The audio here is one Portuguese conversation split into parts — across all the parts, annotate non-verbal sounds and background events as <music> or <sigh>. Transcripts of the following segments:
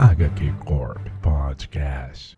HQ Corp Podcast.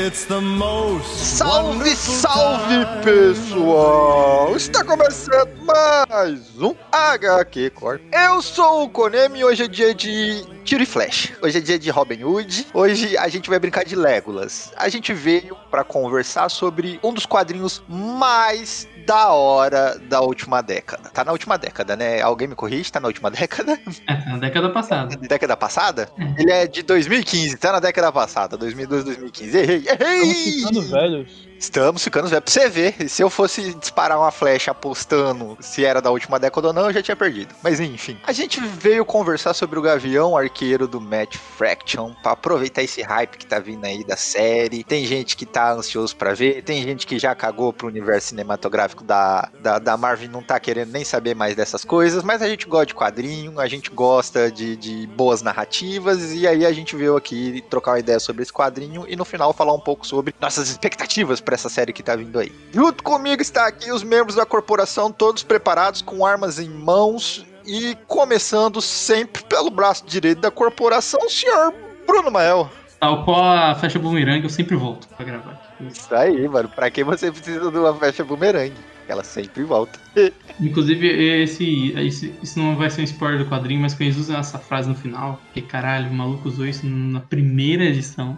It's the most Salve, salve pessoal! Está começando mais um HQ Corp. Eu sou o Konemi e hoje é dia de tiro e flash. Hoje é dia de Robin Hood. Hoje a gente vai brincar de Legolas. A gente veio para conversar sobre um dos quadrinhos mais da hora da última década. Tá na última década, né? Alguém me corrige? Tá na última <laughs> década? É, na década passada. década passada? Ele é de 2015, tá na década passada, 2012, 2015. Errei, errei! Estamos ficando velhos. Estamos ficando velhos. Pra você ver, se eu fosse disparar uma flecha apostando se era da última década ou não, eu já tinha perdido. Mas enfim. A gente veio conversar sobre o Gavião Arqueiro do Matt Fraction pra aproveitar esse hype que tá vindo aí da série. Tem gente que tá ansioso pra ver, tem gente que já cagou pro universo cinematográfico da, da, da Marvel não tá querendo nem saber mais dessas coisas, mas a gente gosta de quadrinho, a gente gosta de, de boas narrativas, e aí a gente veio aqui trocar uma ideia sobre esse quadrinho e no final falar um pouco sobre nossas expectativas pra essa série que tá vindo aí. Junto comigo está aqui os membros da corporação, todos preparados com armas em mãos e começando sempre pelo braço direito da corporação, o senhor Bruno Mael. Tal qual a flecha bumerangue, eu sempre volto pra gravar. Isso aí, mano. Pra que você precisa de uma flecha bumerangue? Ela sempre volta. <laughs> Inclusive, esse, esse, isso não vai ser um spoiler do quadrinho, mas quando eles usam essa frase no final, porque caralho, o maluco usou isso na primeira edição.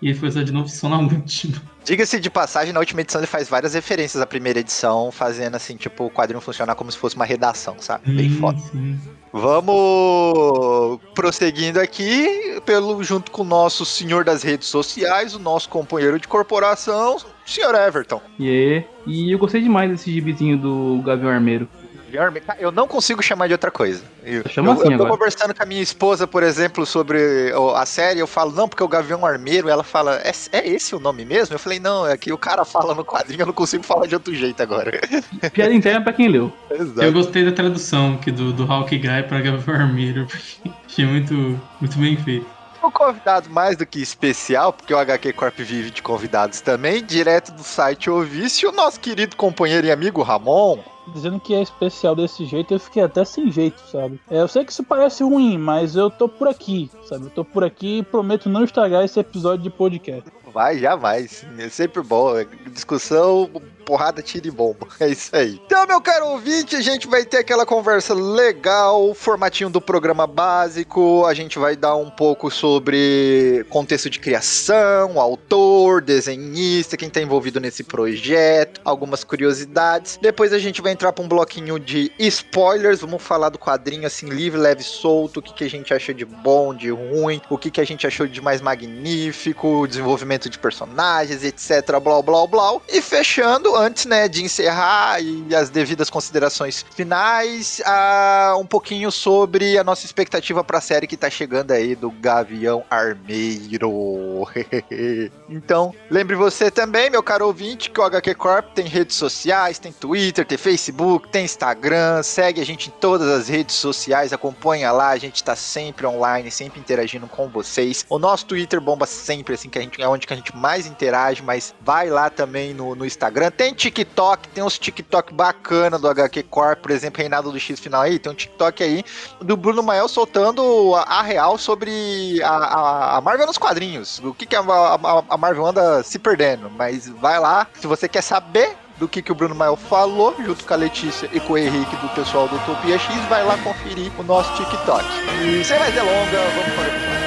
E ele foi usar de novo só na <laughs> última. Diga-se de passagem, na última edição ele faz várias referências à primeira edição, fazendo assim, tipo, o quadrinho funcionar como se fosse uma redação, sabe? Bem Sim, foda. sim. Vamos prosseguindo aqui, pelo junto com o nosso senhor das redes sociais, o nosso companheiro de corporação, senhor Everton. E, e eu gostei demais desse gibizinho do Gavião Armeiro. Guilherme, cara, Eu não consigo chamar de outra coisa. Eu, Chama eu, assim eu tô agora. conversando com a minha esposa, por exemplo, sobre a série. Eu falo, não, porque o Gavião Armeiro. Ela fala, é, é esse o nome mesmo? Eu falei, não, é que o cara fala no quadrinho, eu não consigo falar de outro jeito agora. <laughs> Piada interna pra quem leu. Eu gostei da tradução que do, do Guy pra Gavião Armeiro, <laughs> porque achei muito, muito bem feito. Um convidado mais do que especial, porque o HQ Corp vive de convidados também, direto do site Ovício, o nosso querido companheiro e amigo Ramon. Dizendo que é especial desse jeito, eu fiquei até sem jeito, sabe? É, eu sei que isso parece ruim, mas eu tô por aqui, sabe? Eu tô por aqui e prometo não estragar esse episódio de podcast. Vai, jamais. É sempre bom. É Discussão, porrada, tiro e bomba. <laughs> É isso aí. Então, meu caro ouvinte, a gente vai ter aquela conversa legal, formatinho do programa básico. A gente vai dar um pouco sobre contexto de criação, autor, desenhista, quem tá envolvido nesse projeto, algumas curiosidades. Depois a gente vai entrar pra um bloquinho de spoilers. Vamos falar do quadrinho assim, livre, leve, solto. O que, que a gente achou de bom, de ruim, o que, que a gente achou de mais magnífico, desenvolvimento de personagens, etc. Blá, blá, blá. E fechando, antes né, de encerrar e as devidas considerações finais, ah, um pouquinho sobre a nossa expectativa pra série que tá chegando aí do Gavião Armeiro. <laughs> então, lembre você também, meu caro ouvinte, que o HQ Corp tem redes sociais, tem Twitter, tem Facebook, tem Instagram, segue a gente em todas as redes sociais, acompanha lá, a gente tá sempre online, sempre interagindo com vocês. O nosso Twitter bomba sempre, assim, que a gente é onde que a gente mais interage, mas vai lá também no, no Instagram. Tem TikTok, tem uns TikTok bacana do HQ Corp, por exemplo, Reinado do X Final aí, tem um TikTok aí do Bruno Mael soltando a, a real sobre a, a, a Marvel nos quadrinhos. O que, que a, a, a Marvel anda se perdendo. Mas vai lá, se você quer saber do que, que o Bruno Mael falou, junto com a Letícia e com o Henrique do pessoal do Utopia X, vai lá conferir o nosso TikTok. E sem mais delongas, vamos para o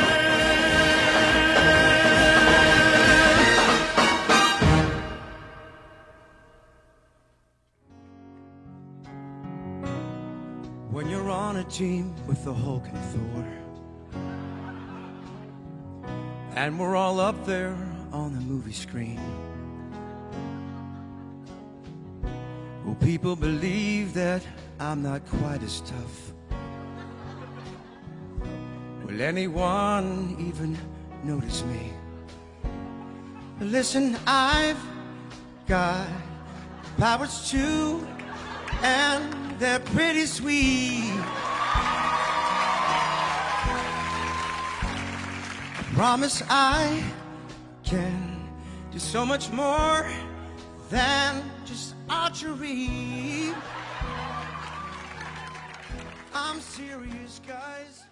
on a team with the Hulk and Thor. And we're all up there on the movie screen. Will people believe that I'm not quite as tough? Will anyone even notice me? Listen, I've got powers too, and they're pretty sweet. I promise I can do so much more than just archery. I'm serious, guys.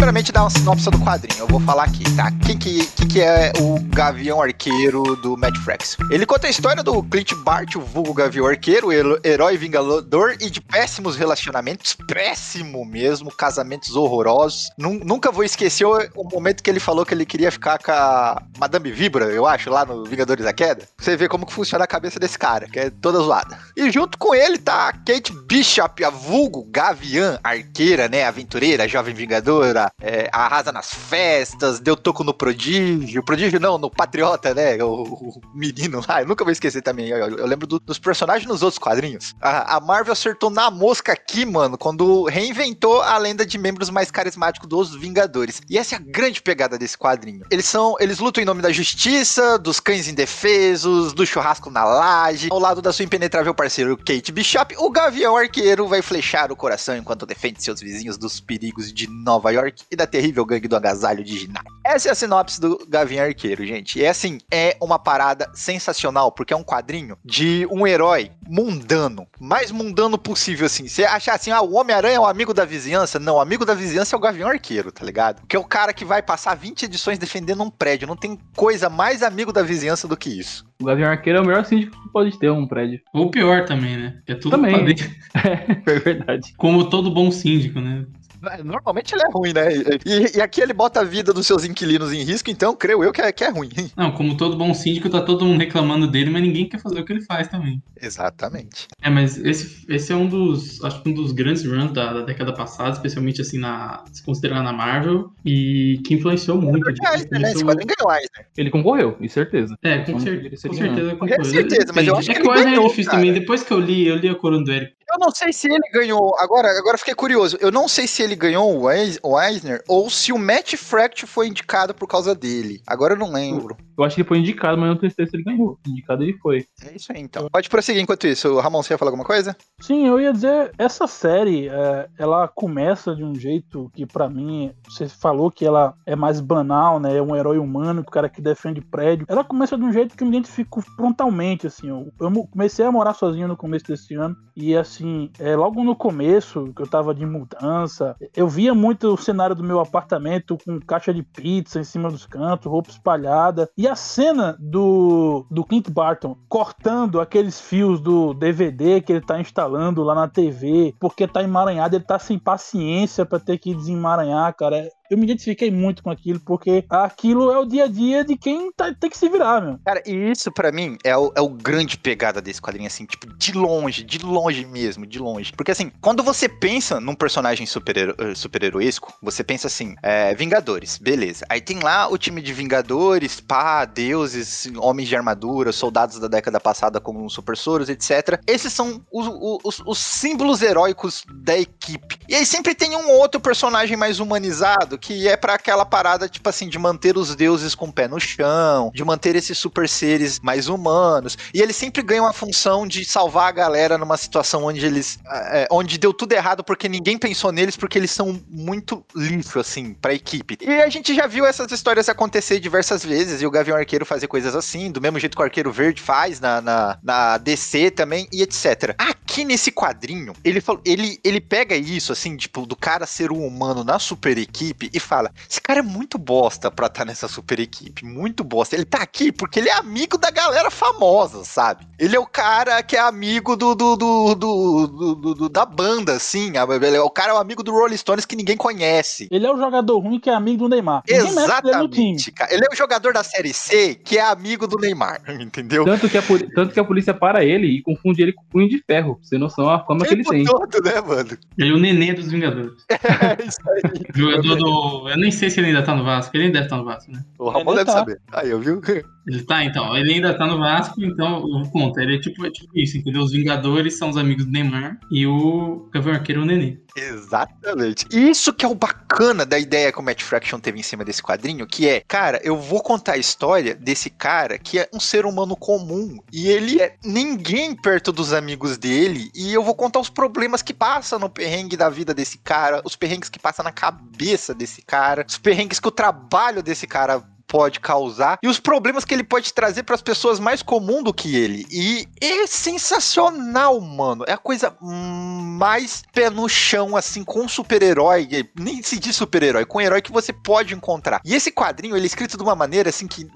Primeiramente, dar uma sinopse do quadrinho. Eu vou falar aqui, tá? Quem que, que, que é o Gavião Arqueiro do Matt Fraction? Ele conta a história do Clint Bart, o vulgo Gavião Arqueiro, herói vingador e de péssimos relacionamentos, péssimo mesmo, casamentos horrorosos. Nun- nunca vou esquecer o, o momento que ele falou que ele queria ficar com a Madame Vibra, eu acho, lá no Vingadores da Queda. Você vê como que funciona a cabeça desse cara, que é toda zoada. E junto com ele tá a Kate Bishop, a vulgo Gavião Arqueira, né? Aventureira, jovem vingadora, é, arrasa nas festas, deu toco no prodígio. Prodígio não, no Patriota, né? O, o menino lá, eu nunca vou esquecer também. Eu, eu lembro do- dos personagens nos outros quadrinhos. A, a Marvel acertou na mosca aqui, mano, quando reinventou a lenda de membros mais carismáticos dos Vingadores. E essa é a grande pegada desse quadrinho. Eles são, eles lutam em nome da justiça, dos cães indefesos, do churrasco na laje, ao lado da sua impenetrável parceira Kate Bishop, o Gavião Arqueiro vai flechar o coração enquanto defende seus vizinhos dos perigos de Nova York e da terrível gangue do agasalho de Ginai. Essa é a sinopse do Gavião Arqueiro, gente. E assim, é uma parada sensacional, porque é um quadrinho de um herói mundano, mais mundano possível, assim. Você achar assim, ah, o Homem-Aranha é o amigo da vizinhança? Não, o amigo da vizinhança é o Gavião Arqueiro, tá ligado? Que é o cara que vai passar 20 edições defendendo um prédio. Não tem coisa mais amigo da vizinhança do que isso. O Gavião Arqueiro é o melhor síndico que pode ter um prédio. Ou pior também, né? É tudo Também. pra dentro. <laughs> É verdade. Como todo bom síndico, né? É, Normalmente ele é ruim, né? E, e aqui ele bota a vida dos seus inquilinos em risco, então creio eu que é, que é ruim. Não, como todo bom síndico, tá todo mundo reclamando dele, mas ninguém quer fazer o que ele faz também. Exatamente. É, mas esse, esse é um dos, acho que um dos grandes runs da, da década passada, especialmente assim, na, se considerar na Marvel, e que influenciou muito. É, né? Esse quadrinho ganhou Eisner. Ele concorreu, com certeza. É, com, Então, cer ele com certeza. Com Com certeza, mas eu acho que é ele que o Eisner é ganhou, difícil cara. também. Depois que eu li, eu li a Corona do Eric. Eu não sei se ele ganhou. Agora, agora eu fiquei curioso. Eu não sei se ele ganhou o Eis- o Eisner ou se o Matt Fract foi indicado por causa dele. Agora eu não lembro. Eu acho que ele foi indicado, mas não tenho certeza se ele ganhou. Indicado ele foi. É isso aí, então. Pode prosseguir enquanto isso. Ramon, você ia falar alguma coisa? Sim, eu ia dizer, essa série, é, ela começa de um jeito que pra mim, você falou que ela é mais banal, né? É um herói humano, o cara que defende prédio. Ela começa de um jeito que eu me identifico frontalmente, assim. Eu, eu comecei a morar sozinho no começo desse ano e assim, é, logo no começo, que eu tava de mudança, eu via muito o cenário do meu apartamento com caixa de pizza em cima dos cantos, roupa espalhada. E a cena do, do Clint Barton cortando aqueles fios do DVD que ele tá instalando lá na TV, porque tá emaranhado, ele tá sem paciência pra ter que desemaranhar, cara. Eu me identifiquei muito com aquilo, porque aquilo é o dia a dia de quem tá, tem que se virar, meu. Cara, e isso pra mim é o, é o grande pegada desse quadrinho, assim, tipo, de longe, de longe mesmo, de longe. Porque assim, quando você pensa num personagem eh, super-heroísco, você pensa assim, é, Vingadores, beleza. Aí tem lá o time de Vingadores, pá, deuses, homens de armadura, soldados da década passada como os super soros, etc. Esses são os, os- os símbolos heróicos da equipe. E aí sempre tem um outro personagem mais humanizado, que é pra aquela parada, tipo assim, de manter os deuses com o pé no chão, de manter esses super seres mais humanos. E eles sempre ganham a função de salvar a galera numa situação onde eles. é, onde deu tudo errado porque ninguém pensou neles, porque eles são muito lixo, assim, pra equipe. E a gente já viu essas histórias acontecer diversas vezes, e o Gavião Arqueiro fazer coisas assim, do mesmo jeito que o Arqueiro Verde faz na, na, na DC também, e etc. Aqui nesse quadrinho, ele, falou, ele, ele pega isso, assim, tipo, do cara ser um humano na super equipe e fala: esse cara é muito bosta pra estar nessa super equipe, muito bosta. Ele tá aqui porque ele é amigo da galera famosa, sabe? Ele é o cara que é amigo do, do, do, do- do- do- do- da banda, assim. Ele é- O cara é o amigo do Rolling Stones que ninguém conhece. Ele é o jogador ruim que é amigo do Neymar. Ninguém. Exatamente, cara. Ele é o jogador da Série C que é amigo do Neymar, <laughs> entendeu? Tanto que, a, tanto que a polícia para ele e confunde ele com punho de ferro. Pra você ter noção da fama que ele tem. todo, né, mano? Ele é o nenê dos Vingadores. <laughs> É isso aí. Jogador do. Eu nem sei se ele ainda tá no Vasco. Ele ainda deve estar no Vasco, né? O Ramon deve tá. saber. Aí, eu viu? Ele tá, então. Ele ainda tá no Vasco, então eu conto. Ele é tipo, é tipo isso, entendeu? Os Vingadores são os amigos do Neymar e o Gavião Arqueiro é o nenê. Exatamente. Isso que é o bacana da ideia que o Matt Fraction teve em cima desse quadrinho, que é, cara, eu vou contar a história desse cara que é um ser humano comum e ele é ninguém perto dos amigos dele e eu vou contar os problemas que passa no perrengue da vida desse cara, os perrengues que passa na cabeça desse cara, os perrengues que o trabalho desse cara pode causar e os problemas que ele pode trazer para as pessoas mais comuns do que ele. E é sensacional, mano. É a coisa mais pé no chão, assim, com super-herói. Nem se diz super-herói, com um herói que você pode encontrar. E esse quadrinho, ele é escrito de uma maneira, assim, que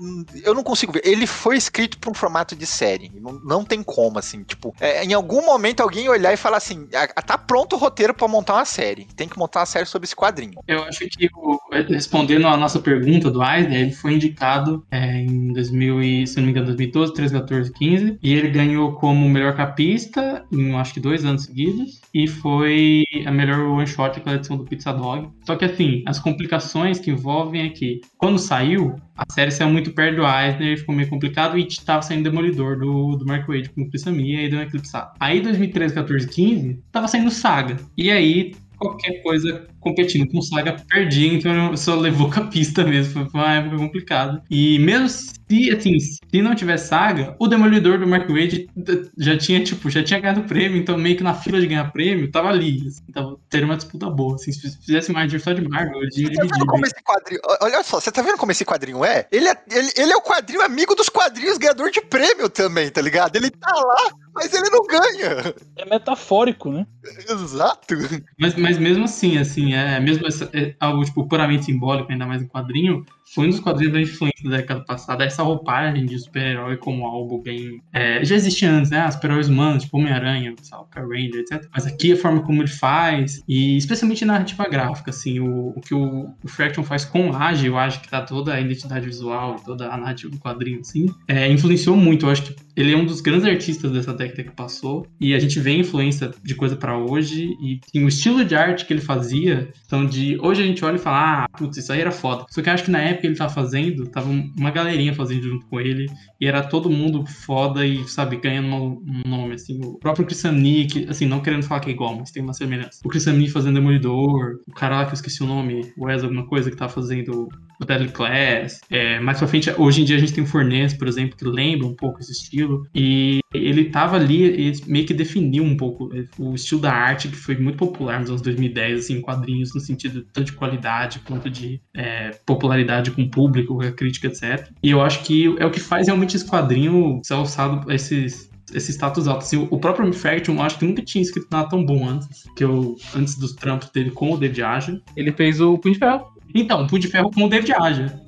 eu não consigo ver. Ele foi escrito para um formato de série. Não, não tem como, assim. Tipo, é, em algum momento alguém olhar e falar assim: ah, tá pronto o roteiro para montar uma série. Tem que montar uma série sobre esse quadrinho. Eu acho que, respondendo a nossa pergunta do Eisner, ele foi indicado é, em 2000 e, se não me engano, 2012, 13, 14, 15. E ele ganhou como melhor capista em, acho que, dois anos seguidos. E foi a melhor one-shot daquela edição do Pizza Dog. Só que, assim, as complicações que envolvem é que, quando saiu, a série saiu muito perto do Eisner, ficou meio complicado e tava saindo Demolidor do, do Mark Wade com o Chris Samia, e deu uma eclipsada. Aí 2013, 14, 15, tava saindo Saga. E aí qualquer coisa competindo com Saga perdia, então eu só levou capista mesmo. Foi foi uma época complicada. E mesmo se, assim, se não tivesse Saga, o Demolidor do Mark Wade já tinha, tipo, já tinha ganhado prêmio, então meio que na fila de ganhar prêmio, tava ali. Assim, tava, teria uma disputa boa. Assim, se fizesse mais só de Marvel, iam Você tá vendo como esse quadrinho. Olha só, você tá vendo como esse quadrinho é? Ele é, ele, ele é o quadrinho amigo dos quadrinhos, ganhador de prêmio também, tá ligado? Ele tá lá, mas ele não ganha. É metafórico, né? Exato. Mas, mas mesmo assim, assim, é mesmo essa- é algo tipo, puramente simbólico, ainda mais em quadrinho, foi um dos quadrinhos da influência da década passada. Essa roupagem de super-herói como algo bem. é, já existia antes, né? Os super-heróis humanos, tipo Homem-Aranha, Power Ranger, etc. Mas aqui a forma como ele faz, e especialmente na narrativa gráfica, assim, o, o que o, o Fraction faz com o Age, eu acho que tá toda a identidade visual, toda a narrativa do quadrinho, assim, é, influenciou muito. Eu acho que ele é um dos grandes artistas dessa década que passou, e a gente vê influência de coisa pra hoje, e o estilo de arte que ele fazia, então de hoje a gente olha e fala, ah, putz, isso aí era foda. Só que eu acho que na época ele tava fazendo, tava uma galerinha fazendo junto com ele, e era todo mundo foda e, sabe, ganhando um nome, assim. O próprio Chris Samney, que, assim, não querendo falar que é igual, mas tem uma semelhança. O Chris Samney fazendo Demolidor, o cara que eu esqueci o nome, o Wes alguma coisa, que tá fazendo o Deadly Class. É, mais pra frente, hoje em dia a gente tem o Fornés, por exemplo, que lembra um pouco esse estilo. E ele tava ali e meio que definiu um pouco o estilo da arte que foi muito popular nos anos 2010, assim, quadrinhos, no sentido tanto de qualidade quanto de é, popularidade com o público, com a crítica, etc. E eu acho que é o que faz realmente esse quadrinho ser alçado esses esse status alto. Assim, o próprio Fraction, eu acho que nunca tinha escrito nada tão bom antes, que eu, antes dos trampos dele com o David Aja. Ele fez o Punho de Ferro. Então, Punho de Ferro com o David Aja.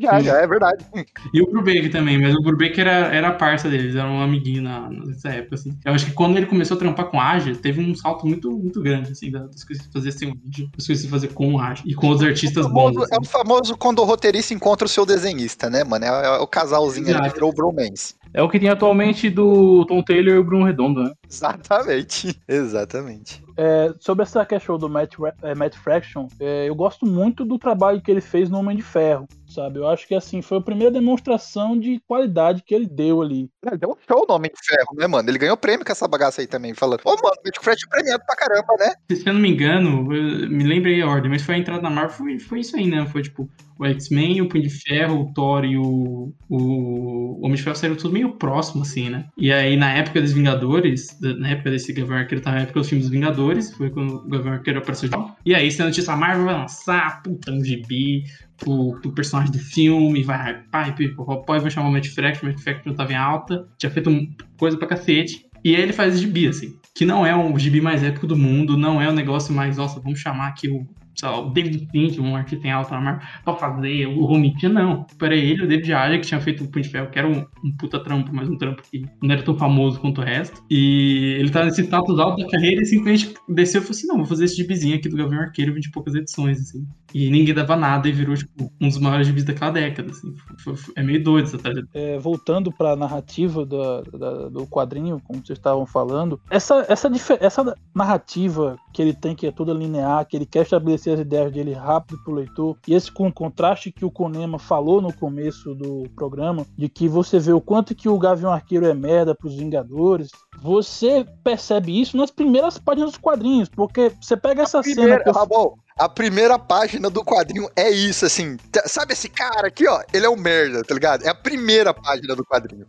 Já, já, é verdade. E o Brubaker também, mas o Brubaker era, era a parça deles, era um amiguinho na, nessa época, assim. Eu acho que quando ele começou a trampar com Aja, teve um salto muito, muito grande, assim, da- das coisas que fazer sem um vídeo, das coisas que fazer com o Aja. E com os artistas bons, famoso- é o assim. famoso quando o roteirista encontra o seu desenhista, né, mano? É, é o casalzinho Exato. virou o bromance. É o que tem atualmente do Tom Taylor e o Bruno Redondo, né? Exatamente. <laughs> Exatamente. É, sobre essa questão do Matt, é, Matt Fraction, é, eu gosto muito do trabalho que ele fez no Homem de Ferro, sabe? Eu acho que assim foi a primeira demonstração de qualidade que ele deu ali. Ele deu um show no Homem de Ferro, né, mano? Ele ganhou prêmio com essa bagaça aí também, falando. Ô, mano, o Magic Fred é premiado pra caramba, né? Se eu não me engano, me lembrei a ordem, mas foi a entrada na Marvel, foi, foi isso aí, né? Foi tipo o X-Men, o Punho de Ferro, o Thor e o, o Homem de Ferro saíram tudo meio próximo, assim, né? E aí, na época dos Vingadores, na época desse Gavião Arqueiro, tava na época dos filmes dos Vingadores, foi quando o Gavião Arqueiro apareceu de novo. E aí, se a notícia, a Marvel vai lançar, puta, um gibi pro, pro personagem do filme, vai hypar, e vai chamar o Matt Fraction, o Matt Fraction tava em alta, tinha feito coisa pra cacete. E aí ele faz gibi, assim, que não é o gibi mais épico do mundo, não é o negócio mais, nossa, vamos chamar aqui o, lá, o David Finch, um artista em alta Marvel, pra fazer o Romitinha, não. Era ele, o David Aja, que tinha feito o Punho Ferro, que era um, um puta trampo, mas um trampo que não era tão famoso quanto o resto. E ele tá nesse status alto da carreira e simplesmente desceu e falou assim, não, vou fazer esse gibizinho aqui do Gavião Arqueiro, 20 e poucas edições, assim. E ninguém dava nada e virou, tipo, um dos maiores gibis daquela década, assim. Foi- foi- é meio doido essa trajetória. É, voltando para a narrativa da- do quadrinho, como vocês estavam falando, essa, essa, essa narrativa que ele tem, que é toda linear, que ele quer estabelecer as ideias dele rápido pro leitor, e esse con- contraste que o Konema falou no começo do programa, de que você vê o quanto que o Gavião Arqueiro é merda pros Vingadores, você percebe isso nas primeiras páginas dos quadrinhos, porque você pega essa cena. Primeira, eu- Rabol, a primeira página do quadrinho é isso, assim. Sabe esse cara aqui, ó? Ele é um merda, tá ligado? É a primeira página do quadrinho.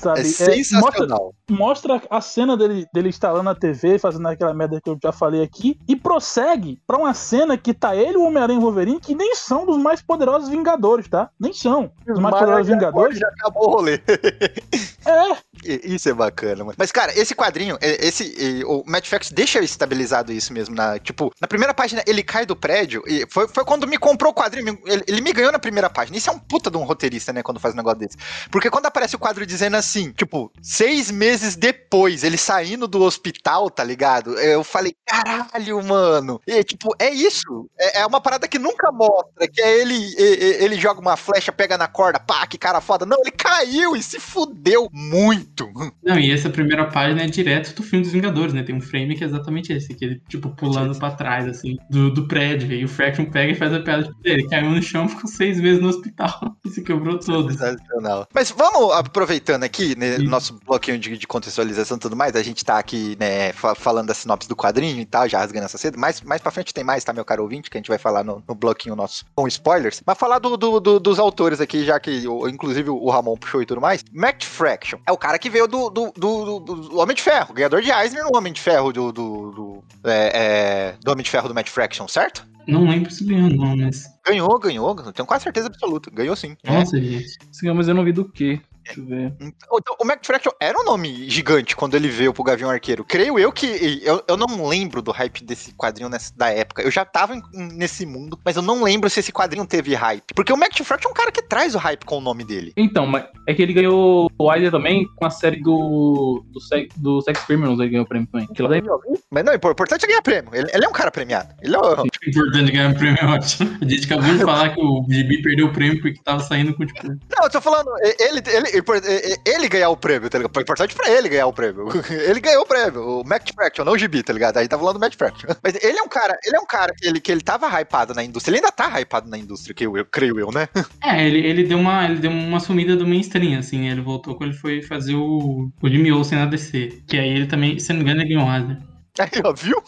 Sabe? É É, mostra, sensacional. mostra a cena dele, dele instalando a TV, fazendo aquela merda que eu já falei aqui, e prossegue pra uma cena que tá ele o Homem-Aranha e o Wolverine, que nem são dos mais poderosos Vingadores, tá? Nem são. Os mais poderosos Vingadores. Já acabou o rolê. É, <laughs> Isso é bacana, mano. Mas, cara, esse quadrinho, é- esse, o Matt Fax deixa estabilizado isso mesmo. Na, tipo, na primeira página ele cai do prédio. E foi, foi quando me comprou o quadrinho. Ele, ele me ganhou na primeira página. Isso é um puta de um roteirista, né? Quando faz um negócio desse. Porque quando aparece o quadro dizendo assim, tipo, seis meses depois, ele saindo do hospital, tá ligado? Eu falei, caralho, mano. E, tipo, é isso. É, é uma parada que nunca mostra. Que é ele, e- e- ele joga uma flecha, pega na corda, pá, que cara foda. Não, ele caiu e se fudeu muito. Não, e essa primeira página é direto do filme dos Vingadores, né? Tem um frame que é exatamente esse, que ele, tipo, pulando pra trás, assim, do, do prédio. E o Fraction pega e faz a piada, tipo, ele caiu no chão, ficou seis meses no hospital <laughs> e se quebrou todo. Sensacional. Mas vamos aproveitando aqui, né, Sim. nosso bloquinho de, de contextualização e tudo mais, a gente tá aqui, né, fa- falando da sinopse do quadrinho e tal, já rasgando essa cedo, mais, mais pra frente tem mais, tá, meu caro ouvinte, que a gente vai falar no, no bloquinho nosso com spoilers, mas falar do, do- do- dos autores aqui, já que, inclusive, o Ramon puxou e tudo mais, Matt Fraction é o cara que veio do, do, do- do- Homem de Ferro, ganhador de Eisner no Homem de Ferro do, do, é, é, do Homem de Ferro do Matt Fraction, certo? Não lembro se ganhou, não, mas. Ganhou, ganhou, tenho quase certeza absoluta, ganhou sim. É. Nossa, gente. Sim, mas eu não vi do que. Deixa eu ver. Então, o Mac Fraction era um nome gigante quando ele veio pro Gavião Arqueiro. Creio eu que. Eu, eu não lembro do hype desse quadrinho nessa, da época. Eu já tava em- nesse mundo, mas eu não lembro se esse quadrinho teve hype. Porque o Mac Fraction é um cara que traz o hype com o nome dele. Então, mas é que ele ganhou o Eisner também com a série do, do, Sex, do Sex Criminals, ele ganhou o prêmio também. Que lá daí, Mas não, o importante é ganhar prêmio. Ele, ele é um cara premiado. Ele é o- Importante ganhar um prêmio é ótimo. A gente acabou de falar que o Gibi perdeu o prêmio porque tava saindo com, tipo. Não, eu tô falando, ele, ele, ele, ganhar o prêmio, tá ligado? É importante pra ele ganhar o prêmio. <laughs> Ele ganhou o prêmio, o Mac Fraction, não o Gibi, tá ligado? Aí tá falando do Mac Fraction. Mas ele é um cara, ele é um cara que ele, que ele tava hypado na indústria. Ele ainda tá hypado na indústria, que eu, eu creio eu, né? <laughs> É, ele, ele, deu uma, ele deu uma sumida do mainstream, assim. Ele voltou quando ele foi fazer o, o Jimmy Olsen na DC. Que aí ele também, se não me engano, ele ganhou o Eisner. Aí, ó, viu?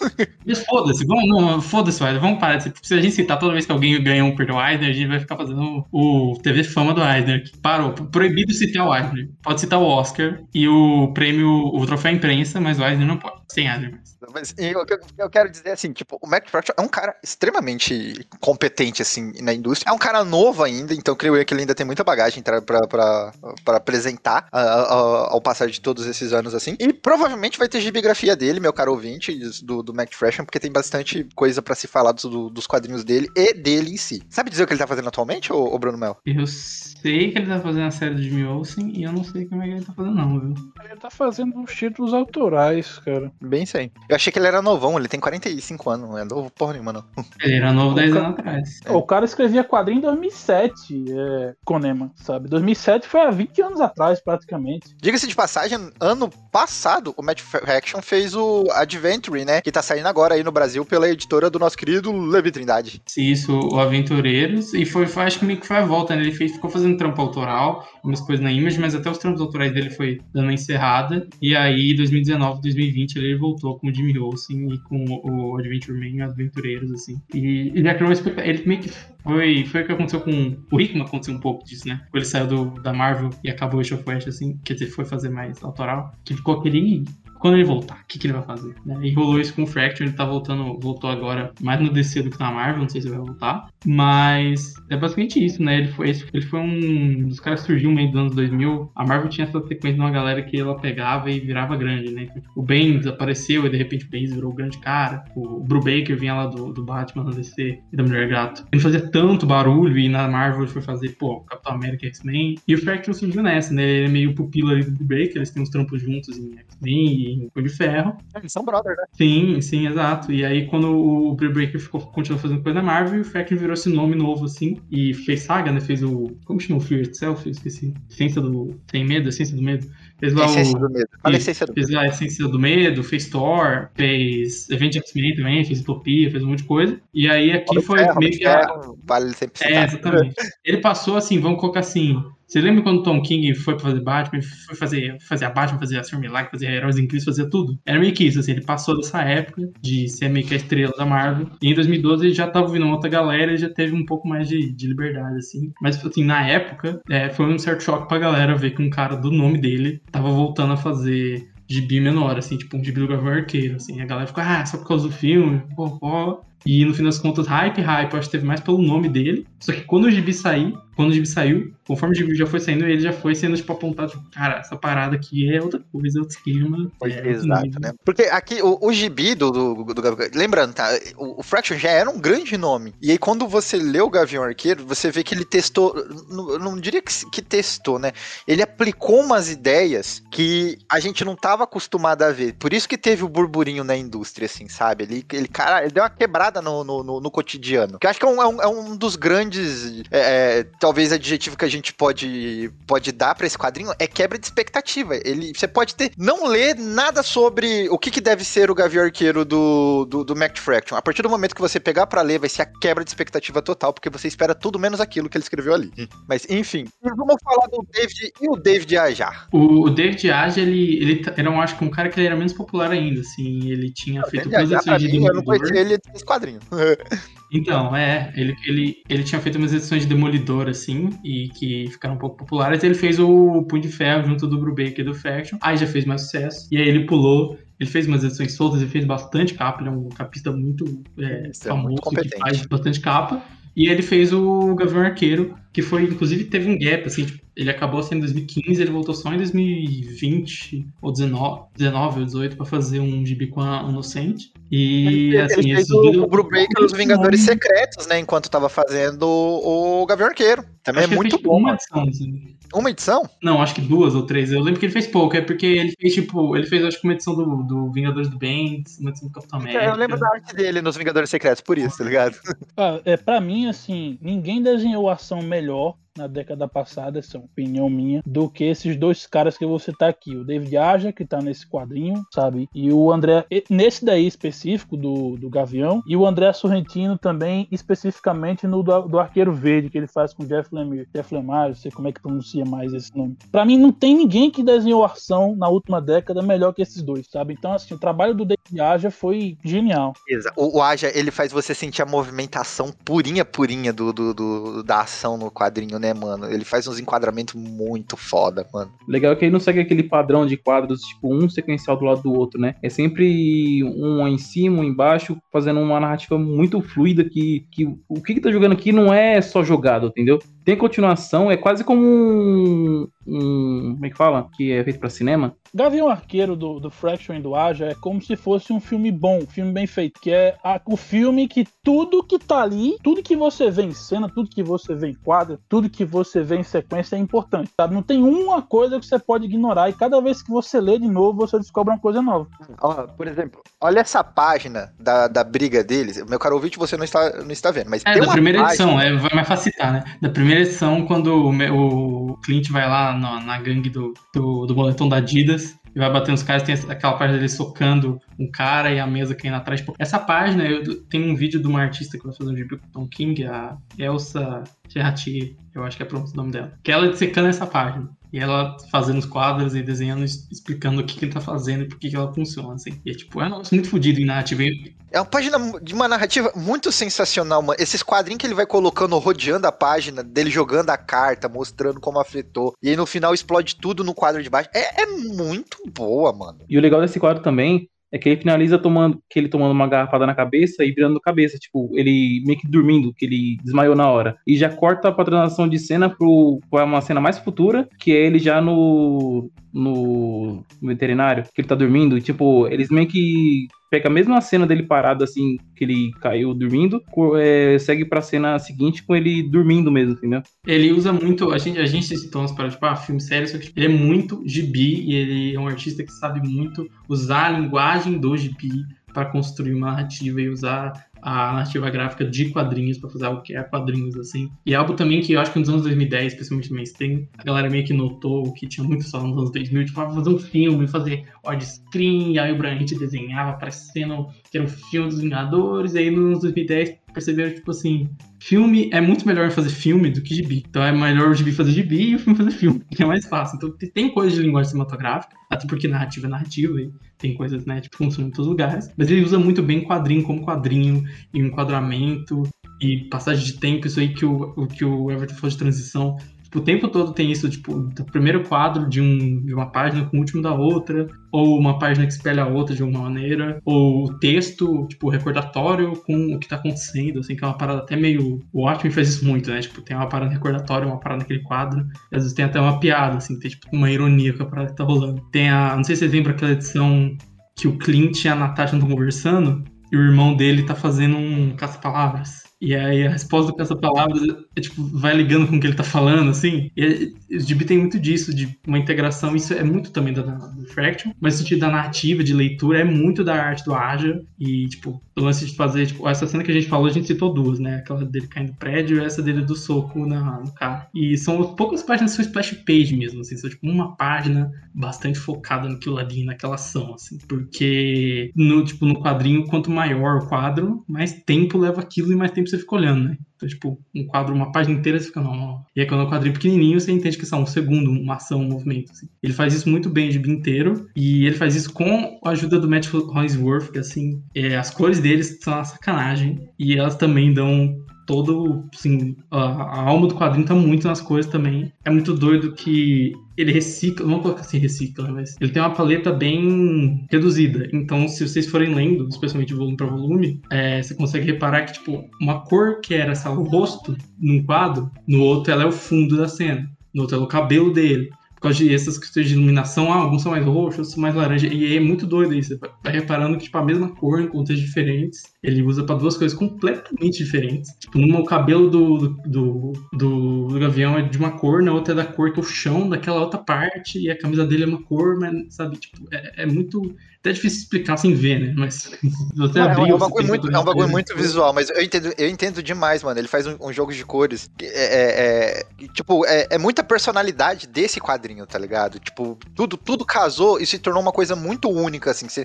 Mas foda-se, vamos, foda-se, vamos parar. Se a gente citar toda vez que alguém ganha um perdeu o Eisner, a gente vai ficar fazendo o TV Fama do Eisner. que Parou, proibido citar o Eisner. Pode citar o Oscar e o prêmio, o troféu imprensa, mas o Eisner não pode. Sem Eisner mais. Mas eu, eu- quero dizer assim, tipo, o Mac Fraction é um cara extremamente competente, assim, na indústria. É um cara novo ainda, então creio eu que ele ainda tem muita bagagem pra apresentar ao passar de todos esses anos, assim. E provavelmente vai ter gibigrafia dele, meu caro ouvinte, do, do Mac Fraction, porque tem bastante coisa pra se falar dos, do- dos quadrinhos dele e dele em si. Sabe dizer o que ele tá fazendo atualmente, ô, ô Bruno Mel? Eu sei que ele tá fazendo a série do Jimmy Olsen e eu não sei como é que ele tá fazendo, não, viu? ele tá fazendo uns títulos autorais, cara. Bem sei. Eu achei que ele era novão, ele tem 45 anos, não é novo porra nenhuma, não. Ele era novo 10 ca- anos atrás. É. O cara escrevia quadrinho em 2007, é, Conema, sabe? 2007 foi há 20 anos atrás, praticamente. Diga-se de passagem, ano passado o Matt Fraction fez o Adventure, né? Que tá saindo agora aí no Brasil pela editora do nosso querido Levi Trindade. Isso, o Aventureiros, e foi, foi- acho que meio que foi a volta, né? Ele fez, ficou fazendo trampo autoral, umas coisas na Image, mas até os trampos autorais dele foi dando uma encerrada. E aí, 2019, 2020, ele voltou com o Jimmy Olsen e com o Adventure Man Aventureiros, assim. E ele já criou. Ele meio que foi, foi o que aconteceu com o Hickman, aconteceu um pouco disso, né? Quando ele saiu do, da Marvel e acabou o West, assim, quer dizer, foi fazer mais autoral, que ficou aquele. "Ih, Quando ele voltar, o que, que ele vai fazer? Né? E rolou isso com o Fraction, ele tá voltando, voltou agora mais no DC do que na Marvel, não sei se vai voltar. Mas é basicamente isso, né? Ele foi, ele foi um dos caras que surgiu no meio dos anos 2000. A Marvel tinha essa sequência de uma galera que ela pegava e virava grande, né? O Ben desapareceu e de repente o Ben virou o grande cara. O Brubaker vinha lá do, do Batman na DC e da Mulher Gato. Ele fazia tanto barulho e na Marvel ele foi fazer, pô, Capitão América X-Men. E o Fraction surgiu nessa, né? Ele é meio pupila ali do Brubaker, eles têm uns trampos juntos em X-Men em Punho de Ferro. Eles são brother, né? Sim, sim, exato. E aí, quando o Brie Breaker ficou, continuou fazendo coisa da Marvel, o Fraction virou esse nome novo, assim, e fez saga, né? Fez o. Como chama o Fear Itself? Eu esqueci. Ciência do. Sem medo, a ciência do medo. Fez lá Essência o. do medo. Fala essência do medo. Fez a Essência do Medo, fez Thor, fez Event X-Men também, fez Utopia, fez um monte de coisa. E aí aqui de foi Ferro, meio que a, Vale sempre é, exatamente. Ele passou assim, vamos colocar assim, Você lembra quando Tom King foi pra fazer Batman, foi fazer, fazer a Batman, fazer a Sr. Milagre, fazer Heróis Incríveis, fazia tudo? Era meio que isso, assim, ele passou dessa época de ser meio que a estrela da Marvel, e em 2012 ele já tava vindo uma outra galera e já teve um pouco mais de, de liberdade, assim. Mas, assim, na época, é, foi um certo choque pra galera ver que um cara do nome dele tava voltando a fazer gibi menor, assim, tipo um gibi do Gavião Arqueiro, assim. A galera ficou, ah, só por causa do filme, pô, pô. E no fim das contas, hype, hype, acho que teve mais pelo nome dele. Só que quando o gibi sair, quando o gibi saiu, conforme o gibi já foi saindo, ele já foi sendo, tipo, apontado, tipo, cara, essa parada aqui é outra coisa, é outro esquema. É exato, né? Porque aqui, o, o gibi do, do, do Gavião Lembrando, tá? O, o Fraction já era um grande nome. E aí, quando você lê o Gavião Arqueiro, você vê que ele testou. Não, não diria que, que testou, né? Ele aplicou umas ideias que a gente não tava acostumado a ver. Por isso que teve o burburinho na indústria, assim, sabe? Ele, ele cara, ele deu uma quebrada no, no, no- no cotidiano. Que eu acho que é um, é um, é um dos grandes. é, é, talvez adjetivo que a gente pode, pode dar pra esse quadrinho é quebra de expectativa. Ele, você pode ter. Não ler nada sobre o que, que deve ser o Gavião Arqueiro do, do, do Mac Fraction. A partir do momento que você pegar pra ler, vai ser a quebra de expectativa total, porque você espera tudo menos aquilo que ele escreveu ali. Mas, enfim. Vamos falar do David e o David Ajar. O, o David Age, ele, ele t- era, um, acho que um cara que ele era menos popular ainda, assim, ele tinha feito pra edições de eu não Demolidor. conhecia ele desse quadrinho. <laughs> Então, é, ele, ele, ele tinha feito umas edições de Demolidor, assim, e que ficaram um pouco populares. Ele fez o Punho de Ferro junto do Brubaker e do Faction. Aí já fez mais sucesso. E aí ele pulou. Ele fez umas edições soltas, ele fez bastante capa. Ele é um capista muito é, é famoso, muito que faz bastante capa. E ele fez o Gavião Arqueiro, que foi, inclusive, teve um gap, assim, tipo, ele acabou sendo em 2015, ele voltou só em 2020, ou 19, 19 ou 18, pra fazer um gibi com a Inocente. E, ele assim, fez esse o, o Brubaker dos Vingadores Secretos, né? Enquanto tava fazendo o, Gavião Arqueiro. Também Acho é ele muito fez, bom. Uma edição, assim. Uma edição? Não, acho que duas ou três. Eu lembro que ele fez pouco, é porque ele fez, tipo, ele fez, acho que uma edição do, do Vingadores do Bem, uma edição do Capitão América. Eu lembro da arte dele nos Vingadores Secretos, por isso, tá ligado? Ah, é, pra mim, assim, ninguém desenhou ação melhor melhor na década passada, essa é uma opinião minha, do que esses dois caras que vou citar aqui. O David Aja, que tá nesse quadrinho, sabe? E o André, nesse daí específico do, do Gavião, e o André Sorrentino também, especificamente no do, do Arqueiro Verde, que ele faz com o Jeff Lemire. Jeff Lemire, não sei como é que pronuncia mais esse nome. Pra mim, não tem ninguém que desenhou ação na última década melhor que esses dois, sabe? Então, assim, o trabalho do David Aja foi genial. O, o Aja, ele faz você sentir a movimentação purinha, purinha do, do- do- da ação no quadrinho, né, mano? Ele faz uns enquadramentos muito foda, mano. Legal que ele não segue aquele padrão de quadros, tipo, um sequencial do lado do outro, né? É sempre um em cima, um embaixo, fazendo uma narrativa muito fluida que, que o que, que tá jogando aqui não é só jogado, entendeu? Tem continuação, é quase como um. um como é que fala? Que é feito pra cinema. Gavião Arqueiro do, do Fraction e do Aja é como se fosse um filme bom, um filme bem feito, que é a- o filme que tudo que tá ali, tudo que você vê em cena, tudo que você vê em quadro, tudo que você vê em sequência é importante, sabe? Não tem uma coisa que você pode ignorar e cada vez que você lê de novo, você descobre uma coisa nova. Ó, por exemplo, olha essa página da, da briga deles. Meu caro ouvinte, você não está, não está vendo, mas É, tem da uma primeira página... edição, é, vai mais facilitar, né? Da primeira edição, quando o, o Clint vai lá na, na gangue do, do, do boletom da Adidas e vai bater nos caras, tem aquela página dele socando um cara e a mesa caindo atrás. Essa página, eu, tem um vídeo de uma artista que vai fazer um gibi com Tom King, a Elsa Gerratier, eu acho que é pronto o nome dela. Que ela secando essa página. E ela fazendo os quadros e desenhando, es- explicando o que, que ele tá fazendo e por que, que ela funciona, assim. E é tipo, é um negócio muito fodido em narrativa. É uma página de uma narrativa muito sensacional, mano. Esses quadrinhos que ele vai colocando, rodeando a página, dele jogando a carta, mostrando como afetou. E aí no final explode tudo no quadro de baixo. É, é muito boa, mano. E o legal desse quadro também é que ele finaliza tomando, que ele tomando uma garrafada na cabeça e virando cabeça, tipo, ele meio que dormindo, que ele desmaiou na hora. E já corta a transição de cena pro, pra uma cena mais futura, que é ele já no, no veterinário, que ele tá dormindo. E, tipo, eles meio que pega a mesma cena dele parado, assim, que ele caiu dormindo, é, segue pra cena seguinte com ele dormindo mesmo, entendeu? Ele usa muito. A gente, a gente citou umas paradas, tipo, ah, filme sério, só que ele é muito gibi e ele é um artista que sabe muito usar a linguagem do gibi para construir uma narrativa e usar a narrativa gráfica de quadrinhos para fazer algo que é quadrinhos, assim. E é algo também que eu acho que nos anos 2010, especialmente no mainstream, a galera meio que notou que tinha muito só nos anos 2000, tipo, ah, fazer um filme, fazer widescreen, e aí o Brandt desenhava parecendo que era um filme dos Vingadores, e aí nos anos 2010 perceberam, tipo assim, filme é muito melhor fazer filme do que gibi. Então é melhor o gibi fazer gibi e o filme fazer filme, que é mais fácil. Então tem coisas de linguagem cinematográfica, até porque narrativa é narrativa e tem coisas, né, tipo, funcionam em todos os lugares. Mas ele usa muito bem quadrinho como quadrinho, e enquadramento, e passagem de tempo, isso aí que o, o que o Everton falou de transição. Tipo, o tempo todo tem isso, tipo, do primeiro quadro de, um, de uma página com o último da outra, ou uma página que espelha a outra de alguma maneira, ou o texto, tipo, recordatório com o que tá acontecendo, assim, que é uma parada até meio. O Watchmen faz isso muito, né? Tipo, tem uma parada recordatória, uma parada naquele quadro, às vezes tem até uma piada, assim, tem tipo uma ironia com a parada que tá rolando. Tem a. Não sei se vocês lembram aquela edição que o Clint e a Natasha estão conversando, e o irmão dele tá fazendo um caça-palavras. E aí a resposta do caça-palavras é, tipo, vai ligando com o que ele tá falando, assim. E o Gibi tem muito disso, de uma integração. Isso é muito também da, do Fraction, mas no sentido da narrativa, de leitura, é muito da arte do Aja. E, tipo, o lance de fazer, tipo, essa cena que a gente falou, a gente citou duas, né? Aquela dele caindo do prédio e essa dele do soco na, no carro. E são poucas páginas que são splash page mesmo, assim. São, tipo, uma página bastante focada naquilo ali, naquela ação, assim. Porque, no, tipo, no quadrinho, quanto maior o quadro, mais tempo leva aquilo e mais tempo você fica olhando, né? Então, tipo, um quadro, uma página inteira, você fica, não. E aí, quando é um quadrinho pequenininho, você entende que são um segundo, uma ação, um movimento. Assim. Ele faz isso muito bem o gibi inteiro, e ele faz isso com a ajuda do Matt Hollingsworth, que, assim, é, as cores deles são uma sacanagem, e elas também dão todo, assim, a, a, alma do quadrinho tá muito nas cores também. É muito doido que ele recicla, vou colocar assim recicla, mas ele tem uma paleta bem reduzida. Então, se vocês forem lendo, especialmente volume para volume, é, você consegue reparar que, tipo, uma cor que era, sabe, o rosto num quadro, no outro ela é o fundo da cena. No outro é o cabelo dele por causa de essas questões de iluminação, ah, alguns são mais roxos, outros são mais laranja, e é muito doido isso. Você vai reparando que, tipo, a mesma cor em contextos diferentes, ele usa para duas coisas completamente diferentes. Tipo, numa o cabelo do, do, do, do, Gavião é de uma cor, na outra é da cor que é o chão daquela outra parte, e a camisa dele é uma cor, mas, sabe, tipo, é, é muito até difícil explicar sem ver, né? Mas <laughs> você é, abriu, é um bagulho muito, é um bagulho muito visual, mas eu entendo, eu entendo demais, mano. Ele faz um, um jogo de cores. É, é, é tipo, é, é, muita personalidade desse quadrinho, tá ligado? Tipo, tudo, tudo casou e se tornou uma coisa muito única, assim. Você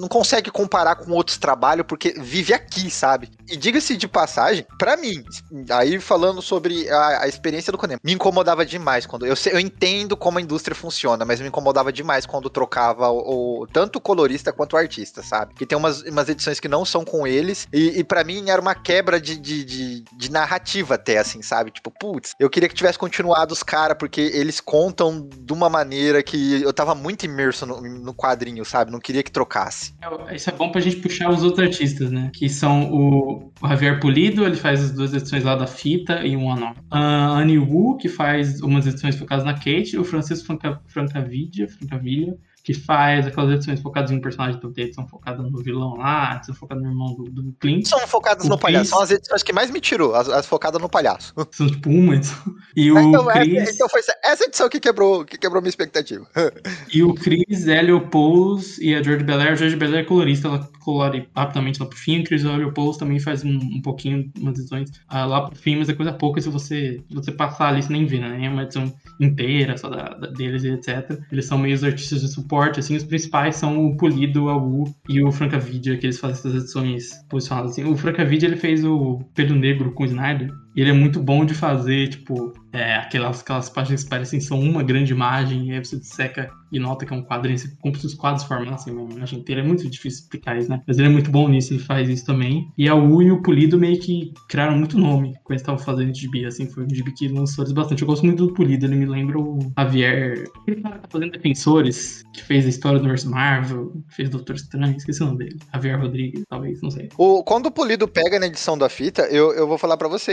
não consegue comparar com outros trabalhos porque vive aqui, sabe? E diga-se de passagem, para mim, aí falando sobre a, a experiência do Conan, me incomodava demais quando. Eu, eu entendo como a indústria funciona, mas me incomodava demais quando trocava o, o tanto tanto o colorista quanto o artista, sabe? Que tem umas, umas edições que não são com eles, e, e para mim era uma quebra de, de, de, de, narrativa até, assim, sabe? Tipo, putz, eu queria que tivesse continuado os caras, porque eles contam de uma maneira que eu tava muito imerso no, no quadrinho, sabe? Não queria que trocasse. É, isso é bom pra gente puxar os outros artistas, né? Que são o, Javier Polido, ele faz as duas edições lá da fita e um anão. A Annie Wu, que faz umas edições focadas na Kate, o Francisco Franca, Francavidia, Francavilha, que faz aquelas edições focadas em um personagem, então tem edição focada no vilão lá, edição focada no irmão do, do Clint. São focadas no Chris... palhaço, são as edições que mais me tirou, as, as focadas no palhaço. <laughs> São tipo uma edição. E o então, Chris... essa, então foi essa edição que quebrou, que quebrou minha expectativa. <laughs> e o Chris, Helio Poulos e a George Belair, a George Belair é colorista, ela colore rapidamente lá pro fim, o Chris Helio Poulos também faz um, um pouquinho, umas edições uh, lá pro fim, mas é coisa pouca se você, você passar ali, você nem vê, né? É uma edição inteira só da, da deles e etc. Eles são meio os artistas de suporte, assim, os principais são o Polido, o Awu e o Francavidia, que eles fazem essas edições posicionadas assim. O Francavidia, ele fez o Pelo Negro com o Snyder, ele é muito bom de fazer, tipo, é, aquelas, aquelas páginas que parecem são uma grande imagem, e aí você seca e nota que é um quadrinho, você como se os quadros formassem uma imagem inteira. É muito difícil explicar isso, né? Mas ele é muito bom nisso, ele faz isso também. E a U e o Polido meio que criaram muito nome quando eles estavam fazendo gibi, assim, foi um gibi que lançou eles bastante. Eu gosto muito do Polido, ele me lembra o Javier, aquele cara que tá fazendo Defensores, que fez a história do Universo Marvel, fez Doutor Estranho, esqueci o nome dele. Javier Rodrigues, talvez, não sei. O, quando o Polido pega na edição da fita, eu, eu vou falar para você,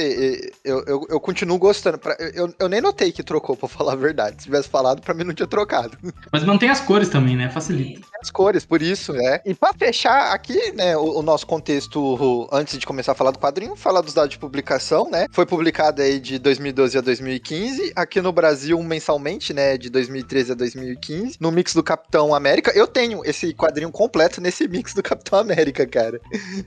eu, eu, eu continuo gostando. Pra, eu, eu nem notei que trocou, pra falar a verdade. Se tivesse falado, pra mim não tinha trocado. Mas mantém as cores também, né? Facilita. As cores, por isso, né? E pra fechar aqui, né, o, o, nosso contexto, antes de começar a falar do quadrinho, falar dos dados de publicação, né? Foi publicado aí de 2012 a 2015. Aqui no Brasil, mensalmente, né? De 2013 a 2015. No mix do Capitão América. Eu tenho esse quadrinho completo nesse mix do Capitão América, cara.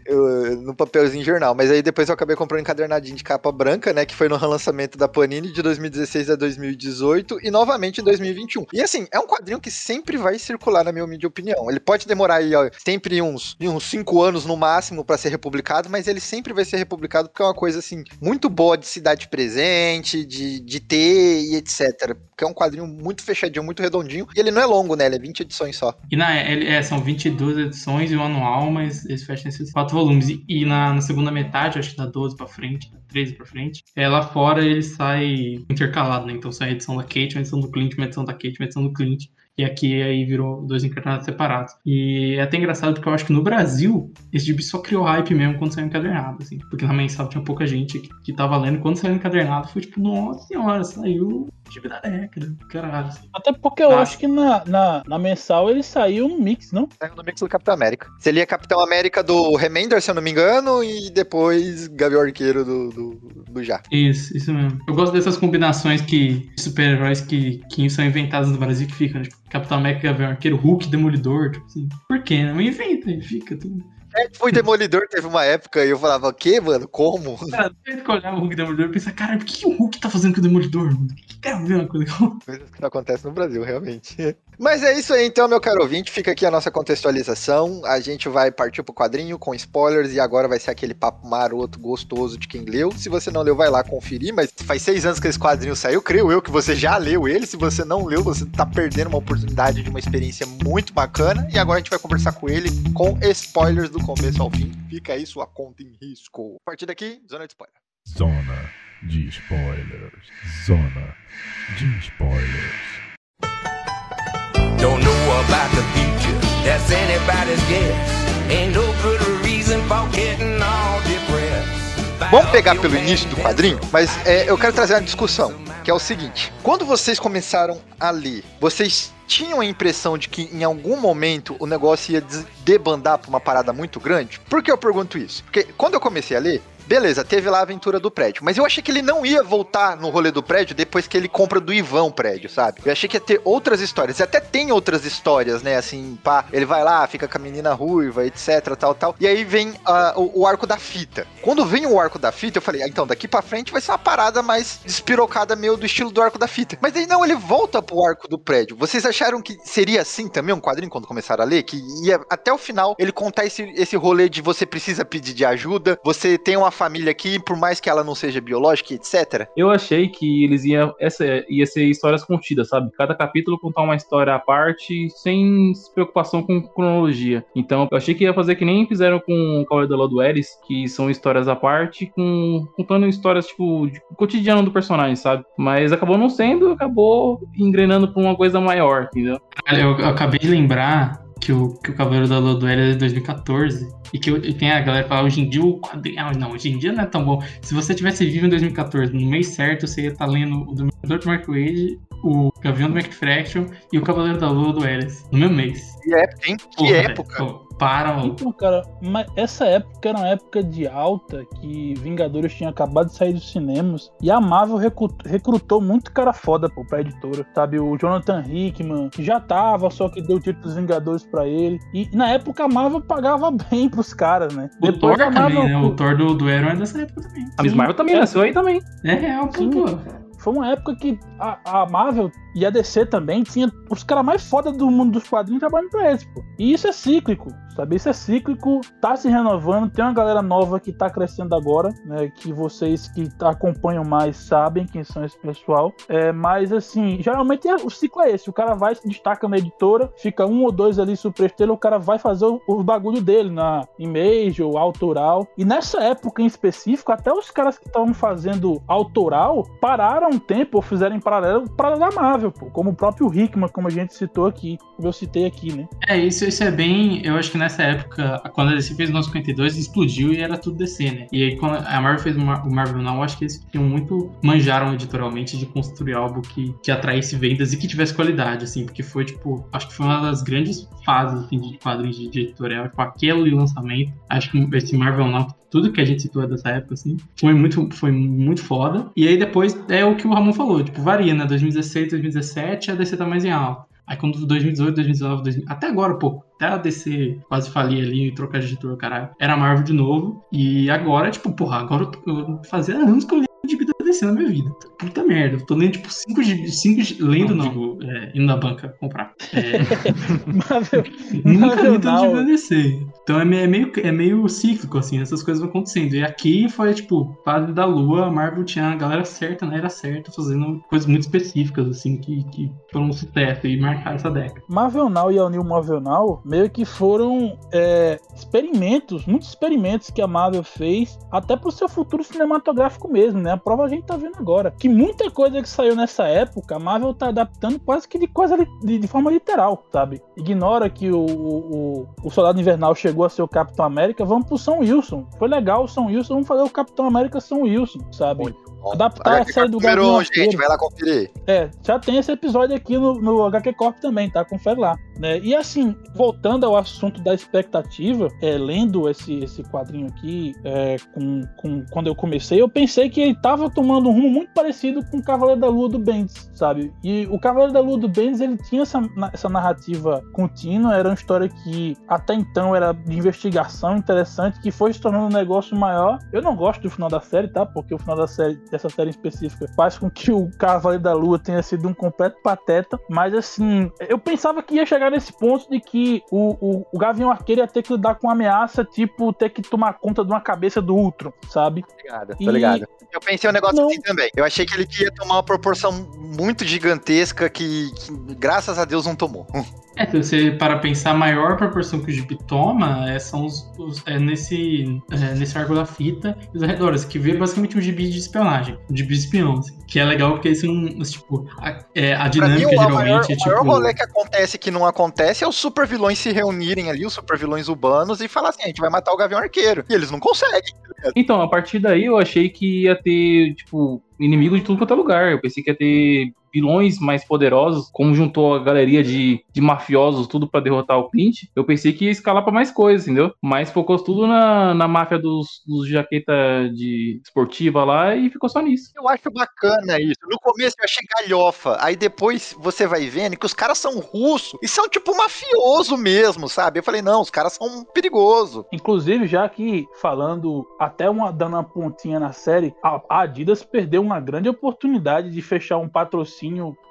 Eu, no papelzinho jornal. Mas aí depois eu acabei comprando um encadernadinho de capa branca, né? Que foi no relançamento da Panini de 2016 a 2018 e novamente em 2021. E assim, é um quadrinho que sempre vai circular, na minha humilde opinião. Ele pode demorar aí, ó, sempre uns, uns cinco anos no máximo pra ser republicado, mas ele sempre vai ser republicado porque é uma coisa, assim, muito boa de cidade presente, de, de ter e etc. Porque é um quadrinho muito fechadinho, muito redondinho. E ele não é longo, né? Ele é 20 edições só. E na, é, são 22 edições e o anual, mas eles fecham esses quatro volumes. E, e na, na segunda metade, acho que da 12 pra frente, da 13 pra frente, é, lá fora ele sai intercalado, né? Então sai a edição da Kate, uma edição do Clint, uma edição da Kate, uma edição do Clint. E aqui aí virou dois encadernados separados. E é até engraçado porque eu acho que no Brasil, esse gibi só criou hype mesmo quando saiu encadernado, assim. Porque na mensal tinha pouca gente que, que tava lendo. Quando saiu encadernado, foi tipo, nossa senhora, saiu gibi da década. Caralho. assim. Até porque eu acho que na, na, na mensal ele saiu no mix, não? Saiu no mix do Capitão América. Você lia Capitão América do Remender, se eu não me engano, e depois Gavião Arqueiro do, do, do Já. Isso, isso mesmo. Eu gosto dessas combinações que de super-heróis que, que são inventadas no Brasil que ficam, né? Tipo, Capitão América, Gavião Arqueiro, Hulk, Demolidor, tipo assim. Por quê, né? Mas inventa e fica tudo. É, foi Demolidor, teve uma época e eu falava, o quê, mano? Como? Cara, sempre que eu olhava o Hulk e Demolidor, eu pensava, cara, por que o Hulk tá fazendo com o Demolidor, mano? O que que tem a ver uma coisa? Coisas que não acontecem no Brasil, realmente. <laughs> Mas é isso aí, então, meu caro ouvinte. Fica aqui a nossa contextualização. A gente vai partir pro quadrinho com spoilers e agora vai ser aquele papo maroto, gostoso de quem leu. Se você não leu, vai lá conferir. Mas faz seis anos que esse quadrinho saiu. Creio eu que você já leu ele. Se você não leu, você tá perdendo uma oportunidade de uma experiência muito bacana. E agora a gente vai conversar com ele com spoilers do começo ao fim. Fica aí sua conta em risco. A partir daqui, zona de spoiler. Zona de spoilers. Zona de spoilers. Don't know about the future, that's anybody's guess. Ain't no good reason for getting all depressed. Vamos pegar pelo início do quadrinho, mas é, eu quero trazer uma discussão, que é o seguinte: quando vocês começaram a ler, vocês tinham a impressão de que em algum momento o negócio ia debandar pra uma parada muito grande? Por que eu pergunto isso? Porque quando eu comecei a ler, beleza, teve lá a aventura do prédio, mas eu achei que ele não ia voltar no rolê do prédio depois que ele compra do Ivan o prédio, sabe? Eu achei que ia ter outras histórias, e até tem outras histórias, né? Assim, pá, ele vai lá, fica com a menina ruiva, etc, tal, tal. E aí vem ah, o, o arco da fita. Quando vem o arco da fita, eu falei, ah, então daqui pra frente vai ser uma parada mais despirocada, meio do estilo do arco da fita. Mas aí não, ele volta pro arco do prédio. Vocês acharam que seria assim também um quadrinho quando começaram a ler? Que ia até o final ele contar esse, esse rolê de você precisa pedir de ajuda, você tem uma família aqui, por mais que ela não seja biológica, etc. Eu achei que eles iam. Essa ia ser histórias contidas, sabe? Cada capítulo contar uma história à parte, sem preocupação com cronologia. Então, eu achei que ia fazer que nem fizeram com o Cavaleiro da Lua do Eris, que são histórias à parte, com, contando histórias, tipo, de cotidiano do personagem, sabe? Mas acabou não sendo, acabou engrenando pra uma coisa maior, entendeu? Olha, eu, eu acabei de lembrar que o, que o Cavaleiro da Lua do Hélio é de 2014. E que e tem a galera que fala, hoje em dia o quadrinho. Ah, não, hoje em dia não é tão bom. Se você tivesse vivo em 2014, no mês certo, você ia estar lendo o Dominador do Mark Wade, o Gavião do McFraction e o Cavaleiro da Lua do Eris. No mesmo mês. Que época, hein? Que Porra, época. Para, mano. Então, cara, mas essa época era uma época de alta que Vingadores tinha acabado de sair dos cinemas e a Marvel recru- recrutou muito cara foda pô, pra editora, sabe? O Jonathan Hickman, que já tava, só que deu o título dos Vingadores pra ele. E na época a Marvel pagava <laughs> bem pros caras, né? O Thor a também, Marvel- né? O Thor do, do Aaron é dessa época também. A Miss Marvel também é. nasceu aí também. É real. Sim. pô. Foi uma época que a, a Marvel e a DC também tinha os caras mais foda do mundo dos quadrinhos trabalhando pra eles, pô. E isso é cíclico, sabe? Isso é cíclico, tá se renovando, tem uma galera nova que tá crescendo agora, né? Que vocês que acompanham mais sabem quem são esse pessoal. É, mas assim, geralmente é- o ciclo é esse: o cara vai, se destaca na editora, fica um ou dois ali superestrela, o cara vai fazer o, o bagulho dele na em major, autoral. E nessa época em específico, até os caras que estavam fazendo autoral pararam um tempo ou fizeram em paralelo para da Marvel, pô, como o próprio Hickman, como a gente citou aqui, como eu citei aqui, né? É, isso, isso é bem. Eu acho que nessa época, quando a DC fez o 952, explodiu e era tudo DC, né? E aí, quando a Marvel fez o Mar- o Marvel Now, acho que eles tinham muito. manjaram editorialmente de construir algo que, que atraísse vendas e que tivesse qualidade, assim, porque foi, tipo. Acho que foi uma das grandes fases, assim, de quadrinhos de, editorial. Tipo, aquele lançamento. Acho que esse Marvel Now. Tudo que a gente citou dessa época, assim, foi muito, foi muito foda. E aí depois é o que o Ramon falou, tipo, varia, né? 2016, 2017, a DC tá mais em alta. Aí quando 2018, 2019, 2000, até agora, pô, até a DC quase falir ali e trocar de editor, caralho, era Marvel de novo. E agora, tipo, porra, agora eu, eu fazia anos que eu li de vida DC na minha vida. Puta merda. Eu tô lendo, tipo, cinco, gibi- cinco gi- lendo não, digo, é, indo na banca comprar. É, <laughs> <laughs> Marvel, nunca Marvel li tanto da DC. Então é, é meio, é meio cíclico, assim, essas coisas vão acontecendo. E aqui foi, tipo, Padre da Lua, a Marvel tinha a galera certa, na era certa, fazendo coisas muito específicas, assim, que, que foram um sucesso e marcaram essa década. Marvel Now e a New Marvel Now meio que foram é, experimentos, muitos experimentos que a Marvel fez até pro seu futuro cinematográfico mesmo, né? A prova a gente tá vendo agora. Que muita coisa que saiu nessa época, a Marvel tá adaptando quase que de coisa de, de forma literal, sabe? Ignora que o, o, o Soldado Invernal chegou a ser o Capitão América, vamos pro São Wilson. Foi legal o São Wilson, vamos fazer o Capitão América São Wilson, sabe? Adaptar a série do Gavião Arqueiro. gente, vai lá conferir. É, já tem esse episódio aqui no, no HQ Corp também, tá? Confere lá. Né? E assim, voltando ao assunto da expectativa, é, lendo esse, esse quadrinho aqui, é, com, com, quando eu comecei, eu pensei que ele tava tomando um rumo muito parecido com o Cavaleiro da Lua do Bendis, sabe? E o Cavaleiro da Lua do Bendis, ele tinha essa, essa narrativa contínua, era uma história que até então era de investigação interessante, que foi se tornando um negócio maior. Eu não gosto do final da série, tá? Porque o final da série, dessa série específica, faz com que o Cavaleiro da Lua tenha sido um completo pateta. Mas assim, eu pensava que ia chegar nesse ponto de que o, o, o Gavião Arqueiro ia ter que lidar com uma ameaça, tipo, ter que tomar conta de uma cabeça do Ultron, sabe? Obrigado, E- tô ligado. Eu pensei um negócio Não. assim também. Eu achei que ele ia tomar uma proporção muito gigantesca que, que, graças a Deus, não tomou. <laughs> É, se você para pensar, a maior proporção que o Gibi toma é, são os, os- é nesse, é, nesse arco da fita e os arredores, que vira basicamente um gibi de espionagem, um gibi de espião, assim, que é legal porque são, tipo, a, é, a mim, dinâmica o geralmente maior, é o tipo... maior rolê que acontece que não acontece é os super vilões se reunirem ali, os super vilões urbanos, e falar assim: a gente vai matar o Gavião Arqueiro. E eles não conseguem. Então, a partir daí eu achei que ia ter, tipo, inimigo de tudo quanto é lugar. Eu pensei que ia ter vilões mais poderosos, como juntou a galeria de, de mafiosos, tudo pra derrotar o Clint. Eu pensei que ia escalar pra mais coisas, entendeu? Mas focou tudo na, na máfia dos, dos jaqueta de esportiva lá e ficou só nisso. Eu acho bacana isso. No começo eu achei galhofa. Aí depois você vai vendo que os caras são russos e são tipo mafioso mesmo, sabe? Eu falei, não, os caras são perigosos. Inclusive, já que falando, até uma dando uma pontinha na série, a Adidas perdeu uma grande oportunidade de fechar um patrocínio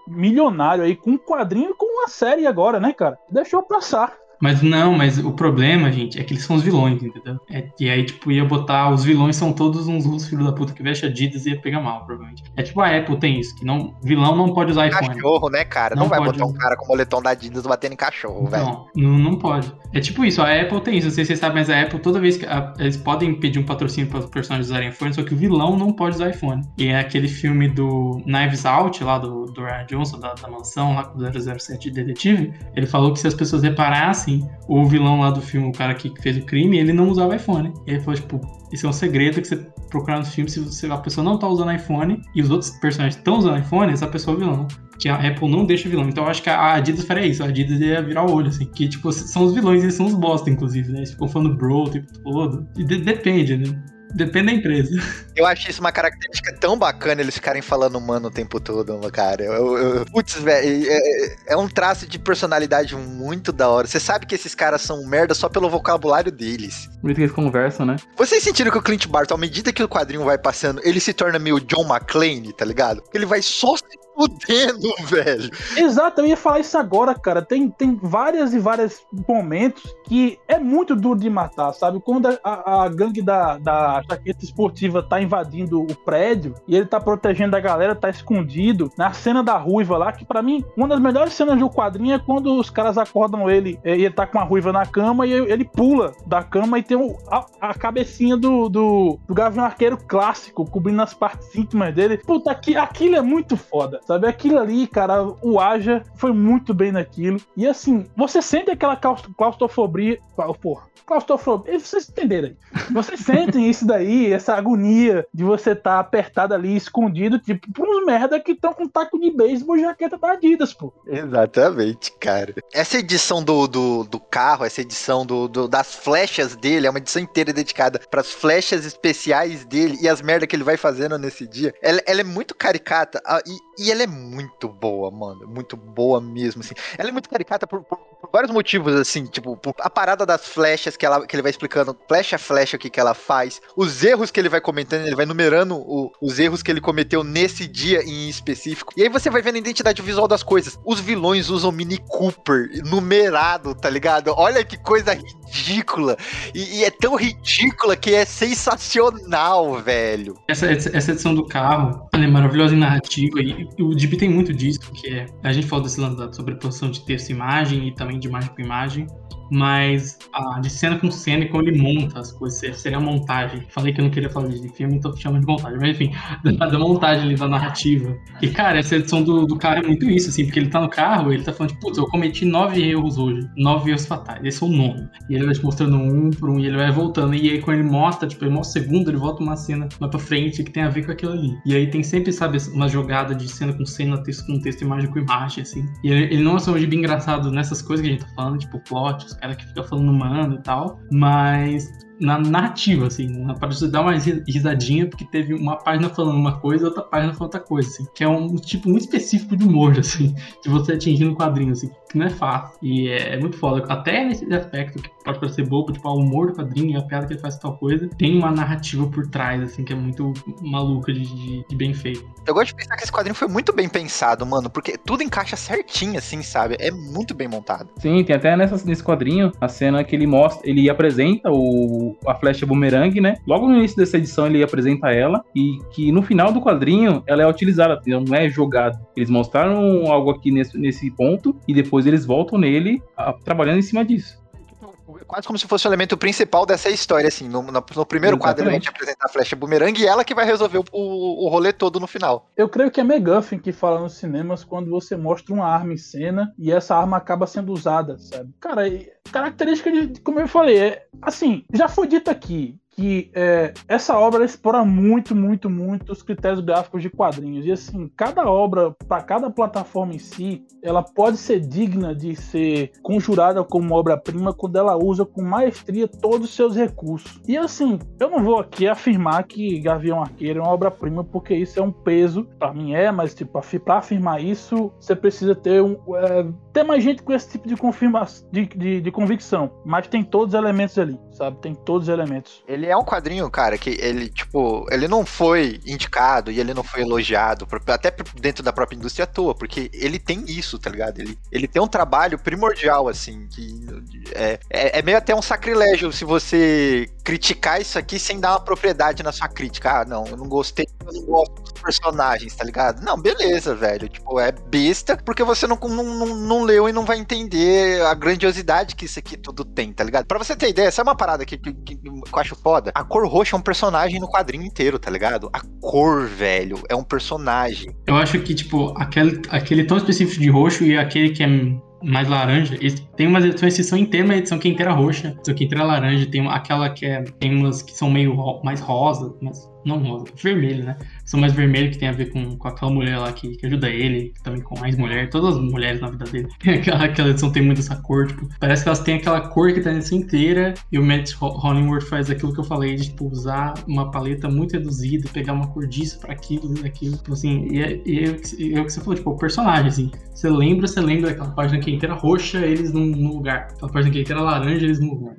milionário aí com um quadrinho e com uma série agora, né, cara? Deixou passar. Mas não, mas o problema, gente, é que eles são os vilões, entendeu? É, e aí, tipo, ia botar. Os vilões são todos uns russos filhos da puta que veste Adidas e ia pegar mal, provavelmente. É tipo a Apple tem isso, que não, vilão não pode usar iPhone. Cachorro, né, cara? Não, Não vai botar um cara com moletom da Adidas batendo em cachorro, velho. Não, não, pode. É tipo isso, a Apple tem isso, não sei se vocês sabem, mas a Apple, toda vez que. a- eles podem pedir um patrocínio para os personagens usarem iPhone, só que o vilão não pode usar iPhone. E é aquele filme do Knives Out, lá do, do Ryan Johnson, da, da mansão, lá com o 007 Detetive. Ele falou que se as pessoas reparassem, o vilão lá do filme, o cara que fez o crime, ele não usava iPhone. Ele falou, tipo, esse é um segredo que você procurar nos filmes, se você- a pessoa não tá usando iPhone e os outros personagens estão usando iPhone, essa pessoa é vilão que a Apple não deixa vilão. Então eu acho que a Adidas faria isso. A Adidas ia virar o olho, assim. Que, tipo, são os vilões, eles são os bosta, inclusive, né? Eles ficam falando bro o tempo todo. E de- depende, né? Depende da empresa. Eu acho isso uma característica tão bacana eles ficarem falando mano o tempo todo, cara. Eu, eu- putz, velho, é, é- é um traço de personalidade muito da hora. Você sabe que esses caras são merda só pelo vocabulário deles. Isso que eles conversam, né? Vocês sentiram que o Clint Barton, à medida que o quadrinho vai passando, ele se torna meio John McClane, tá ligado? Ele vai só se fudendo, velho. Exato, eu ia falar isso agora, cara. Tem, tem várias e vários momentos que é muito duro de matar, sabe? Quando a, a- gangue da, da jaqueta esportiva tá invadindo o prédio e ele tá protegendo a galera, tá escondido. Na cena da ruiva lá, que pra mim, uma das melhores cenas do quadrinho é quando os caras acordam ele eh, e ele tá com a ruiva na cama e ele pula da cama e tem a, a cabecinha do, do, do Gavião Arqueiro clássico cobrindo as partes íntimas dele. Puta, aqui, aquilo é muito foda, sabe? Aquilo ali, cara, o Aja foi muito bem naquilo. E assim, você sente aquela claus- claustrofobia. clau- Porra, claustrofobia. Vocês entenderam aí. Vocês <laughs> sentem isso daí, essa agonia de você estar apertado ali, escondido, tipo, por uns merda que estão com taco de beisebol e jaqueta da Adidas, pô. Exatamente, cara. Essa edição do, do, do carro, essa edição do, do- das flechas dele, é uma edição inteira dedicada pras flechas especiais dele e as merdas que ele vai fazendo nesse dia. Ela, ela é muito caricata ah, e, e ela é muito boa, mano. Muito boa mesmo, assim. Ela é muito caricata por, por- por vários motivos, assim, tipo, a parada das flechas que, ela, que ele vai explicando, flecha a flecha, o que, que ela faz, os erros que ele vai cometendo, ele vai numerando o- os erros que ele cometeu nesse dia em específico. E aí você vai vendo a identidade visual das coisas. Os vilões usam Mini Cooper numerado, tá ligado? Olha que coisa ridícula. E, e é tão ridícula que é sensacional, velho. Essa, essa edição do carro, ela é maravilhosa em narrativa e, o Gibi tem muito disso, que é, a gente fala desse lance da sobreposição de texto e imagem e também de imagem com imagem, mas a, de cena com cena e como ele monta as coisas, seria a montagem. Falei que eu não queria falar de filme, então chama de montagem, mas enfim, da, <laughs> da montagem ali, da narrativa. E cara, essa edição do, do cara é muito isso, assim, porque ele tá no carro, ele tá falando, tipo, putz, eu cometi nove erros hoje, nove erros fatais, esse é o nono. E ele vai te mostrando um por um, e ele vai voltando, e aí quando ele mostra, tipo, ele mostra o segundo, ele volta uma cena mais pra frente que tem a ver com aquilo ali. E aí tem sempre, sabe, uma jogada de cena com cena, texto com texto, imagem com imagem, assim. E ele, ele não é só um gibi engraçado nessas coisas que a gente tá falando, tipo, plot, caras que ficam falando mano e tal, mas na narrativa, assim, na parte de você dar uma ri- risadinha, porque teve uma página falando uma coisa e outra página falando outra coisa, assim, que é um tipo muito específico de humor, <laughs> assim, de você atingir no quadrinho, assim, que não é fácil. E é, é muito foda. Até nesse aspecto que pode parecer bobo, tipo, ah, o humor do quadrinho e a piada que ele faz tal coisa, tem uma narrativa por trás, assim, que é muito maluca de, de- de bem feito. Eu gosto de pensar que esse quadrinho foi muito bem pensado, mano, porque tudo encaixa certinho, assim, sabe? É muito bem montado. Sim, tem até nessa, nesse quadrinho a cena que ele mostra, ele apresenta o, a flecha boomerang, né? Logo no início dessa edição ele apresenta ela e que no final do quadrinho ela é utilizada, não é jogada. Eles mostraram algo aqui nesse, nesse ponto e depois eles voltam nele a- trabalhando em cima disso. Quase como se fosse o elemento principal dessa história, assim. No, no- no primeiro quadro a gente apresenta a flecha boomerang e ela que vai resolver o, o, o rolê todo no final. Eu creio que é McGuffin que fala nos cinemas quando você mostra uma arma em cena e essa arma acaba sendo usada, sabe? Cara, característica de, de- como eu falei, é assim, já foi dito aqui que é, essa obra explora muito, muito, muito os critérios gráficos de quadrinhos. E assim, cada obra, para cada plataforma em si, ela pode ser digna de ser conjurada como obra-prima quando ela usa com maestria todos os seus recursos. E assim, eu não vou aqui afirmar que Gavião Arqueiro é uma obra-prima, porque isso é um peso. Pra mim é, mas tipo, pra afirmar isso, você precisa ter um. é, ter mais gente com esse tipo de, confirma de, de, de convicção. Mas tem todos os elementos ali, sabe? Tem todos os elementos. Ele é um quadrinho, cara, que ele, tipo, ele não foi indicado e ele não foi elogiado, até dentro da própria indústria à toa, porque ele tem isso, tá ligado? Ele, ele tem um trabalho primordial, assim, que é, é, é meio até um sacrilégio se você criticar isso aqui sem dar uma propriedade na sua crítica. Ah, não, eu não gostei, eu gosto dos personagens, tá ligado? Não, beleza, velho. Tipo, é besta, porque você não, não, não, não leu e não vai entender a grandiosidade que isso aqui tudo tem, tá ligado? Pra você ter ideia, é uma parada que, que, que eu acho foda. A cor roxa é um personagem no quadrinho inteiro, tá ligado? A cor, velho, é um personagem. Eu acho que, tipo, aquele, aquele tão específico de roxo e aquele que é mais laranja, tem umas edições que são inteiras, uma edição que é inteira roxa, edição que é inteira laranja, tem aquela que é. Tem umas que são meio ro- mais rosa, mas não vermelho, né? São mais vermelho que tem a ver com, com aquela mulher lá que, que ajuda ele, que também com mais mulher, todas as mulheres na vida dele. <laughs> aquela, aquela edição tem muito essa cor, tipo, parece que elas têm aquela cor que tá nessa inteira, e o Matt Ho- Hollingworth faz aquilo que eu falei, de tipo, usar uma paleta muito reduzida, pegar uma cor disso pra aquilo, daquilo, tipo assim, e é, e é é o que você falou, tipo, o personagem, assim, você lembra, você lembra daquela página que é inteira roxa, eles num, num lugar, aquela página que é inteira laranja, eles num lugar.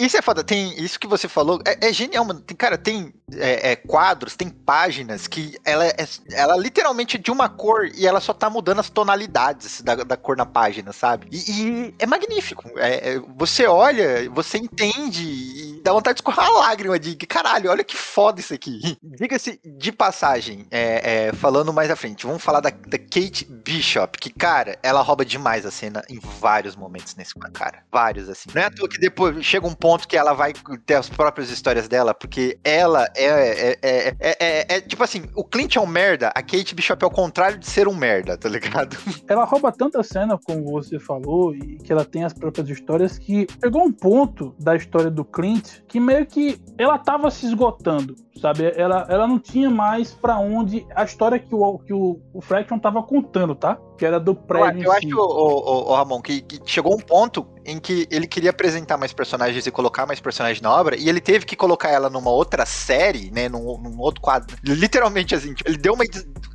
Isso é foda, tem isso que você falou, é, é genial, mano. Tem, cara, tem é, é, quadros, tem páginas que ela é, ela literalmente é de uma cor e ela só tá mudando as tonalidades da, da cor na página, sabe? E, e é magnífico. É, é, você olha, você entende e dá vontade de escorrer uma lágrima de que caralho, olha que foda isso aqui. <laughs> Diga-se de passagem, é, é, falando mais à frente, vamos falar da, da Kate Bishop, que, cara, ela rouba demais a cena em vários momentos nesse cara. Vários, assim. Não é à toa que depois chega um ponto que ela vai ter as próprias histórias dela, porque ela é, é, é, é, é- é- tipo assim, o Clint é um merda, a Kate Bishop é o contrário de ser um merda, tá ligado? <laughs> ela rouba tanta cena, como você falou, e que ela tem as próprias histórias, que chegou um ponto da história do Clint que meio que ela tava se esgotando, sabe? Ela, ela não tinha mais pra onde a história que o, que o, o Fraction tava contando, tá? que era do Eu, prédio. eu acho, si. ô, ô, ô, Ramon, que, que chegou um ponto em que ele queria apresentar mais personagens e colocar mais personagens na obra, e ele teve que colocar ela numa outra série, né, num, num outro quadro. Literalmente, assim, tipo, ele deu, uma,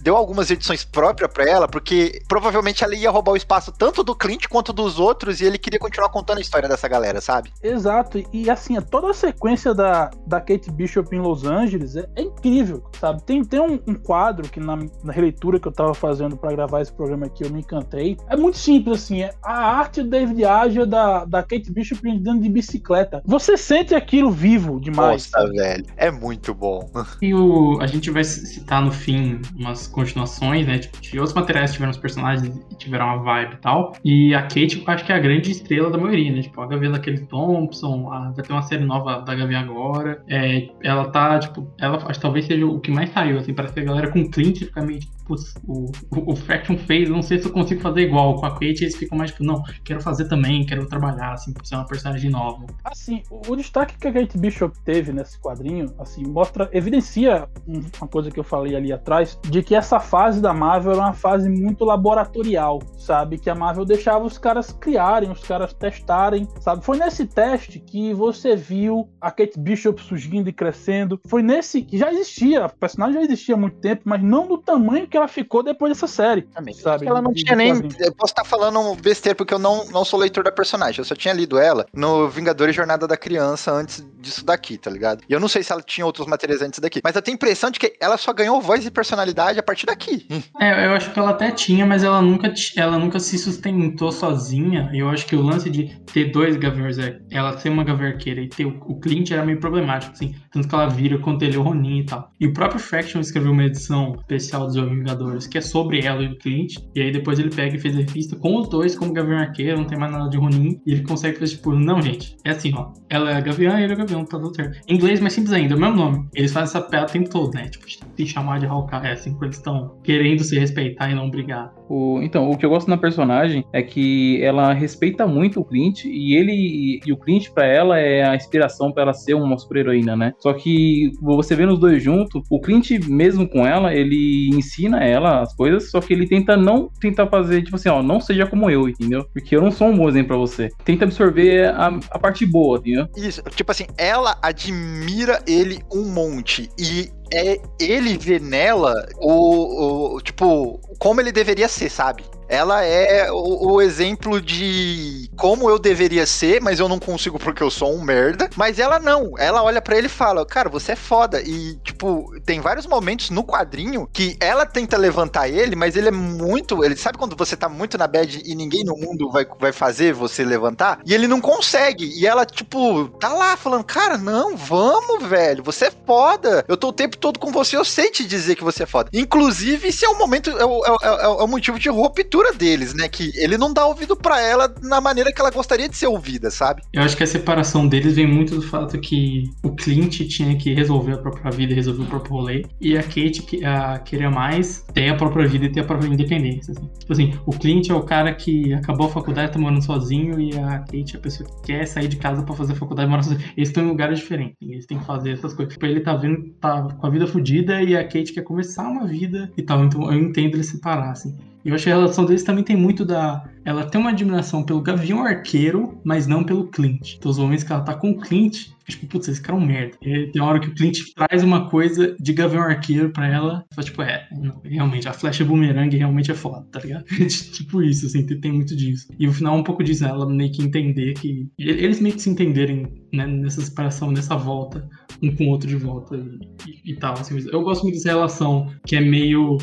deu algumas edições próprias pra ela, porque provavelmente ela ia roubar o espaço tanto do Clint quanto dos outros, e ele queria continuar contando a história dessa galera, sabe? Exato, e- e assim, toda a sequência da, da Kate Bishop em Los Angeles é, é incrível, sabe? Tem, tem um, um quadro que na, na releitura que eu tava fazendo pra gravar esse programa aqui, eu me encantei. É muito simples, assim, é a arte do David Aja da, da Kate Bishop andando de bicicleta. Você sente aquilo vivo demais. Nossa, velho. É muito bom. <laughs> E o, a gente vai citar no fim umas continuações, né? Tipo, de outros materiais que tiveram os personagens e tiveram uma vibe e tal. E a Kate, eu acho que é a grande estrela da maioria, né? Tipo, a Gavião daquele Thompson, a- vai ter uma série nova da Gavião agora. É, ela tá, tipo, ela acho talvez seja o que mais saiu, assim, parece que a galera com Clint fica meio tipo, o, o, o Fraction fez, não sei se eu consigo fazer igual. Com a Kate, eles ficam mais tipo, não, quero fazer também, quero trabalhar, assim, pra ser uma personagem nova. Assim, o, o destaque que a Kate Bishop teve nesse quadrinho, assim, mostra, evidencia um- uma coisa que eu falei ali atrás, de que essa fase da Marvel era uma fase muito laboratorial, sabe? Que a Marvel deixava os caras criarem, os caras testarem, sabe? Foi nesse teste que você viu a Kate Bishop surgindo e crescendo. Foi nesse que já existia, a personagem já existia há muito tempo, mas não do tamanho que ela ficou depois dessa série. Sabe, ela não tinha nem. Eu posso estar falando besteira porque eu não, não sou leitor da personagem. Eu só tinha lido ela no Vingadores Jornada da Criança antes disso daqui, tá ligado? E eu não sei se ela tinha outros materiais antes daqui. Mas eu tenho a impressão de que ela só ganhou voz e personalidade a partir daqui. É, eu acho que ela até tinha, mas ela nunca, ela nunca se sustentou sozinha. E eu acho que o lance de ter dois Gaviões, é, ela ser uma Gavião e ter o, o Clint era meio problemático, assim. Tanto que ela vira contra ele o Ronin e tal. E o próprio Fraction escreveu uma edição especial dos Vingadores, que é sobre ela e o Clint. E aí depois ele pega e fez a revista com os dois como Gavião Arqueiro, não tem mais nada de Ronin. E ele consegue fazer, tipo, não, gente, é assim, ó. Ela é Gavião e ele é Gavião, tá tudo certo. Em inglês, mais simples ainda, é o mesmo nome. Eles fazem essa piada o tempo todo, né? Tipo, se chamar de Hawkeye, é assim, quando eles estão querendo se respeitar e não brigar. O- então, o que eu gosto na personagem é que ela respeita muito o Clint e ele e o Clint pra ela é a inspiração pra ela ser uma super-heroína, né? Só que você vê nos dois juntos, o Clint mesmo com ela, ele ensina ela as coisas, só que ele tenta não tentar fazer tipo assim, ó, não seja como eu, entendeu? Porque eu não sou um bom exemplo pra você. Tenta absorver a, a parte boa, entendeu? Isso, tipo assim, ela admira ele um monte. E é ele vê nela o, o- tipo, como ele deveria ser, sabe? Ela é o, o exemplo de como eu deveria ser, mas eu não consigo porque eu sou um merda. Mas ela não. Ela olha pra ele e fala: Cara, você é foda. E, tipo, tem vários momentos no quadrinho que ela tenta levantar ele, mas ele é muito. Ele sabe quando você tá muito na bad e ninguém no mundo vai, vai fazer você levantar? E ele não consegue. E ela, tipo, tá lá falando: Cara, não, vamos, velho. Você é foda. Eu tô o tempo todo com você. Eu sei te dizer que você é foda. Inclusive, esse é o momento, é o, é é é o motivo de ruptura deles, né? Que ele não dá ouvido pra ela na maneira que ela gostaria de ser ouvida, sabe? Eu acho que a separação deles vem muito do fato que o Clint tinha que resolver a própria vida resolver o próprio rolê. E a Kate que, a, queria mais ter a própria vida e ter a própria independência. assim. Tipo assim, o Clint é o cara que acabou a faculdade, tá morando sozinho, e a Kate é a pessoa que quer sair de casa pra fazer a faculdade e morar sozinho. Eles estão em lugares diferentes, eles têm que fazer essas coisas. Tipo, ele tá vendo, tá com a vida fodida e a Kate quer começar uma vida e tal. Então eu entendo eles separar, assim. E eu acho que a relação deles também tem muito da. Ela tem uma admiração pelo Gavião Arqueiro, mas não pelo Clint. Então, os momentos que ela tá com o Clint, é tipo, putz, esse cara é um merda. E tem uma hora que o Clint traz uma coisa de Gavião Arqueiro pra ela. Fala, tipo, é, não, realmente, a flecha boomerang realmente é foda, tá ligado? <laughs> tipo isso, assim, tem, tem muito disso. E o final é um pouco disso, né? Ela meio que entender que. Eles meio que se entenderem né, nessa separação, nessa volta, um com o outro de volta e, e, e tal. Assim. Eu gosto muito dessa relação que é meio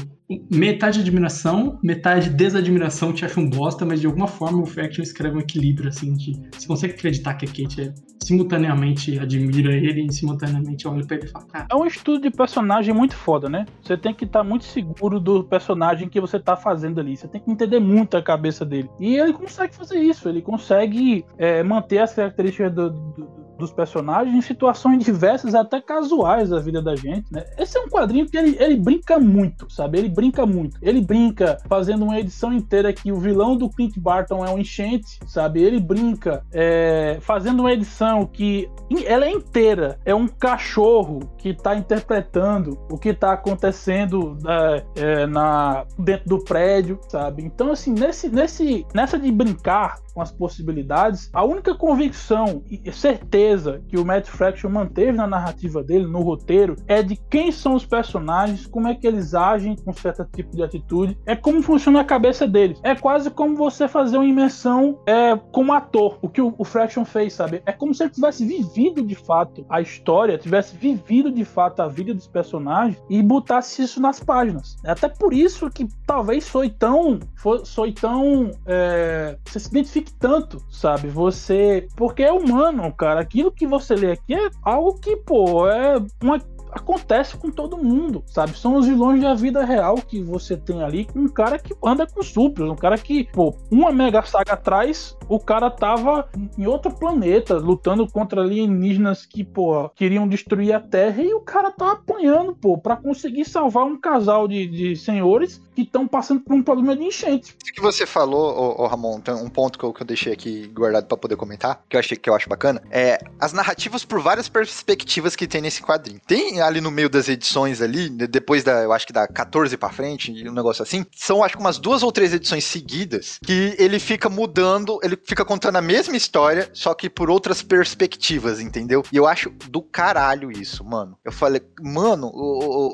metade admiração, metade desadmiração, te acha um bosta, mas de alguma forma o Faction escreve um equilíbrio, assim, de você consegue acreditar que a Kate é, simultaneamente admira ele e simultaneamente olha pra ele e fala, É um estudo de personagem muito foda, né? Você tem que estar muito seguro do personagem que você tá fazendo ali. Você tem que entender muito a cabeça dele. E ele consegue fazer isso. Ele consegue é, manter as características do, do- dos personagens em situações diversas, até casuais da vida da gente, né? Esse é um quadrinho que ele, ele brinca muito, sabe? Ele brinca muito. Ele brinca fazendo uma edição inteira que o vilão do Clint Barton é um enchente, sabe? Ele brinca é, fazendo uma edição que ela é inteira, é um cachorro que tá interpretando o que tá acontecendo é, é, na, dentro do prédio, sabe? Então, assim, nesse, nesse, nessa de brincar com as possibilidades, a única convicção e certeza que o Matt Fraction manteve na narrativa dele, no roteiro, é de quem são os personagens, como é que eles agem com certo tipo de atitude, é como funciona a cabeça deles. É quase como você fazer uma imersão é, como ator, o que o, o Fraction fez, sabe? É como se ele tivesse vivido de fato a história, tivesse vivido de fato a vida dos personagens e botasse isso nas páginas. É até por isso que talvez foi tão, foi, tão, é, você se identifique tanto, sabe? Você, porque é humano, cara. Aquilo que você lê aqui é algo que, pô, é uma acontece com todo mundo, sabe? São os vilões da vida real que você tem ali com um cara que anda com supers, um cara que, pô, uma mega saga atrás, o cara tava em outro planeta, lutando contra alienígenas que, pô, queriam destruir a Terra e o cara tá apanhando, pô, para conseguir salvar um casal de, de senhores que estão passando por um problema de enchente. Isso que você falou, ô, ô Ramon, tem um ponto que eu, que eu deixei aqui guardado para poder comentar, que eu achei que eu acho bacana, é as narrativas por várias perspectivas que tem nesse quadrinho. Tem ali no meio das edições ali, depois da, eu acho que da 14 para frente, um negócio assim, são acho que umas duas ou três edições seguidas que ele fica mudando, ele fica contando a mesma história, só que por outras perspectivas, entendeu? E eu acho do caralho isso, mano. Eu falei, mano,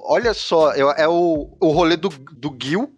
olha só, é o, o rolê do, do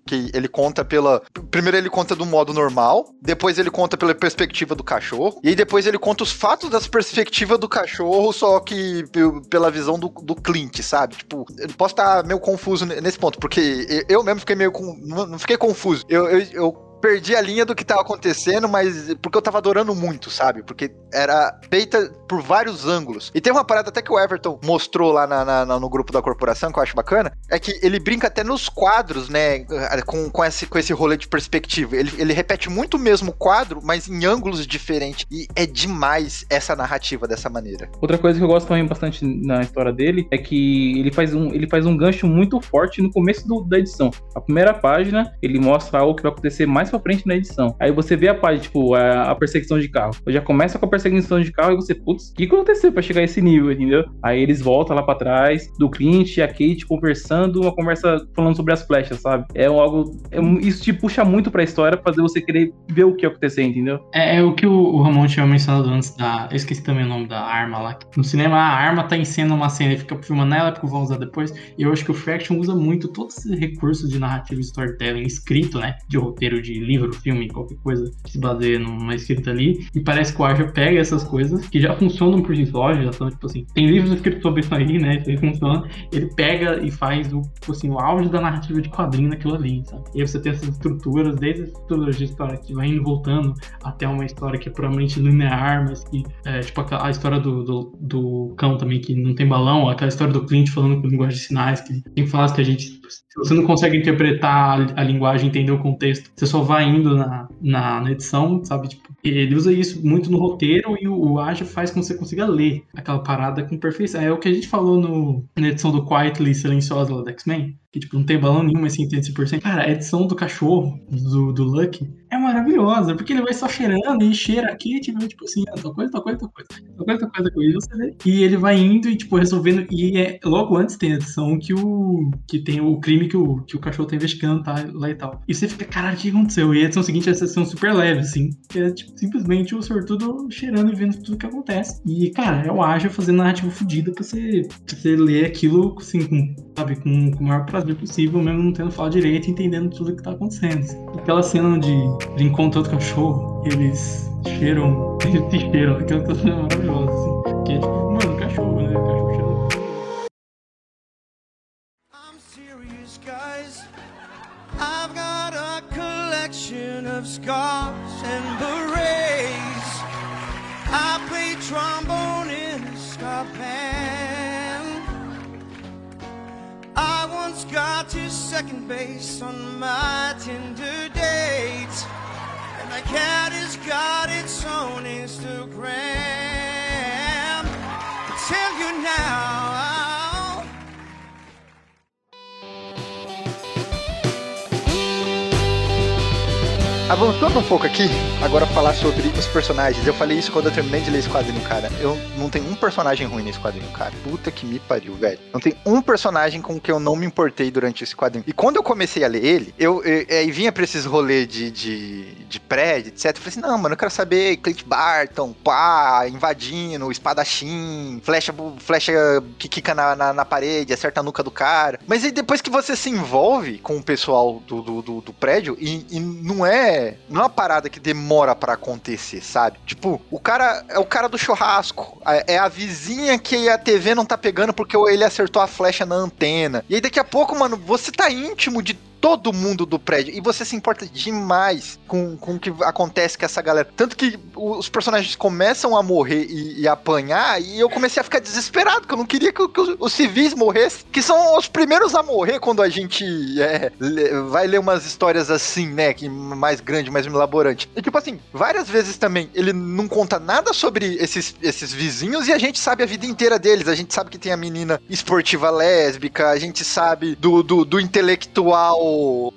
que ele conta pela. Primeiro ele conta do modo normal, depois ele conta pela perspectiva do cachorro, e aí depois ele conta os fatos das perspectivas do cachorro, só que pela visão do, do Clint, sabe? Tipo, eu posso estar meio confuso nesse ponto, porque eu mesmo fiquei meio. Com, não fiquei confuso. eu, eu, eu perdi a linha do que tava acontecendo, mas porque eu tava adorando muito, sabe? Porque era feita por vários ângulos. E tem uma parada até que o Everton mostrou lá na, na, no grupo da corporação, que eu acho bacana, é que ele brinca até nos quadros, né? Com, com, esse, com esse rolê de perspectiva. Ele, ele repete muito o mesmo quadro, mas em ângulos diferentes. E é demais essa narrativa dessa maneira. Outra coisa que eu gosto também bastante na história dele é que ele faz um, ele faz um gancho muito forte no começo do, da edição. A primeira página, ele mostra algo que vai acontecer mais pra frente na edição. Aí você vê a página, tipo, a, a perseguição de carro. Já começa com a perseguição de carro e você, putz, o que aconteceu pra chegar a esse nível, entendeu? Aí eles voltam lá pra trás, do Clint e a Kate conversando, uma conversa falando sobre as flechas, sabe? É algo. É, isso te puxa muito pra história, fazer você querer ver o que ia acontecer, entendeu? É, é o que o, o, Ramon tinha mencionado antes da. Eu esqueci também o nome da arma lá. No cinema, a arma tá em cena uma cena e fica filmando ela, porque vão usar depois. E eu acho que o Fraction usa muito todos esses recursos de narrativa e storytelling escrito, né? De roteiro de livro, filme, qualquer coisa que se baseia numa escrita ali. E parece que o Arja pega essas coisas que já funcionam por si só, já são, tipo assim, tem livros escritos sobre isso aí, né? Isso aí funciona. Ele pega e faz o, tipo assim, o auge da narrativa de quadrinho naquilo ali, sabe? E aí você tem essas estruturas, desde as estruturas de história que vai indo voltando até uma história que é puramente linear, mas que, é, tipo, a, a história do, do, do, cão também, que não tem balão, aquela história do Clint falando com linguagem de sinais, que tem falas que a gente se você não consegue interpretar a, linguagem, entender o contexto, você só vai indo na, na, na edição, sabe? Tipo, ele usa isso muito no roteiro e o, o ágil faz com que você consiga ler aquela parada com perfeição. É o que a gente falou no, na edição do Quietly Silenciosa lá do X-Men, que tipo, não tem balão nenhum, mas sim tem 100%. Cara, a edição do cachorro, do, do Lucky, é maravilhosa, porque ele vai só cheirando e cheira aqui, tipo, tipo assim, ah, tal coisa, tal coisa, tal coisa, tal coisa, tal coisa, coisa, você vê. E ele vai indo e, tipo, resolvendo. E é, logo antes tem a edição que o. que tem o crime que o, que o cachorro tá investigando tá, lá e tal. E você fica, caralho, o que aconteceu? E a edição seguinte é a edição super leve, assim. Que é tipo, simplesmente o sortudo cheirando e vendo tudo que acontece. E, cara, é o ágil fazendo narrativa fodida pra você, pra você ler aquilo, assim, com, sabe, com, com o maior prazer possível, mesmo não tendo falado direito e entendendo tudo que tá acontecendo. Aquela cena de ele encontra outro cachorro, eles cheiram, <laughs> eles se cheiram, aquela coisa maravilhosa, assim. Que é tipo, mano, cachorro, né? Cachorro cheirando. I'm serious, guys. I've got a collection of scars and berets. I play trombone second base on my Tinder date. And my cat has got its own Instagram. I tell you now, I Avançando um pouco aqui, agora falar sobre os personagens. Eu falei isso quando eu terminei de ler esse quadrinho, cara. Eu não tenho um personagem ruim nesse quadrinho, cara. Puta que me pariu, velho. Não tem um personagem com que eu não me importei durante esse quadrinho. E quando eu comecei a ler ele, eu, eu, aí vinha pra esses rolês de, de, de prédio, etc. Eu falei assim: não, mano, eu quero saber Clint Barton, pá, invadindo, espadachim, flecha, flecha que quica na, na, na parede, acerta a nuca do cara. Mas aí depois que você se envolve com o pessoal do, do, do, do prédio, e, e não é não é uma parada que demora pra acontecer, sabe? Tipo, o cara é o cara do churrasco, é é a vizinha que a TV não tá pegando porque ele acertou a flecha na antena. E aí daqui a pouco, mano, você tá íntimo de todo mundo do prédio. E você se importa demais com, com o que acontece com essa galera. Tanto que os personagens começam a morrer e, e apanhar, e eu comecei a ficar desesperado, porque eu não queria que, que os, os civis morressem, que são os primeiros a morrer quando a gente é, vai ler umas histórias assim, né? Que mais grande, mais elaborante. E tipo assim, várias vezes também ele não conta nada sobre esses, esses vizinhos e a gente sabe a vida inteira deles. A gente sabe que tem a menina esportiva lésbica, a gente sabe do, do, do intelectual,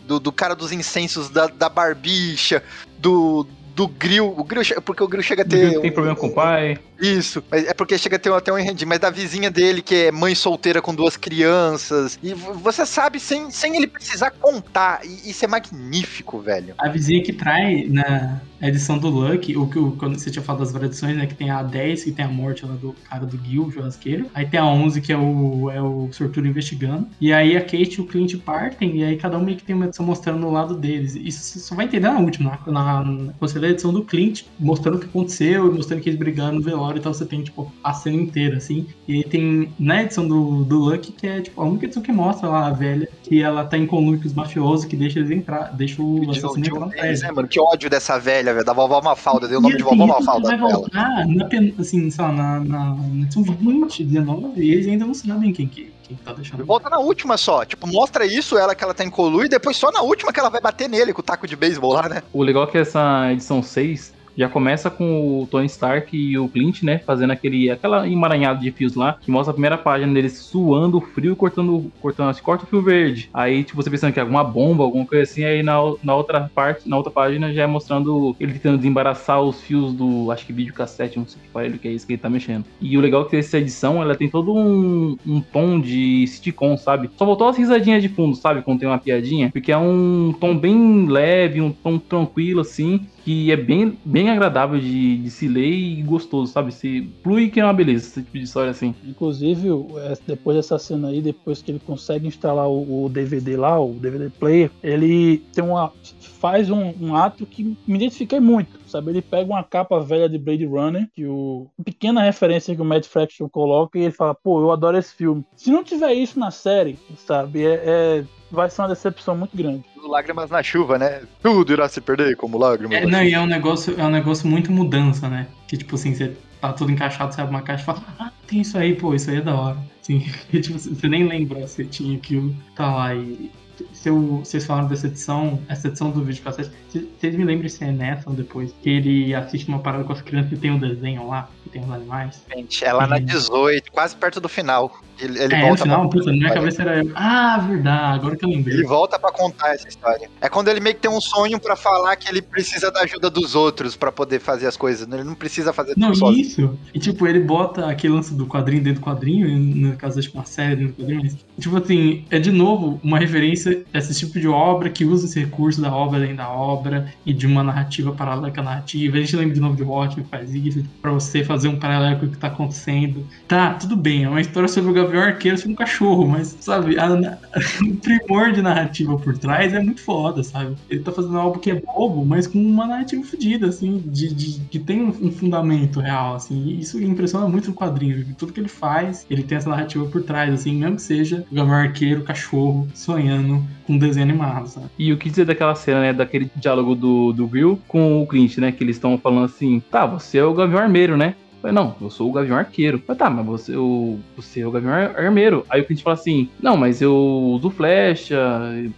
do, do cara dos incensos da, da barbicha, do. Do grill, o grill, porque o grill chega a ter. Tem um- problema com o pai. Isso, mas é porque chega a ter até um enrendi, mas da vizinha dele, que é mãe solteira com duas crianças. E você sabe, sem, sem ele precisar contar. E isso é magnífico, velho. A vizinha que trai na edição do Luck, o que quando você tinha falado das várias edições, né? Que tem a 10, que tem a morte lá do cara do Gil, churrasqueiro. Aí tem a 11, que é o, é o sortudo investigando. E aí a Kate e o Clint partem, e aí cada um meio que tem uma edição mostrando o lado deles. Isso você só vai entender na última, na, na, na, quando você lê a edição do Clint, mostrando o que aconteceu, e mostrando que eles brigaram no velório e tal. Você tem, tipo, a cena inteira, assim. E aí tem na edição do, do Luck, que é, tipo, a única edição que mostra lá a velha, que ela tá em conluio com os mafiosos, que deixa eles entrar, deixa o De, assassino de entrar prédio. né, mano? Que ódio dessa velha, velho. Da vovó Mafalda. Deu o nome E de assim, vovó isso Mafalda vai voltar na, pen- assim, sei lá, na, na, na edição 20, 19, e eles ainda não sabem quem que, quem que tá deixando. Volta na última só. Tipo, mostra isso, ela que ela tá em colu, e depois só na última que ela vai bater nele com o taco de beisebol lá, né? O legal é que essa edição 6 já começa com o Tony Stark e o Clint, né? Fazendo aquele, aquela emaranhada de fios lá, que mostra a primeira página deles suando frio, cortando, cortando, assim, corta o fio verde. Aí, tipo, você pensando que é alguma bomba, alguma coisa assim, aí na, na outra parte, na outra página já é mostrando ele tentando desembaraçar os fios do, acho que videocassete, não sei que aparelho que é esse que ele tá mexendo. E o legal é que essa edição, ela tem todo um, um tom de sitcom, sabe? Só voltou as risadinhas de fundo, sabe? Quando tem uma piadinha, porque é um tom bem leve, um tom tranquilo, assim, que é bem, bem agradável de, de se ler e gostoso, sabe? Se flui que é uma beleza, esse tipo de história assim. Inclusive, é, depois dessa cena aí, depois que ele consegue instalar o, DVD lá, o DVD player, ele tem uma faz um, um ato que me identifiquei muito, sabe? Ele pega uma capa velha de Blade Runner, que o pequena referência que o Matt Fraction coloca e ele fala, pô, eu adoro esse filme. Se não tiver isso na série, sabe, é, é- vai ser uma decepção muito grande. Lágrimas na chuva, né? Tudo irá se perder como lágrimas É, não, chuva. e é um negócio, é um negócio muito mudança, né? Que tipo assim, você tá tudo encaixado, você abre uma caixa e fala, ah, tem isso aí, pô, isso aí é da hora. <laughs> Assim, e, tipo, você nem lembra se tinha aquilo, tá lá. E se eu- vocês falaram dessa edição, essa edição do vídeo cassete, vocês me lembram se é nessa ou depois, que ele assiste uma parada com as crianças e tem um desenho lá, que tem os animais. Gente, é lá na Uhum. 18, quase perto do final. Ele, ele é, no volta final, pra... puta, na minha cabeça era. Ah, verdade, agora que eu lembrei. Ele volta pra contar essa história. É quando ele meio que tem um sonho pra falar que ele precisa da ajuda dos outros pra poder fazer as coisas. né? Ele não precisa fazer Não, tudo sozinho. isso. E tipo, ele bota aquele lance do quadrinho dentro do quadrinho, e no caso, acho que uma série dentro do quadrinho, mas, tipo assim, é de novo uma referência a esse tipo de obra que usa esse recurso da obra dentro da obra e de uma narrativa paralela com a narrativa. A gente lembra de novo de Watchmen que faz isso, pra você fazer um paralelo com o que tá acontecendo. Tá, tudo bem, é uma história sobre o Gavião Arqueiro sobre um cachorro, mas, sabe, a, <laughs> o primor de narrativa por trás é muito foda, sabe? Ele tá fazendo algo que é bobo, mas com uma narrativa fodida, assim, de, de- que tem um, fundamento real, assim. Isso impressiona muito no quadrinho, tudo que ele faz, ele tem essa narrativa por trás, assim, mesmo que seja o Gavião Arqueiro, cachorro, sonhando com desenho animado, sabe? E o que dizer daquela cena, né? Daquele diálogo do, do Will com o Clint, né? Que eles estão falando assim: tá, você é o Gavião Armeiro, né? Falei, não, eu sou o Gavião Arqueiro. Falei, tá, mas você, o, você é o Gavião Ar- Armeiro. Aí o Clint fala assim: não, mas eu uso flecha,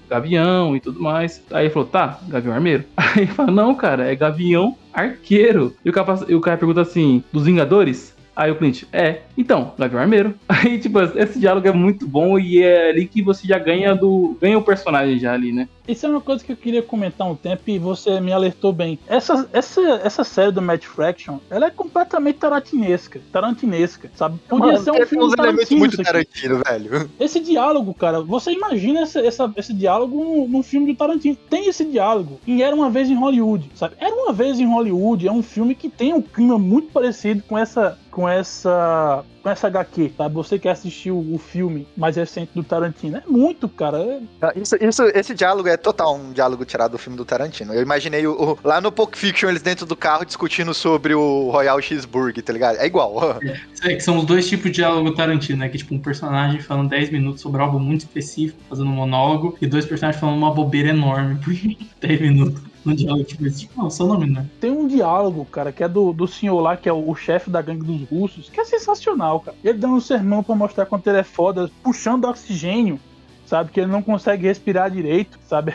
gavião e tudo mais. Aí ele falou, tá, Gavião Armeiro. <laughs> Aí ele fala, não, cara, é Gavião Arqueiro. E o cara, e o cara pergunta assim: dos Vingadores? Aí o Clint, é, então, Gavião Armeiro. <laughs> Aí, tipo, esse diálogo é muito bom e é ali que você já ganha do. ganha o personagem já ali, né? Isso é uma coisa que eu queria comentar um tempo e você me alertou bem. Essa, essa, essa série do Matt Fraction, ela é completamente tarantinesca. Tarantinesca, sabe? Podia Mano, ser um filme uns elementos muito. Tarantino, velho. Esse diálogo, cara, você imagina esse, essa- esse diálogo num, num filme do Tarantino. Tem esse diálogo em Era Uma Vez em Hollywood, sabe? Era Uma Vez em Hollywood é um filme que tem um clima muito parecido com essa com essa com essa HQ, sabe? Você que assistiu o filme mais recente do Tarantino. É muito, cara. É- Ah, Isso, isso, esse diálogo é total um diálogo tirado do filme do Tarantino. Eu imaginei o, o- lá no Pulp Fiction eles dentro do carro discutindo sobre o Royal Cheeseburger, tá ligado? É igual. É, que são os dois tipos de diálogo Tarantino, né? Que tipo, um personagem falando 10 minutos sobre algo muito específico, fazendo um monólogo, e dois personagens falando uma bobeira enorme por <laughs> 10 minutos. Um diálogo tipo esse. Tipo, não, seu nome, né? Tem um diálogo, cara, que é do, do senhor lá, que é o, o chefe da gangue dos russos, que é sensacional, cara. Ele dando um sermão pra mostrar quanto ele é foda, puxando oxigênio, sabe? Que ele não consegue respirar direito, sabe?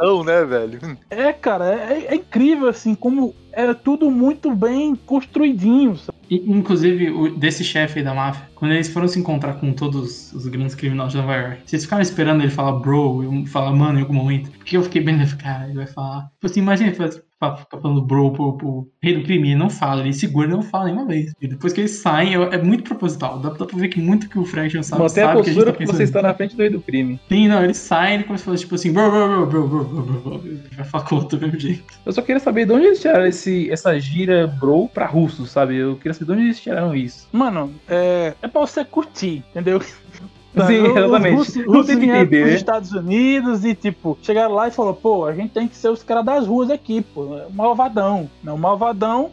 Não, né, velho? É, cara, é, é incrível, assim, como é tudo muito bem construidinho, sabe? E, inclusive, o- desse chefe aí da máfia, quando eles foram se encontrar com todos os grandes criminosos de Nova York, vocês ficaram esperando ele falar bro, eu falar mano em algum momento? Porque eu fiquei bem, cara, ele vai falar. Tipo assim, imagina ele ficar falando bro pro, pro rei do crime, ele não fala, ele segura e não fala nenhuma vez. E depois que eles saem, é, é muito proposital. Dá, dá pra ver que muito que o Fraction sabe, Mantém a sabe que a gente postura tá que você está na frente do rei do crime. Sim, não, ele sai e ele começa a falar tipo assim, bro, bro, bro, bro, bro, <laughs> vai falar com o outro do mesmo jeito. Eu só queria saber de onde eles tiraram esse, essa gira bro pra russo, sabe? Eu queria saber de onde eles tiraram isso. Mano, é, é pra você curtir, entendeu? <laughs> Sim, Os exatamente. russos- Não russos vieram entender, né? Estados Unidos e, tipo, chegaram lá e falaram, pô, a gente tem que ser os caras das ruas aqui, pô. é O malvadão. Né? O malvadão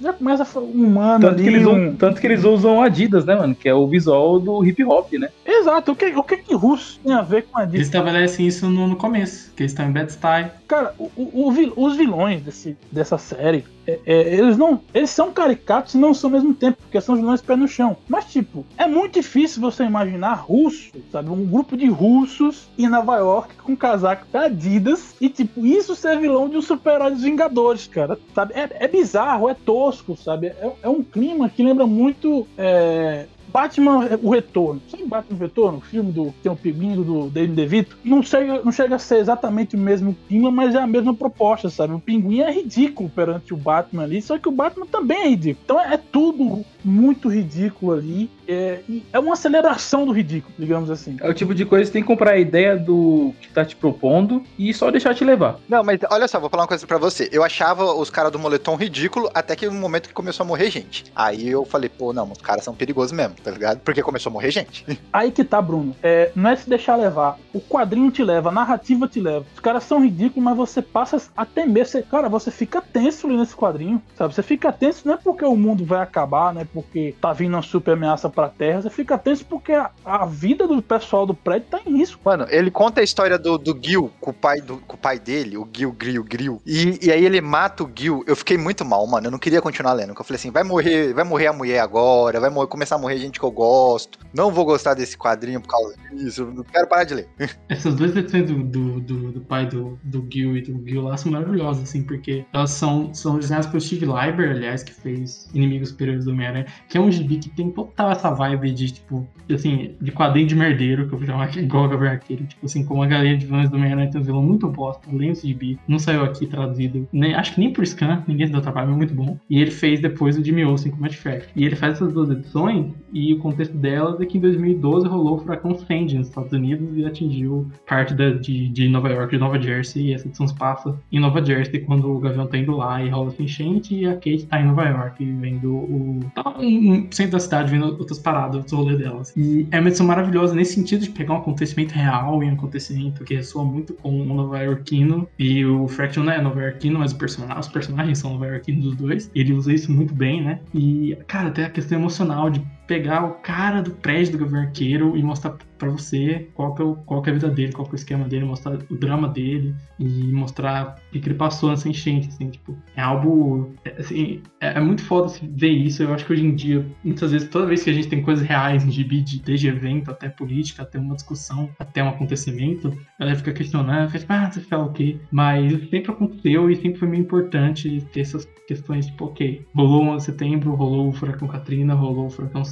já começa a falar um humano Tanto que, ali. eles, um- tanto que eles usam Adidas, né, mano? Que é o visual do hip hop, né? Exato, o que, o que que russo tem a ver com a Eles estabelecem isso no, no começo, que eles estão em bad style. Cara, o- o- o os vilões desse, dessa série, é- é, eles não. Eles são caricatos e não são ao mesmo tempo, porque são vilões pé no chão. Mas, tipo, é muito difícil você imaginar russo, sabe? Um grupo de russos em Nova York com casaco da Adidas e, tipo, isso ser vilão de um super-herói dos Vingadores, cara. Sabe? É, é bizarro, é tosco, sabe? É, é um clima que lembra muito. é, Batman, o Retorno. Sabe Batman o Retorno? O filme do tem o pinguim do David DeVito? Não chega, não chega a ser exatamente o mesmo clima, mas é a mesma proposta, sabe? O pinguim é ridículo perante o Batman ali, só que o Batman também é ridículo. Então é tudo muito ridículo ali. É, e é uma celebração do ridículo, digamos assim. É o tipo de coisa que você tem que comprar a ideia do que tá te propondo e só deixar te levar. Não, mas olha só, vou falar uma coisa pra você. Eu achava os caras do moletom ridículo até que no momento que começou a morrer gente. Aí eu falei, pô, não, os caras são perigosos mesmo, tá ligado? Porque começou a morrer gente. <laughs> Aí que tá, Bruno. É, não é se deixar levar. O quadrinho te leva, a narrativa te leva. Os caras são ridículos, mas você passa até mesmo. Você, cara, você fica tenso ali nesse quadrinho, sabe? Você fica tenso não é porque o mundo vai acabar, não é porque tá vindo uma super ameaça pra Terra. Você fica tenso porque a, a vida do pessoal do prédio tá em risco. Mano, ele conta a história do, do Gil com o pai, do, com o pai dele, o Gil, Grill, Grill. E, e aí ele mata o Gil. Eu fiquei muito mal, mano. Eu não queria continuar lendo. porque Eu falei assim, vai morrer, vai morrer a mulher agora, vai morrer, começar a morrer gente que eu gosto. Não vou gostar desse quadrinho por causa disso. Não quero parar de ler. <laughs> Essas duas edições do, do, do, do pai do, do Gil e do Gil lá são maravilhosas, assim, porque elas são, são desenhadas pelo Steve Lieber, aliás, que fez Inimigos Superiores do Homem-Aranha, que é um gibi que tem total essa vibe de, tipo, assim, de quadrinho de merdeiro, que eu vou chamar aqui, <laughs> igual Gabriel Arqueiro, tipo assim, como a galera de vilões do Homem-Aranha tem um vilão muito bosta, além desse gibi, não saiu aqui traduzido, nem, acho que nem por scan, ninguém se deu trabalho, mas é muito bom. E ele fez depois o Jimmy Olsen com Matt Fraction. E ele faz essas duas edições, e o contexto delas é que em 2012 rolou o furacão Sandy nos Estados Unidos e atingiu parte da- de, de Nova York, de Nova Jersey, e essa edição se passa em Nova Jersey quando o Gavião tá indo lá e rola essa enchente, e a Kate tá em Nova York, vendo o. tá no centro da cidade, vendo outras paradas, outros rolês delas. E é uma edição maravilhosa nesse sentido de pegar um acontecimento real e um acontecimento que ressoa muito com o Nova Yorkino, e o Fraction não é Nova Yorkino, mas personagem, os personagens são Nova Yorkinos dos dois, ele usa isso muito bem, né? E, cara, tem a questão emocional de pegar o cara do prédio do Gavião Arqueiro e mostrar pra você qual que, é o, qual que é a vida dele, qual que é o esquema dele, mostrar o drama dele e mostrar o que, que ele passou nessa enchente, assim, tipo, é algo, é, assim, é, é muito foda se ver isso, eu acho que hoje em dia, muitas vezes, toda vez que a gente tem coisas reais em gibi, de- desde evento até política, até uma discussão, até um acontecimento, ela fica questionando, fica, tipo, ah, você fala o quê? Mas sempre aconteceu e sempre foi meio importante ter essas questões, tipo, ok, rolou o 11 de setembro, rolou o furacão Katrina, rolou o furacão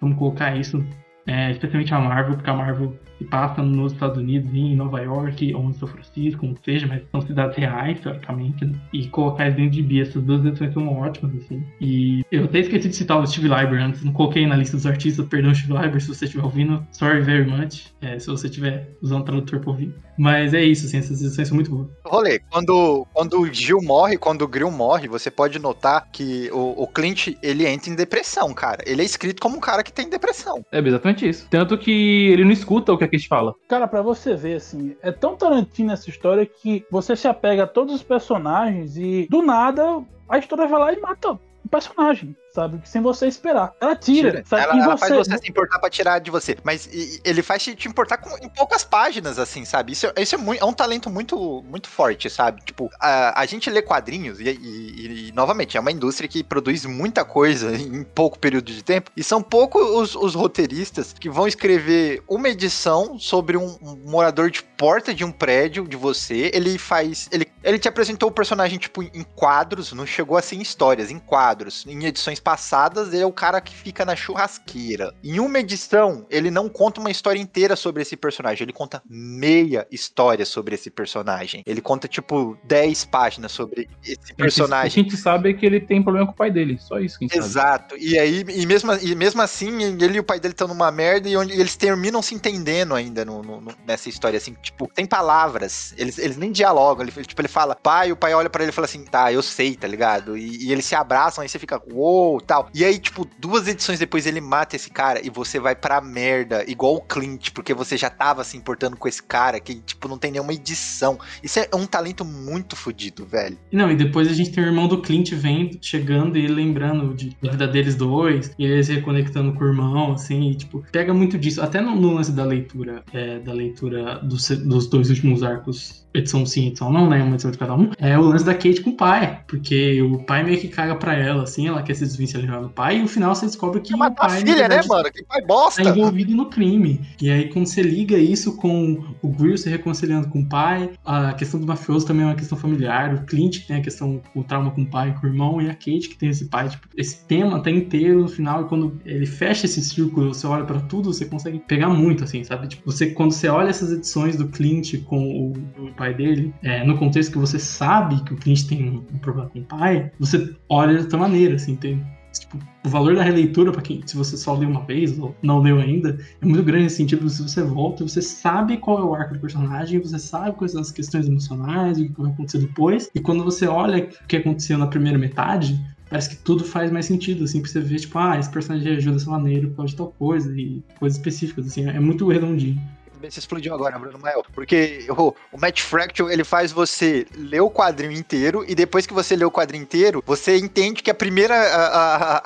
Vamos colocar isso é, especialmente a Marvel, porque a Marvel se passa nos Estados Unidos, em Nova York, ou em São Francisco, como seja, mas são cidades reais, teoricamente, né? e colocar eles dentro de bi, essas duas edições são ótimas, assim. E eu até esqueci de citar o Steve Lieber antes, não coloquei na lista dos artistas, perdão, Steve Lieber, se você estiver ouvindo, sorry very much, é, se você estiver usando o tradutor pra ouvir. Mas é isso, assim, essas edições são muito boas. Rolê, quando, quando o Gil morre, quando o Grill morre, você pode notar que o, o Clint, ele entra em depressão, cara. Ele é escrito como um cara que tem depressão. É exatamente isso. Tanto que ele não escuta o que Kate fala. Cara, pra você ver, assim, é tão Tarantino essa história que você se apega a todos os personagens e do nada a história vai lá e mata o personagem, sabe? Sem você esperar. Ela tira, Tira. sabe? Ela, ela você, faz você se importar pra tirar de você. Mas e- ele faz te, te importar com- em poucas páginas, assim, sabe? Isso, é- isso é, muito, é um talento muito, muito forte, sabe? Tipo, a, a gente lê quadrinhos e, e- e- e, novamente, é uma indústria que produz muita coisa <laughs> em pouco período de tempo. E são poucos os, os roteiristas que vão escrever uma edição sobre um, um morador de porta de um prédio de você. Ele faz. Ele, ele te apresentou o personagem, tipo, em quadros, não chegou a ser em histórias, em quadros. Em edições passadas, ele é o cara que fica na churrasqueira. Em uma edição, ele não conta uma história inteira sobre esse personagem, ele conta meia história sobre esse personagem. Ele conta, tipo, 10 páginas sobre esse A personagem. gente sabe que ele tem problema com o pai dele. Só isso que a gente sabe. Exato. E aí, e mesmo, e mesmo assim, ele e o pai dele estão numa merda e onde eles terminam se entendendo ainda no- no- no- nessa história, assim, tipo, tem palavras. Eles, eles nem dialogam. Ele, tipo, ele fala, pai, o pai olha pra ele e fala assim, tá, eu sei, tá ligado? E, e eles se abraçam, aí você fica, uou, tal. E aí, tipo, duas edições depois ele mata esse cara e você vai pra merda, igual o Clint, porque você já tava se importando com esse cara que, tipo, não tem nenhuma edição. Isso é um talento muito fodido, velho. Não, e depois a gente tem o irmão do Clint vendo, chegando e lembrando de, da vida deles dois, e eles reconectando com o irmão, assim, e, tipo, pega muito disso. Até no, no lance da leitura, é, da leitura dos, dos dois últimos arcos, edição sim, edição não, né? Uma edição de cada um, é o lance da Kate com o pai. Porque o pai meio que caga pra ela, assim, ela quer se desvencilhar do pai, e no final você descobre que Quer o matar pai. a filha, né, mano? Que pai tá bosta! envolvido no crime. E aí, quando você liga isso com o Grill se reconciliando com o pai, a questão do mafioso também é uma questão familiar, o Clint que tem a questão, o trauma com o pai com o irmão, e a Kate que tem esse pai. Tipo, esse tema tá inteiro no final, e quando ele fecha esse círculo, você olha pra tudo, você consegue pegar muito, assim, sabe? Tipo, você, quando você olha essas edições do Clint com o pai dele, é, no contexto que você sabe que o Clint tem um, um problema com o pai, você olha de outra maneira, assim, tem Tipo, o valor da releitura, pra quem, se você só leu uma vez ou não leu ainda, é muito grande nesse sentido. Se você volta, você sabe qual é o arco do personagem, você sabe quais são as questões emocionais, o que vai acontecer depois. E quando você olha o que aconteceu na primeira metade, parece que tudo faz mais sentido, assim, pra você ver, tipo, ah, esse personagem ajuda dessa maneira por causa de tal coisa, e coisas específicas, assim, é muito redondinho. Você explodiu agora, Bruno Mael. Porque o, o Matt Fraction, ele faz você ler o quadrinho inteiro e depois que você lê o quadrinho inteiro, você entende que a primeira, a, a,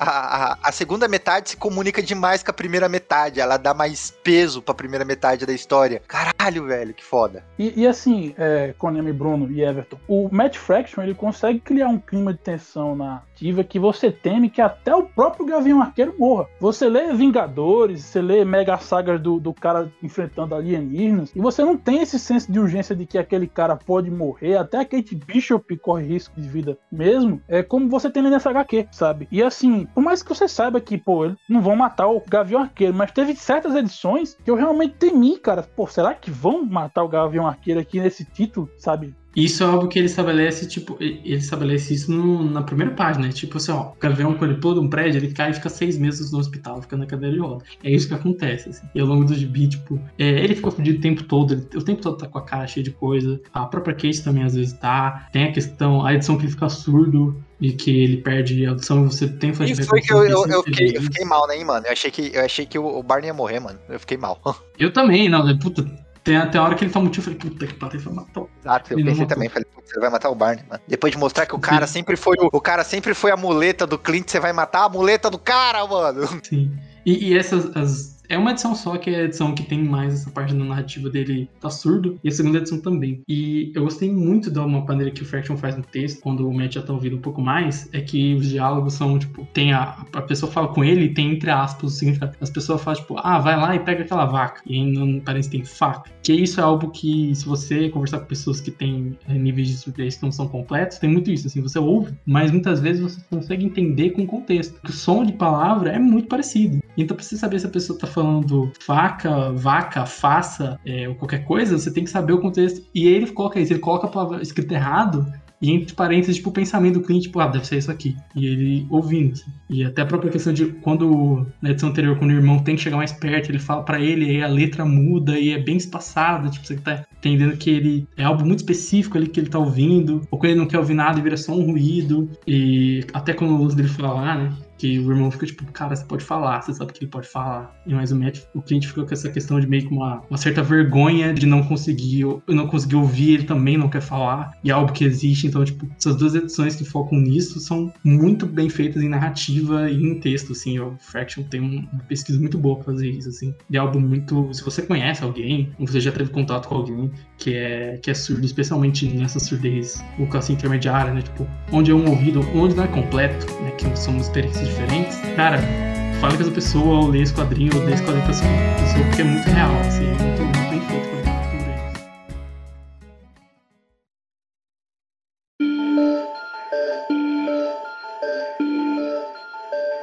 a, a- segunda metade se comunica demais com a primeira metade. Ela dá mais peso pra primeira metade da história. Caralho, velho, que foda. E, e assim, é, Konami, Bruno e Everton, o Matt Fraction ele consegue criar um clima de tensão na ativa que você teme que até o próprio Gavião Arqueiro morra. Você lê Vingadores, você lê Mega Saga do, do cara enfrentando alienígenas, e você não tem esse senso de urgência de que aquele cara pode morrer, até a Kate Bishop corre risco de vida mesmo, é como você tem nessa HQ, sabe? E assim, por mais que você saiba que, pô, eles não vão matar o Gavião Arqueiro, mas teve certas edições que eu realmente temi, cara. Pô, será que vão matar o Gavião Arqueiro aqui nesse título, sabe? Isso é algo que ele estabelece, tipo, ele estabelece isso no- na primeira página. Tipo assim, ó, o Gavião, quando ele pula um prédio, ele cai e fica seis meses no hospital, fica na cadeira de roda. É isso que acontece, assim. E ao longo do gibi, tipo, é, ele fica fudido o tempo todo, ele, o tempo todo tá com a cara cheia de coisa. A própria Kate também às vezes tá. Tem a questão, a edição que ele fica surdo e que ele perde a audição e você tem E flashback. foi que eu, eu, eu fiquei, eu fiquei mal, né, mano? Eu achei que, eu achei que o o Barney ia morrer, mano. Eu fiquei mal. <laughs> Eu também, não, puta. Tem até a hora que ele toma um tiro, eu falei, puta que pariu, ele vai matar o Exato, eu Ele pensei também. Falei, putz, você vai matar o Barney, mano. Depois de mostrar que o cara sempre foi o, o cara sempre foi a muleta do Clint, você vai matar a muleta do cara, mano. Sim. E, e essas. As, é uma edição só que é a edição que tem mais essa parte da narrativa dele tá surdo, e a segunda edição também. E eu gostei muito da uma maneira que o Fraction faz no texto, quando o Matt já tá ouvindo um pouco mais, é que os diálogos são, tipo, tem a, a pessoa fala com ele e tem entre aspas o significado. As pessoas falam, tipo, ah, vai lá e pega aquela vaca. E aí não parece que tem faca. Que isso é algo que, se você conversar com pessoas que têm é, níveis de surdez que não são completos, tem muito isso, assim, você ouve, mas muitas vezes você consegue entender com o contexto. O som de palavra é muito parecido. Então, você saber se a pessoa tá falando faca, vaca, faça, é, ou qualquer coisa, você tem que saber o contexto. E ele coloca isso, ele coloca a palavra escrita errado, e entre parênteses, tipo, o pensamento do cliente, tipo, ah, deve ser isso aqui. E ele ouvindo. assim. E até a própria questão de quando, na edição anterior, quando o irmão tem que chegar mais perto, ele fala pra ele, aí a letra muda e é bem espaçada, tipo, você tá entendendo que ele é algo muito específico ali que ele tá ouvindo, ou quando ele não quer ouvir nada e vira só um ruído. E até quando o uso dele falar, né? Que o irmão fica tipo, cara, você pode falar, você sabe que ele pode falar. E mais o Matt, o cliente fica com essa questão de meio que uma, uma certa vergonha de não conseguir, não conseguir ouvir, ele também não quer falar. E é algo que existe, então, tipo, essas duas edições que focam nisso são muito bem feitas em narrativa e em texto, assim. O Fraction tem um- uma pesquisa muito boa pra fazer isso, assim. E é algo muito. Se você conhece alguém, ou você já teve contato com alguém que é, que é surdo, especialmente nessa surdez ou classe intermediária, né? Tipo, onde é um ouvido, onde não é completo, né? Que são experiências diferentes. Cara, fala com essa pessoa, ou lê esse quadrinho, ou lê esse quadrinho pra essa pessoa, porque é muito real, assim, é muito, muito bem feito com a cultura.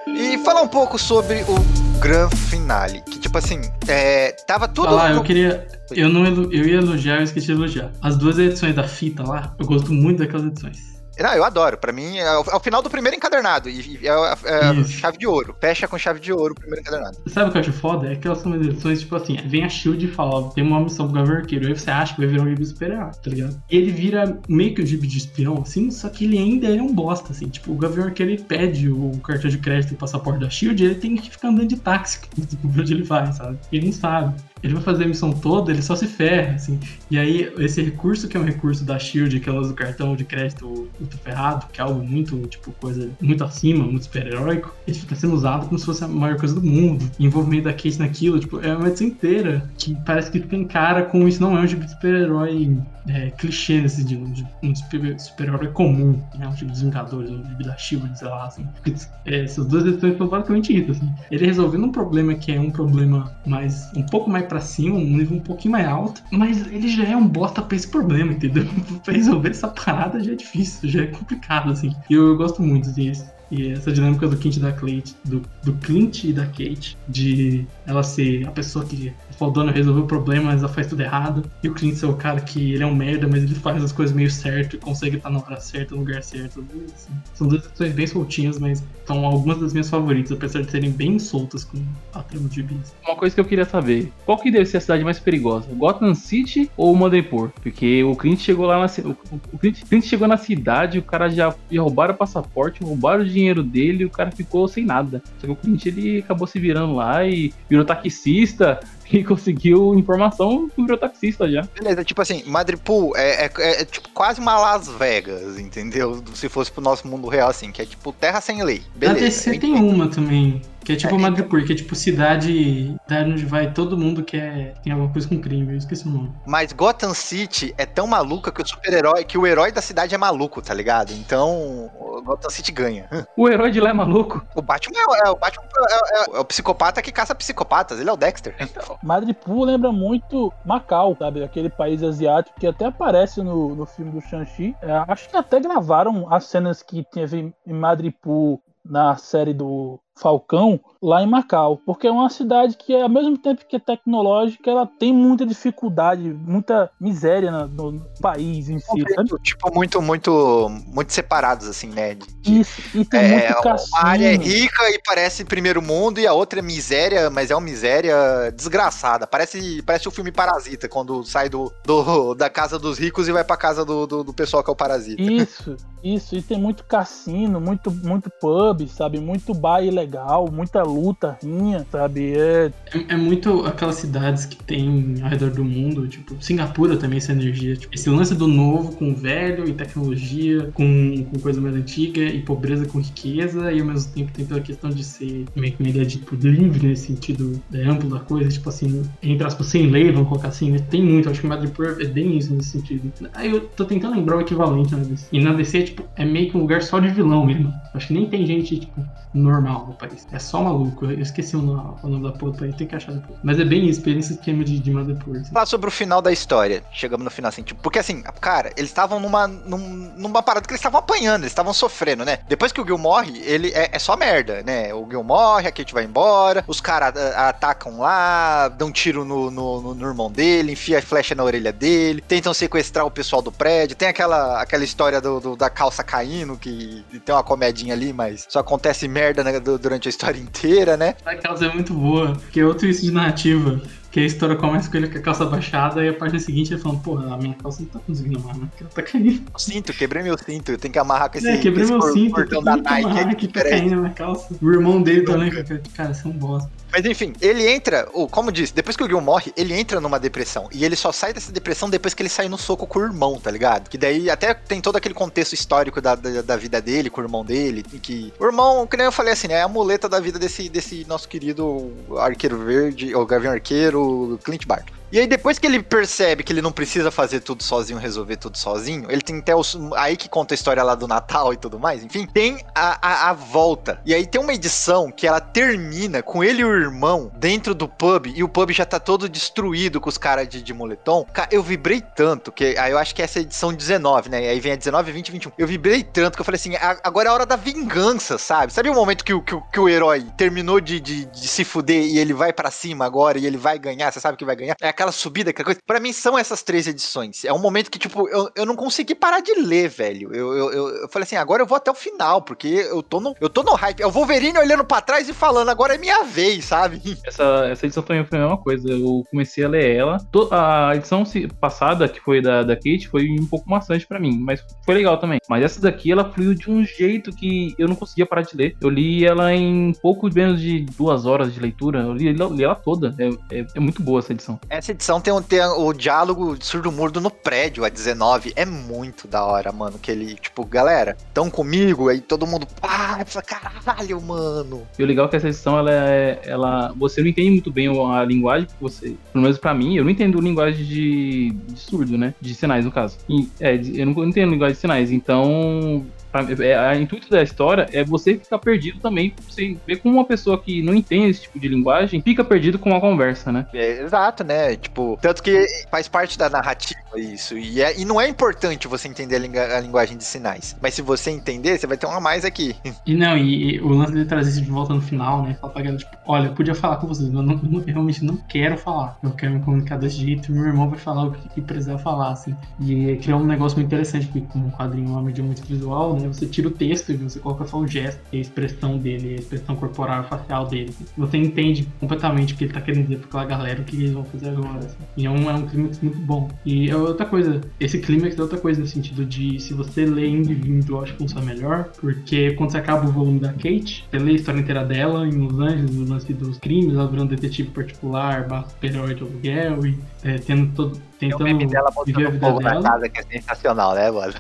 E falar um pouco sobre o Gran Finale. Que, tipo assim, é, tava tudo. Lá, eu queria. Eu, não, eu ia elogiar, eu esqueci de elogiar. As duas edições da fita lá, eu gosto muito daquelas edições. Não, eu adoro. Pra mim, é o, é o final do primeiro encadernado. E, é, é chave de ouro. Fecha com chave de ouro o primeiro encadernado. Sabe o que eu acho foda? É que elas são edições, tipo assim, vem a Shield e fala, ó, tem uma missão pro Gavião Arqueiro, aí você acha que vai virar um gibi super-herói, tá ligado? E ele vira meio que um gibi de espião, assim, só que ele ainda é um bosta, assim. Tipo, o Gavião Arqueiro, ele pede o cartão de crédito e o passaporte da Shield, e ele tem que ficar andando de táxi <laughs> pra onde ele vai, sabe? Ele não sabe. Ele vai fazer a missão toda, ele só se ferra, assim. E aí, esse recurso que é um recurso da Shield, que ela usa o cartão de crédito muito ferrado, que é algo muito, tipo, coisa muito acima, muito super-heróico, ele fica sendo usado como se fosse a maior coisa do mundo. E envolvimento da Kate naquilo, tipo, é uma edição inteira que parece que tem cara com isso não é um tipo de super-herói é, clichê nesse sentido, de um super- super-herói comum, né? Um tipo dos Vingadores, um tipo da Shield, sei lá, assim. Porque, é, essas duas edições são basicamente isso, assim. Ele resolvendo um problema que é um problema mais, um pouco mais pra cima, um nível um pouquinho mais alto, mas ele já é um bosta pra esse problema, entendeu? <laughs> pra resolver essa parada já é difícil, já é complicado, assim. E eu, eu gosto muito disso. E essa dinâmica do Clint e da Kate, do, do Clint e da Kate, de ela ser a pessoa que é fodona resolveu o problema, mas faz tudo errado. E o Clint ser o cara que ele é um merda, mas ele faz as coisas meio certo e consegue estar na hora certa, no lugar certo. assim. São duas edições bem soltinhas, mas são algumas das minhas favoritas, apesar de serem bem soltas com a trama de bis. Uma coisa que eu queria saber, qual que deve ser a cidade mais perigosa? Gotham City ou Madripoor? Porque o Clint chegou lá na ci- o, o Clint, Clint chegou na cidade, o cara já, já roubaram o passaporte, roubaram o dinheiro dele e o cara ficou sem nada. Só que o Clint ele acabou se virando lá e virou taxista e conseguiu informação virou taxista já. Beleza, tipo assim, Madripoor é, é- é tipo quase uma Las Vegas, entendeu? Se fosse pro nosso mundo real, assim, que é tipo terra sem lei. A Beleza. DC eu tem uma também, que é tipo É, Madripoor, que é tipo cidade, cidade onde vai todo mundo que é, tem alguma coisa com crime, eu esqueci o nome. Mas Gotham City é tão maluca que o super-herói, que o herói da cidade é maluco, tá ligado? Então, o Gotham City ganha. <laughs> O herói de lá é maluco. O Batman é, é- o Batman é, é- é o psicopata que caça psicopatas, ele é o Dexter. <laughs> Madripoor lembra muito Macau, sabe? Aquele país asiático que até aparece no, no filme do Shang-Chi. É, acho que até gravaram as cenas que teve em Madripoor na série do Falcão lá em Macau, porque é uma cidade que ao mesmo tempo que é tecnológica, ela tem muita dificuldade, muita miséria no, no país em si? Tipo, muito, muito, muito separados, assim, né? De- Isso, e tem É, muito cassino. uma área é rica e parece primeiro mundo, e a outra é miséria, mas é uma miséria desgraçada. Parece, parece o filme Parasita, quando sai do, do- da casa dos ricos e vai pra casa do, do, do pessoal que é o Parasita. Isso, isso, e tem muito cassino, muito, muito pub, sabe? Muito bar ilegal, muita luta, rinha, sabe? É, É, é muito aquelas cidades que tem ao redor do mundo, tipo, Singapura também essa energia, tipo, esse lance do novo com o velho e tecnologia, com, com coisa mais antiga e pobreza com riqueza, e ao mesmo tempo tem toda a questão de ser meio que uma ideia de tipo, livre nesse sentido é, amplo da coisa, tipo assim, entre aspas, sem lei, vamos colocar assim, né? Tem muito, acho que Madripoor é bem isso nesse sentido. Aí eu tô tentando lembrar o equivalente na DC. E na DC, tipo, é meio que um lugar só de vilão mesmo. Acho que nem tem gente, tipo, normal. O país. É só maluco. Eu esqueci o nome, o nome da porra do país, tem que achar depois. Mas é bem esse esquema de, de Madripoor. Assim. Falar sobre o final da história. Chegamos no final assim, tipo, porque assim, cara, eles estavam numa, num- numa parada que eles estavam apanhando, eles estavam sofrendo, né? Depois que o Gil morre, ele é, é só merda, né? O Gil morre, a Kate vai embora, os caras atacam lá, dão tiro no, no, no- irmão dele, enfia a flecha na orelha dele, tentam sequestrar o pessoal do prédio. Tem aquela, aquela história do, do- da calça caindo, que tem uma comedinha ali, mas só acontece merda né, du- durante a história inteira, né? A calça é muito boa, porque é outro isso de narrativa. Que a história começa com ele com a calça baixada e a página seguinte ele falando, porra, a minha calça não tá conseguindo mais, né? Porque ela tá caindo. Cinto, quebrei meu cinto, eu tenho que amarrar com esse, é, quebrei esse meu cor- cinto, cordão tem da que Nike amarrar aqui, aqui, tá caindo na calça. O irmão dele também, cara, você é um bosta. Mas enfim, ele entra, ou como disse, depois que o Gil morre, ele entra numa depressão. E ele só sai dessa depressão depois que ele sai no soco com o irmão, tá ligado? Que daí até tem todo aquele contexto histórico da, da, da vida dele, com o irmão dele. Que o irmão, que nem eu falei assim, né? É a muleta da vida desse, desse nosso querido arqueiro verde, ou Gavião Arqueiro, Clint Barton. E aí, depois que ele percebe que ele não precisa fazer tudo sozinho, resolver tudo sozinho, ele tem até os. Aí que conta a história lá do Natal e tudo mais, enfim, tem a, a, a volta. E aí tem uma edição que ela termina com ele e o irmão dentro do pub, e o pub já tá todo destruído com os caras de, de moletom. Eu vibrei tanto, que aí eu acho que essa é a edição 19, né? Aí vem a 19, 20, 21. Eu vibrei tanto que eu falei assim: "A- agora é a hora da vingança, sabe? Sabe o momento que o, que que o herói terminou de, de, de se fuder e ele vai pra cima agora e ele vai ganhar? Você sabe que vai ganhar? É aquela subida, aquela coisa. Pra mim são essas três edições. É um momento que, tipo, eu, eu não consegui parar de ler, velho. Eu, eu, eu, eu falei assim: agora eu vou até o final, porque eu tô no, eu tô no hype. É o Wolverine olhando pra trás e falando: agora é minha vez, sabe? <laughs> Essa, essa edição também foi a mesma coisa. Eu comecei a ler ela. A edição passada, que foi da, da Kate, foi um pouco maçante pra mim, mas foi legal também. Mas essa daqui, ela fluiu de um jeito que eu não conseguia parar de ler. Eu li ela em pouco menos de duas horas de leitura. Eu li, ela- li ela toda. É, é- é muito boa essa edição. Essa edição tem, um- tem o diálogo surdo-murdo no prédio, a 19. É muito da hora, mano. Que ele, tipo, galera, tão comigo? Aí todo mundo, pá, eu falo, caralho, mano. E o legal é que essa edição, ela é. Ela, você não entende muito bem a linguagem que você. Pelo menos pra mim, eu não entendo linguagem de, de surdo, né? De sinais, no caso. E, é, eu não entendo linguagem de sinais. Então. Pra- é, a intuito da história é você ficar perdido também. Você ver como uma pessoa que não entende esse tipo de linguagem fica perdido com a conversa, né? É, exato, né? Tipo, tanto que faz parte da narrativa isso. E, é, e não é importante você entender a, linga- a linguagem de sinais. Mas se você entender, você vai ter uma a mais aqui. <laughs> E não, e, e o lance dele trazer isso de volta no final, né? Fala pra galera, tipo, olha, eu podia falar com vocês, mas eu, não- <laughs> eu realmente não quero falar. Eu quero me comunicar desse jeito e meu irmão vai falar o que, que precisar falar, assim. E é criar um negócio muito interessante, porque como um quadrinho é uma mídia muito visual, né? Você tira o texto e você coloca só o gesto, e a expressão dele, a expressão corporal e facial dele. Você entende completamente o que ele tá querendo dizer pra aquela galera, o que eles vão fazer agora, assim. E é um, é um clímax muito bom. E é outra coisa, esse clímax é outra coisa no sentido de se você lê indivíduo, eu acho que funciona melhor, porque quando você acaba o volume da Kate, você lê a história inteira dela em Los Angeles, o lance dos crimes, ela virando detetive particular, barra super-herói de aluguel, e é, tendo todo, Tem o tentando meme dela botando fogo na dela. casa, que é sensacional, né, mano?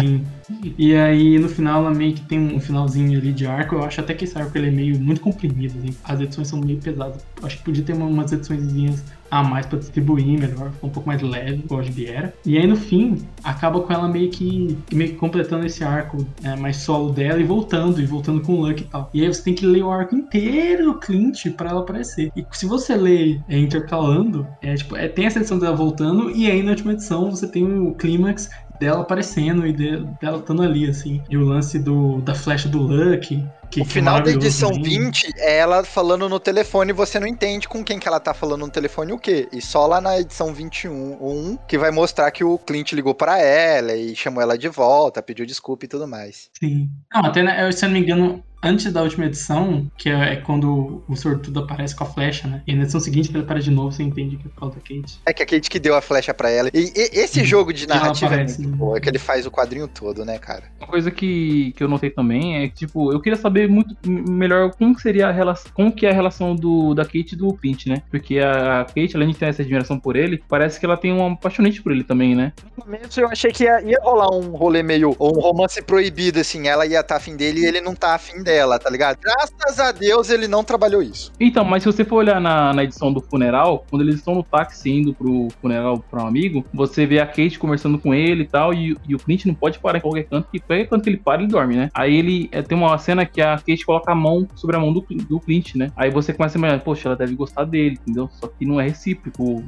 Sim. <laughs> E aí no final ela meio que tem um finalzinho ali de arco. Eu acho até que esse arco ele é meio muito comprimido. assim. As edições são meio pesadas. Acho que podia ter uma- umas edições a mais pra distribuir melhor, ficar um pouco mais leve, igual a que era. E aí no fim, acaba com ela meio que meio que completando esse arco é, mais solo dela e voltando, e voltando com o Luck e tal. E aí você tem que ler o arco inteiro do Clint pra ela aparecer. E se você lê é, intercalando, é tipo, é, tem essa edição dela voltando, e aí na última edição você tem o clímax dela aparecendo e de- dela estando ali, assim. E o lance do, da flecha do Luck. Que, O que é final da edição também. 20 é ela falando no telefone e você não entende com quem que ela tá falando no telefone o quê. E só lá na edição 21 um, que vai mostrar que o Clint ligou pra ela e chamou ela de volta, pediu desculpa e tudo mais. Sim. Não, até, né, eu, se eu não me engano, antes da última edição, que é, é quando o sortudo aparece com a flecha, né? E na edição seguinte, ele aparece de novo, você entende que é por causa da Kate. É que a Kate que deu a flecha pra ela. E, e- esse Uhum. jogo de narrativa aparece, é muito né? bom, é que ele faz o quadrinho todo, né, cara? Uma coisa que, que eu notei também é que, tipo, eu queria saber muito m- melhor como seria a relação, como que é a relação do, da Kate e do Clint, né? Porque a Kate, além de ter essa admiração por ele, parece que ela tem uma apaixonante por ele também, né? No começo eu achei que ia, ia rolar um rolê meio. um romance proibido, assim. Ela ia estar afim dele e ele não tá afim dela, tá ligado? Graças a Deus ele não trabalhou isso. Então, mas se você for olhar na, na edição do funeral, quando eles estão no táxi indo pro funeral pra um amigo, você vê a Kate conversando com ele e tal, e, e o Clint não pode parar em qualquer canto, porque qualquer canto que ele para, ele dorme, né? Aí ele é, tem uma cena que a, a Kate coloca a mão sobre a mão do, do Clint, né? Aí você começa a imaginar, poxa, ela deve gostar dele, entendeu? Só que não é recíproco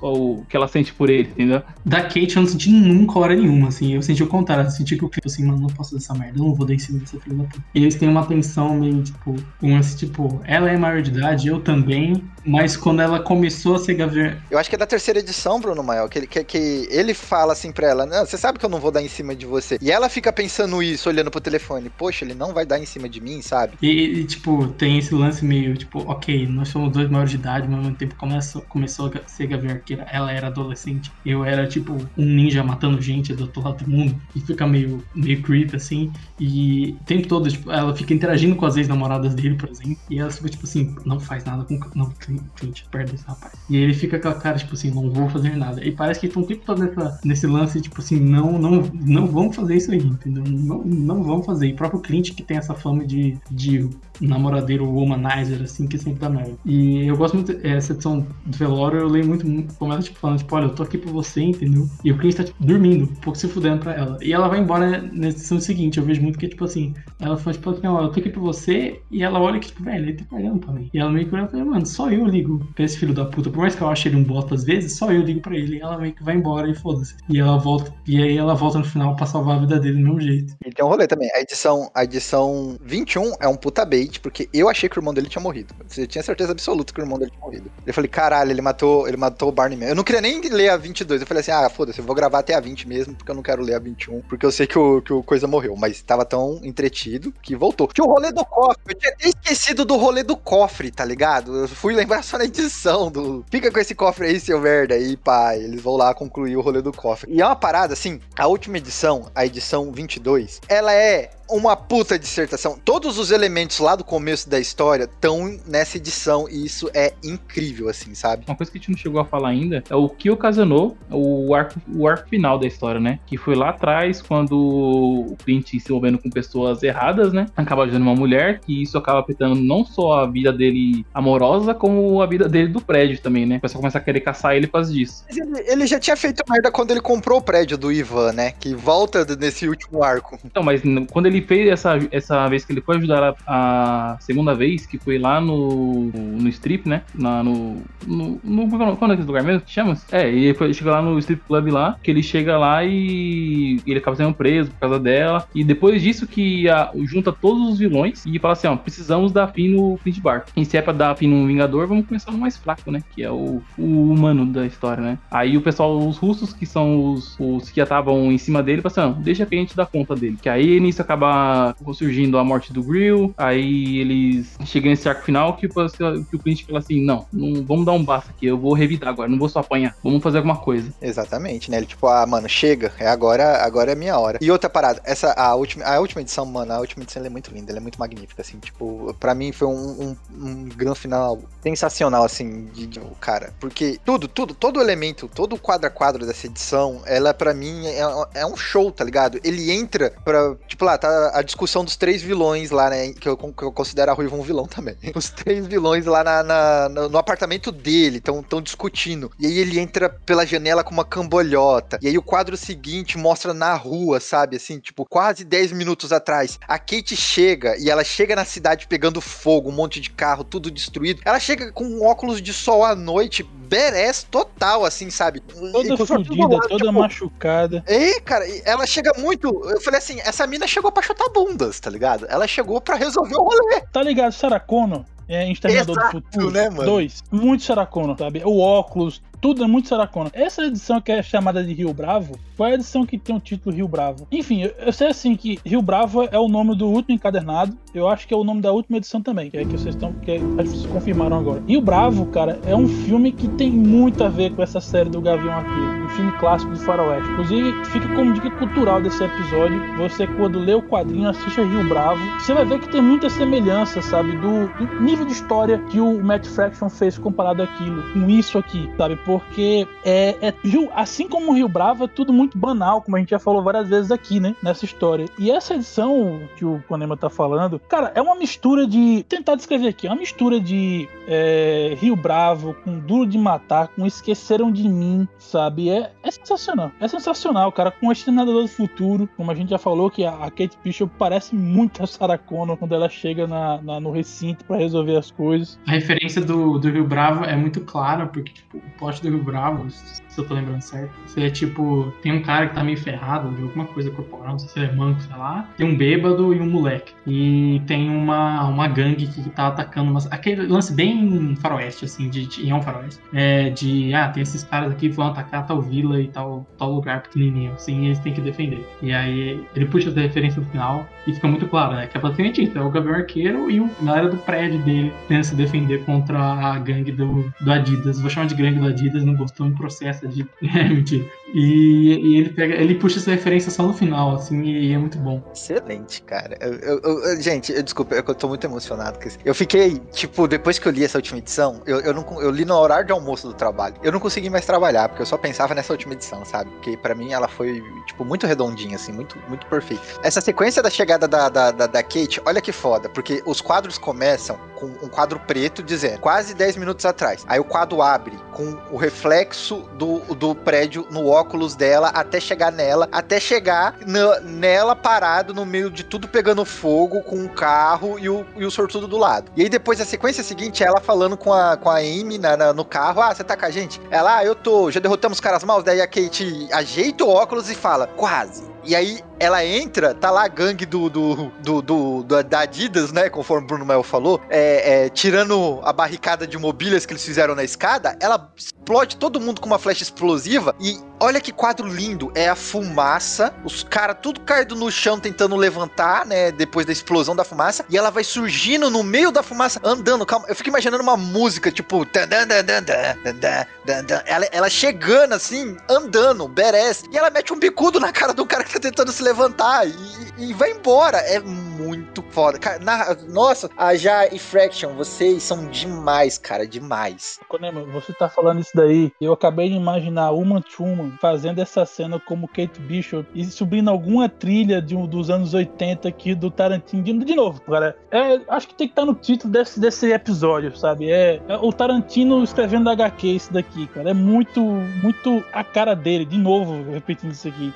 o que ela sente por ele, entendeu? Da Kate eu não senti nunca hora nenhuma, assim. Eu senti o contrário. Eu senti que o Clint, assim, mano, não posso fazer essa merda. Eu não vou dar cima dessa filha da puta. E eles têm uma tensão meio, tipo, um lance, tipo, ela é maior de idade, eu também. Mas quando ela começou a ser gavião. Eu acho que é da terceira edição, Bruno Mael, que ele, que, que ele fala assim pra ela, não, você sabe que eu não vou dar em cima de você. E ela fica pensando isso, olhando pro telefone. Poxa, ele não vai dar em cima de mim, sabe? E, e, tipo, tem esse lance meio, tipo, ok, nós somos dois maiores de idade, mas ao mesmo tempo começou, começou a ser Gavião Arqueira. Ela era adolescente, eu era, tipo, um ninja matando gente do outro lado do mundo. E fica meio, meio creepy, assim. E o tempo todo, tipo, ela fica interagindo com as ex-namoradas dele, por exemplo. E ela fica, tipo assim, não faz nada com. Não, Clint, perde esse rapaz. E ele fica com a cara, tipo assim, não vou fazer nada. E parece que estão o tempo todo nessa, nesse lance, tipo assim, não, não, não vamos fazer isso aí, entendeu? Não, não vamos fazer. E o próprio Clint, que tem essa fama de, de namoradeiro womanizer, assim, que sempre dá merda. E eu gosto muito, essa edição do velório, eu leio muito, muito começa, tipo, falando, tipo, olha, eu tô aqui por você, entendeu? E o Clint tá, tipo, dormindo, um pouco se fudendo pra ela. E ela vai embora na edição seguinte, eu vejo muito que, tipo assim, ela fala, tipo, assim, ó, eu tô aqui por você, e ela olha que, tipo, velho, ele tá pagando pra mim. E ela meio que olha e fala, mano, só eu ligo pra esse filho da puta, por mais que eu ache ele um bosta às vezes, só eu ligo pra ele. E ela meio que vai embora e foda-se. E ela volta, e aí ela volta no final pra salvar a vida dele do mesmo jeito. E tem um rolê também. A edição, a edição 21 é um puta bait, porque eu achei que o irmão dele tinha morrido. Eu tinha certeza absoluta que o irmão dele tinha morrido. Eu falei, caralho, ele matou, ele matou o Barney mesmo. Eu não queria nem ler a 22. Eu falei assim, ah, foda-se, eu vou gravar até a 20 mesmo, porque eu não quero ler a 21, porque eu sei que o, que o coisa morreu. Mas tava tão entretido que voltou. Tinha o rolê do cofre. Eu tinha até esquecido do rolê do cofre, tá ligado? Eu fui lembrar só na edição do. Fica com esse cofre aí, seu merda. E pá, eles vão lá concluir o rolê do cofre. E é uma parada, assim, a última edição, a edição 22, ela é uma puta dissertação. Todos os elementos lá do começo da história estão nessa edição e isso é incrível, assim, sabe? Uma coisa que a gente não chegou a falar ainda é o que ocasionou o arco, o arco final da história, né? Que foi lá atrás, quando o Clint se envolvendo com pessoas erradas, né? Acaba ajudando uma mulher, que isso acaba afetando não só a vida dele amorosa, como a vida dele do prédio também, né? O pessoal começa a querer caçar ele por causa disso. Mas ele, ele já tinha feito merda quando ele comprou o prédio do Ivan, né? Que volta nesse último arco. Então, mas quando ele fez essa, essa vez que ele foi ajudar a, a segunda vez, que foi lá no, no strip, né? Na, no, no, no. Qual é aquele lugar mesmo que chama? É, ele foi, chega lá no strip club lá, que ele chega lá e ele acaba sendo preso por causa dela. E depois disso que a- junta todos os vilões e fala assim, ó, precisamos dar fim no Clint Barton. E se é pra dar fim no Vingador, vamos começar no mais fraco, né? Que é o, o humano da história, né? Aí o pessoal, os russos, que são os, os que já estavam em cima dele, falam assim, ó, deixa que a gente dá conta dele. Que aí nisso acaba surgindo a morte do Grill, aí eles chegam nesse arco final que, que o Clint fala assim, não, não, vamos dar um basta aqui, eu vou revidar agora, não vou só apanhar, vamos fazer alguma coisa. Exatamente, né? Ele tipo, ah, mano, chega, é agora, agora é minha hora. E outra parada, essa a última, a última edição, mano, a última edição é muito linda, ela é muito magnífica, assim, tipo, pra mim foi um, um, um grande final sensacional, assim, de, de- cara, porque tudo, tudo, todo elemento, todo o quadro a quadro dessa edição, ela pra mim é, é um show, tá ligado? Ele entra pra, tipo, lá, tá a discussão dos três vilões lá, né, que eu, que eu considero a Ruiva um vilão também. <laughs> Os três vilões lá na, na- no, apartamento dele, estão tão discutindo. E aí ele entra pela janela com uma cambolhota. E aí o quadro seguinte mostra na rua, sabe? Assim, tipo, quase 10 minutos atrás. A Kate chega e ela chega na cidade pegando fogo, um monte de carro, tudo destruído. Ela chega com óculos de sol à noite, badass total, assim, sabe? Toda fodida, lado, toda tipo, machucada. é, cara, ela chega muito. Eu falei assim: essa mina chegou pra chutar bundas, tá ligado? Ela chegou pra resolver o rolê. Tá ligado, Sarah Connor? É Exterminador do Exato, Futuro. né, mano? Dois. Muito Sarah Connor, sabe? O óculos, tudo é muito Sarah Connor. Essa edição que é chamada de Rio Bravo, foi a edição que tem o título Rio Bravo. Enfim, eu, eu sei assim que Rio Bravo é o nome do último encadernado. Eu acho que é o nome da última edição também, que é que vocês estão, que é- que vocês confirmaram agora. Rio Bravo, cara, é um filme que tem muito a ver com essa série do Gavião Arqueiro, um filme clássico de faroeste. Inclusive, fica como dica cultural desse episódio, você quando lê o quadrinho, assiste a Rio Bravo, você vai ver que tem muita semelhança, sabe, do, do nível de história que o Matt Fraction fez comparado àquilo, com isso aqui, sabe? porque é, é assim como o Rio Bravo, é tudo muito banal, como a gente já falou várias vezes aqui, né? Nessa história. E essa edição que o Konema tá falando, cara, é uma mistura de. Tentar descrever aqui, é uma mistura de é, Rio Bravo com Duro de Matar, com Esqueceram de Mim, sabe? É, é sensacional. É sensacional, cara. Com o Exterminador do Futuro, como a gente já falou, que a, a Kate Bishop parece muito a Sarah Connor quando ela chega na, na- no recinto pra resolver as coisas. A referência do, do Rio Bravo é muito clara, porque tipo, o plot do Rio Bravo, se eu tô lembrando certo, é tipo, tem um cara que tá meio ferrado de alguma coisa corporal, não sei se ele é manco, sei lá, tem um bêbado e um moleque. E tem uma, uma gangue que tá atacando umas, aquele lance bem faroeste, assim, de, de, e é um faroeste. É de, ah, tem esses caras aqui que vão atacar tal vila e tal, tal lugar pequenininho, assim, e eles têm que defender. E aí ele puxa essa referência no final e fica muito claro, né, que é basicamente isso, é o Gabriel Arqueiro e o galera do prédio dele tentando se defender contra a gangue do, do Adidas. Vou chamar de gangue do Adidas, não gostou, me processa de. <laughs> É, mentira. E, e ele pega, ele puxa essa referência só no final, assim, e é muito bom. Excelente, cara. Eu- eu- eu- gente, eu, desculpa, é eu tô muito emocionado. Eu fiquei, tipo, depois que eu li essa última edição, eu, eu, não, eu li no horário de almoço do trabalho. Eu não consegui mais trabalhar, porque eu só pensava nessa última edição, sabe? Porque pra mim ela foi, tipo, muito redondinha, assim, muito, muito perfeita. Essa sequência da chegada da, da, da, da Kate, olha que foda, porque os quadros começam com um quadro preto dizendo quase 10 minutos atrás. Aí o quadro abre com o reflexo do, do prédio no óculos dela até chegar nela, até chegar na- nela parado no meio de tudo pegando fogo com o carro e o, e o sortudo do lado. E aí depois a sequência seguinte é ela falando com a, com a Amy na- na- no carro: Ah, você tá com a gente? Ela, ah, eu tô, já derrotamos os caras maus. Daí a Kate ajeita o óculos e fala: Quase. E aí ela entra, tá lá a gangue do, do, do, do, do da Adidas, né? Conforme o Bruno Mel falou, é, é, tirando a barricada de mobílias que eles fizeram na escada, ela explode todo mundo com uma flecha explosiva. E olha que quadro lindo! É a fumaça, os caras tudo caído no chão tentando levantar, né? Depois da explosão da fumaça, e ela vai surgindo no meio da fumaça, andando. Calma, eu fico imaginando uma música tipo. Ela, ela chegando assim, andando, berés, e ela mete um bicudo na cara do cara tá tentando se levantar e, e vai embora, é muito foda, cara, na- nossa, a Já e Fraction, vocês são demais, cara, demais. Konema, você tá falando isso daí, eu acabei de imaginar Uma Truman fazendo essa cena como Kate Bishop e subindo alguma trilha de um, dos anos 80 aqui do Tarantino. De, de novo, cara, é, acho que tem que estar no título desse, desse episódio, sabe? É, é o Tarantino escrevendo HQ isso daqui, cara. É muito, muito a cara dele, de novo, repetindo isso aqui.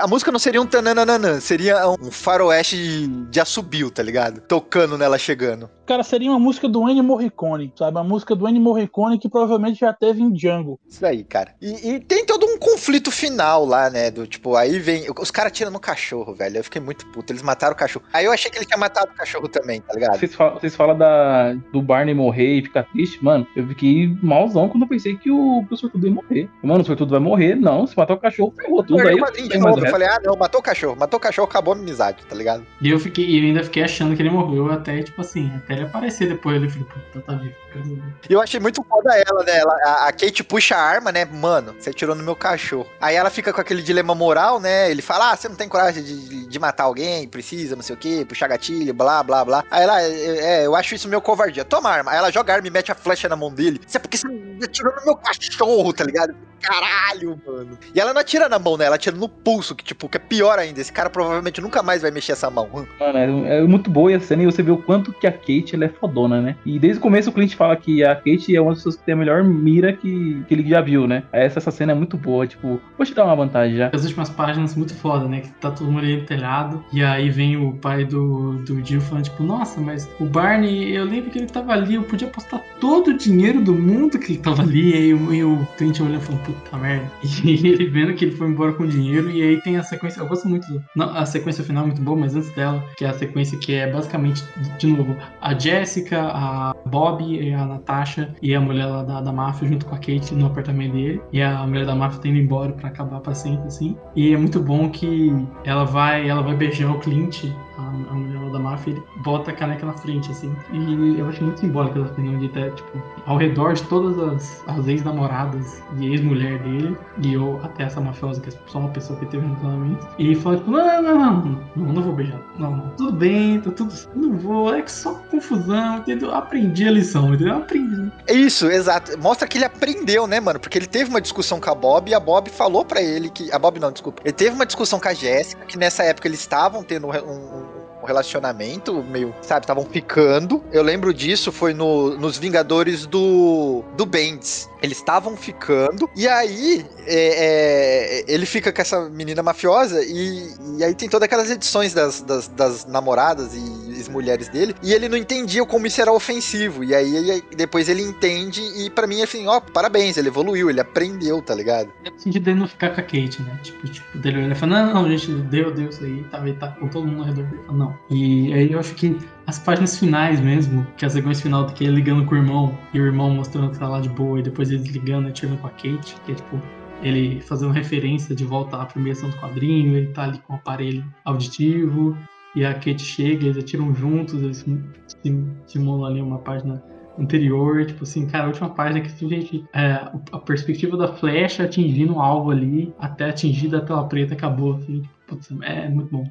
A música não seria um tananana, seria um faroeste de assobio, tá ligado? Tocando nela chegando. Cara, seria uma música do Ennio Morricone, sabe? Uma música do Ennio Morricone que provavelmente já teve em Django. Isso aí, cara. E, e tem todo um conflito final lá, né? Do tipo, aí vem. Os caras tiram no cachorro, velho. Eu fiquei muito puto. Eles mataram o cachorro. Aí eu achei que ele tinha matado o cachorro também, tá ligado? Vocês falam, vocês falam da, do Barney morrer e ficar triste, mano. Eu fiquei malzão quando eu pensei que o, que o sortudo ia morrer. Mano, o sortudo vai morrer? Não, se matar o cachorro, ferrou tudo Eu aí. quadrinho de novo. Eu falei, ah, não, matou o cachorro. Matou o cachorro, acabou a amizade, tá ligado? E eu fiquei, e eu ainda fiquei achando que ele morreu até, tipo assim, até ele aparecer depois. Eu falei, puta, tá vivo. eu achei muito foda ela, né? Ela- a, a Kate puxa a arma, né? Mano, você atirou no meu cachorro. Aí ela fica com aquele dilema moral, né? Ele fala, ah, você não tem coragem de, de- matar alguém, precisa, não sei o quê, puxar gatilho, blá, blá, blá. Aí ela, é, é, eu acho isso meu covardia. Toma a arma. Aí ela joga a arma e mete a flecha na mão dele. Isso é porque você atirou no meu cachorro, tá ligado? Caralho, mano. E ela não atira na mão, né? Ela atira no pulso, que tipo, que é pior ainda. Esse cara provavelmente nunca mais vai mexer essa mão. <laughs> Mano, é, é muito boa a cena e você vê o quanto que a Kate ela é fodona, né? E desde o começo o Clint fala que a Kate é uma das pessoas que tem a melhor mira que, que ele já viu, né? Aí Essa, essa cena é muito boa, tipo, vou te dar uma vantagem já. As últimas páginas muito foda, né? Que tá todo mundo ali no telhado. E aí vem o pai do, do Jill falando, tipo, nossa, mas o Barney, eu lembro que ele tava ali, eu podia apostar todo o dinheiro do mundo que ele tava ali. E aí o- e o Clint olhando e falando, puta merda. <laughs> E ele vendo que ele foi embora com dinheiro. E aí tem a sequência, eu gosto muito. não, a sequência final é muito boa, mas antes dela, que é a sequência que é basicamente, de novo, a Jessica, a Bob, a Natasha e a mulher lá da, da máfia junto com a Kate no apartamento dele. E a mulher da máfia tá indo embora pra acabar pra sempre, assim. E é muito bom que ela vai, ela vai beijar o Clint, a, a mulher lá da máfia, ele bota a caneca na frente, assim. E eu acho muito simbólico essa cena onde tá, tipo, ao redor de todas as, as ex-namoradas e ex-mulher dele, e eu até essa mafiosa, que é só uma pessoa que teve um relacionamento, e fala, tipo, não, não, não, não, não, não vou beijar. Não, não. Tudo bem, tá tudo. Não vou, é que só confusão, entendeu? Aprendi a lição, entendeu? Aprendi. Isso, exato. Mostra que ele aprendeu, né, mano? Porque ele teve uma discussão com a Bob e a Bob falou pra ele que. A Bob não, desculpa. Ele teve uma discussão com a Jéssica, que nessa época eles estavam tendo um- um relacionamento meio, sabe, estavam ficando. Eu lembro disso, foi no, nos Vingadores do, do Bendis. Eles estavam ficando, e aí é, é, ele fica com essa menina mafiosa, e, e aí tem todas aquelas edições das, das, das namoradas e ex-mulheres dele, e ele não entendia como isso era ofensivo. E aí depois ele entende, e pra mim, assim, ó, parabéns, ele evoluiu, ele aprendeu, tá ligado? Eu senti dele não ficar com a Kate, né? Tipo, tipo dele olhar e falar, não, não, gente, deu, deu isso aí, tá, ele tá com todo mundo ao redor dele. Não. E aí eu acho que as páginas finais mesmo, que é a sequência final do que ele ligando com o irmão, e o irmão mostrando que tá lá de boa, e depois ele ligando e atirando com a Kate, que é tipo, ele fazendo referência de volta à primeira edição do quadrinho, ele tá ali com o aparelho auditivo, e a Kate chega, eles atiram juntos, eles sim- simulam ali uma página anterior, tipo assim, cara, a última página que simplesmente é, a perspectiva da flecha atingindo o alvo ali, até atingida pela preta, acabou, assim, tipo, putz, é muito bom.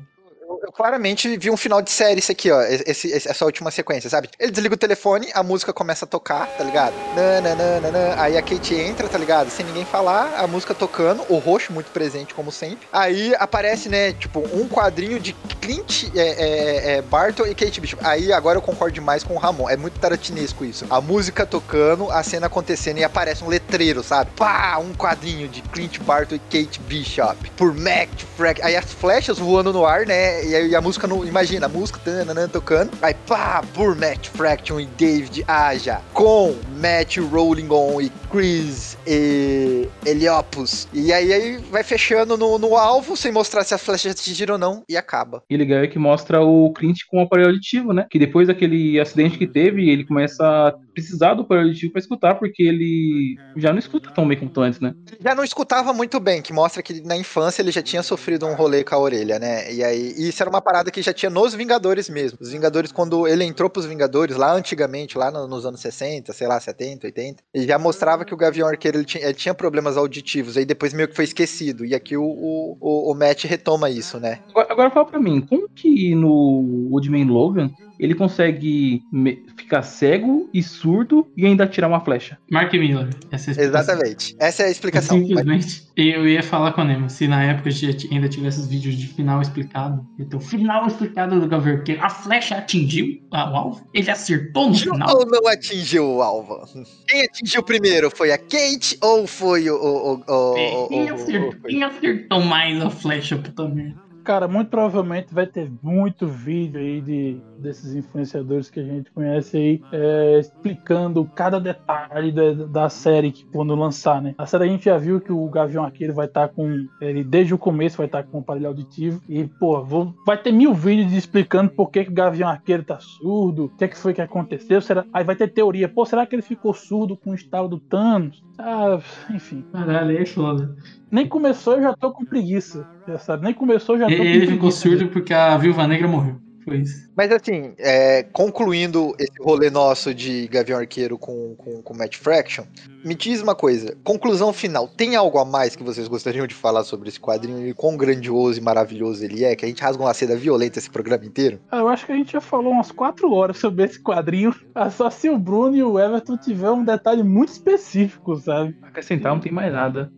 Claramente vi um final de série isso aqui, ó. Esse, esse- essa última sequência, sabe? Ele desliga o telefone, a música começa a tocar, tá ligado? Nananana, aí a Kate entra, tá ligado? Sem ninguém falar, a música tocando, o roxo muito presente, como sempre. Aí aparece, né, tipo, um quadrinho de Clint é, é, é, Barton e Kate Bishop. Aí agora eu concordo demais com o Ramon. É muito tarantinesco isso. A música tocando, a cena acontecendo e aparece um letreiro, sabe? Pá, um quadrinho de Clint Barton e Kate Bishop. Por Mac Frack. Aí as flechas voando no ar, né? E aí a música não. Imagina, a música tananã, tocando. Aí pá, por Matt Fraction e David Aja. Com Matt Rollingon e Chris e Heliopus. E aí, aí vai fechando no, no alvo, sem mostrar se as flechas atingiram ou não, e acaba. E legal é que mostra o Clint com o aparelho auditivo, né? Que depois daquele acidente que teve, ele começa a precisar do aparelho auditivo pra escutar, porque ele já não escuta tão bem quanto antes, né? Já não escutava muito bem, que mostra que na infância ele já tinha sofrido um rolê com a orelha, né? E aí, e isso era uma parada que já tinha nos Vingadores mesmo. Os Vingadores, quando ele entrou pros Vingadores, lá antigamente, lá no- nos anos 60, sei lá, 70, 80, ele já mostrava que o Gavião Arqueiro ele tinha, ele tinha problemas auditivos, aí depois meio que foi esquecido. E aqui o, o, o, o Matt retoma isso, né? Agora, agora fala pra mim, como que no Woodman Logan ele consegue me- ficar cego e surdo e ainda tirar uma flecha? Mark Miller, essa é. Exatamente. Essa é a explicação. Mas- Simplesmente, eu ia falar com a Nemo, se na época ainda tivesse os vídeos de final explicado, então final explicado do Gavião Arqueiro, a flecha atingiu o alvo, ele acertou no final. Ou não atingiu o alvo? Quem atingiu primeiro? Foi a Kate ou foi o. o, o, o, o- Quem o- acertou, o- quem acertou mais a flecha, puta merda? Cara, muito provavelmente vai ter muito vídeo aí de, desses influenciadores que a gente conhece aí, é, explicando cada detalhe da, da série que quando lançar, né? A série a gente já viu que o Gavião Arqueiro vai estar com. Ele desde o começo vai estar com o aparelho auditivo. E, pô, vou- vai ter mil vídeos explicando por que, que o Gavião Arqueiro tá surdo, o que, que foi que aconteceu. Será, aí vai ter teoria, pô, será que ele ficou surdo com o estalo do Thanos? Ah, enfim. Caralho, é foda. Nem começou, eu já tô com preguiça. Já sabe? Nem começou, já tô com Ele preguiça. ficou surdo porque a Viúva Negra morreu. Foi isso. Mas assim, é, concluindo esse rolê nosso de Gavião Arqueiro com, com, com Matt Fraction, me diz uma coisa, conclusão final, tem algo a mais que vocês gostariam de falar sobre esse quadrinho e quão grandioso e maravilhoso ele é, que a gente rasga uma seda violenta esse programa inteiro? Ah, eu acho que a gente já falou umas quatro horas sobre esse quadrinho. Ah, Só se o Bruno e o Everton tiver um detalhe muito específico, sabe? Acrescentar não tem mais nada.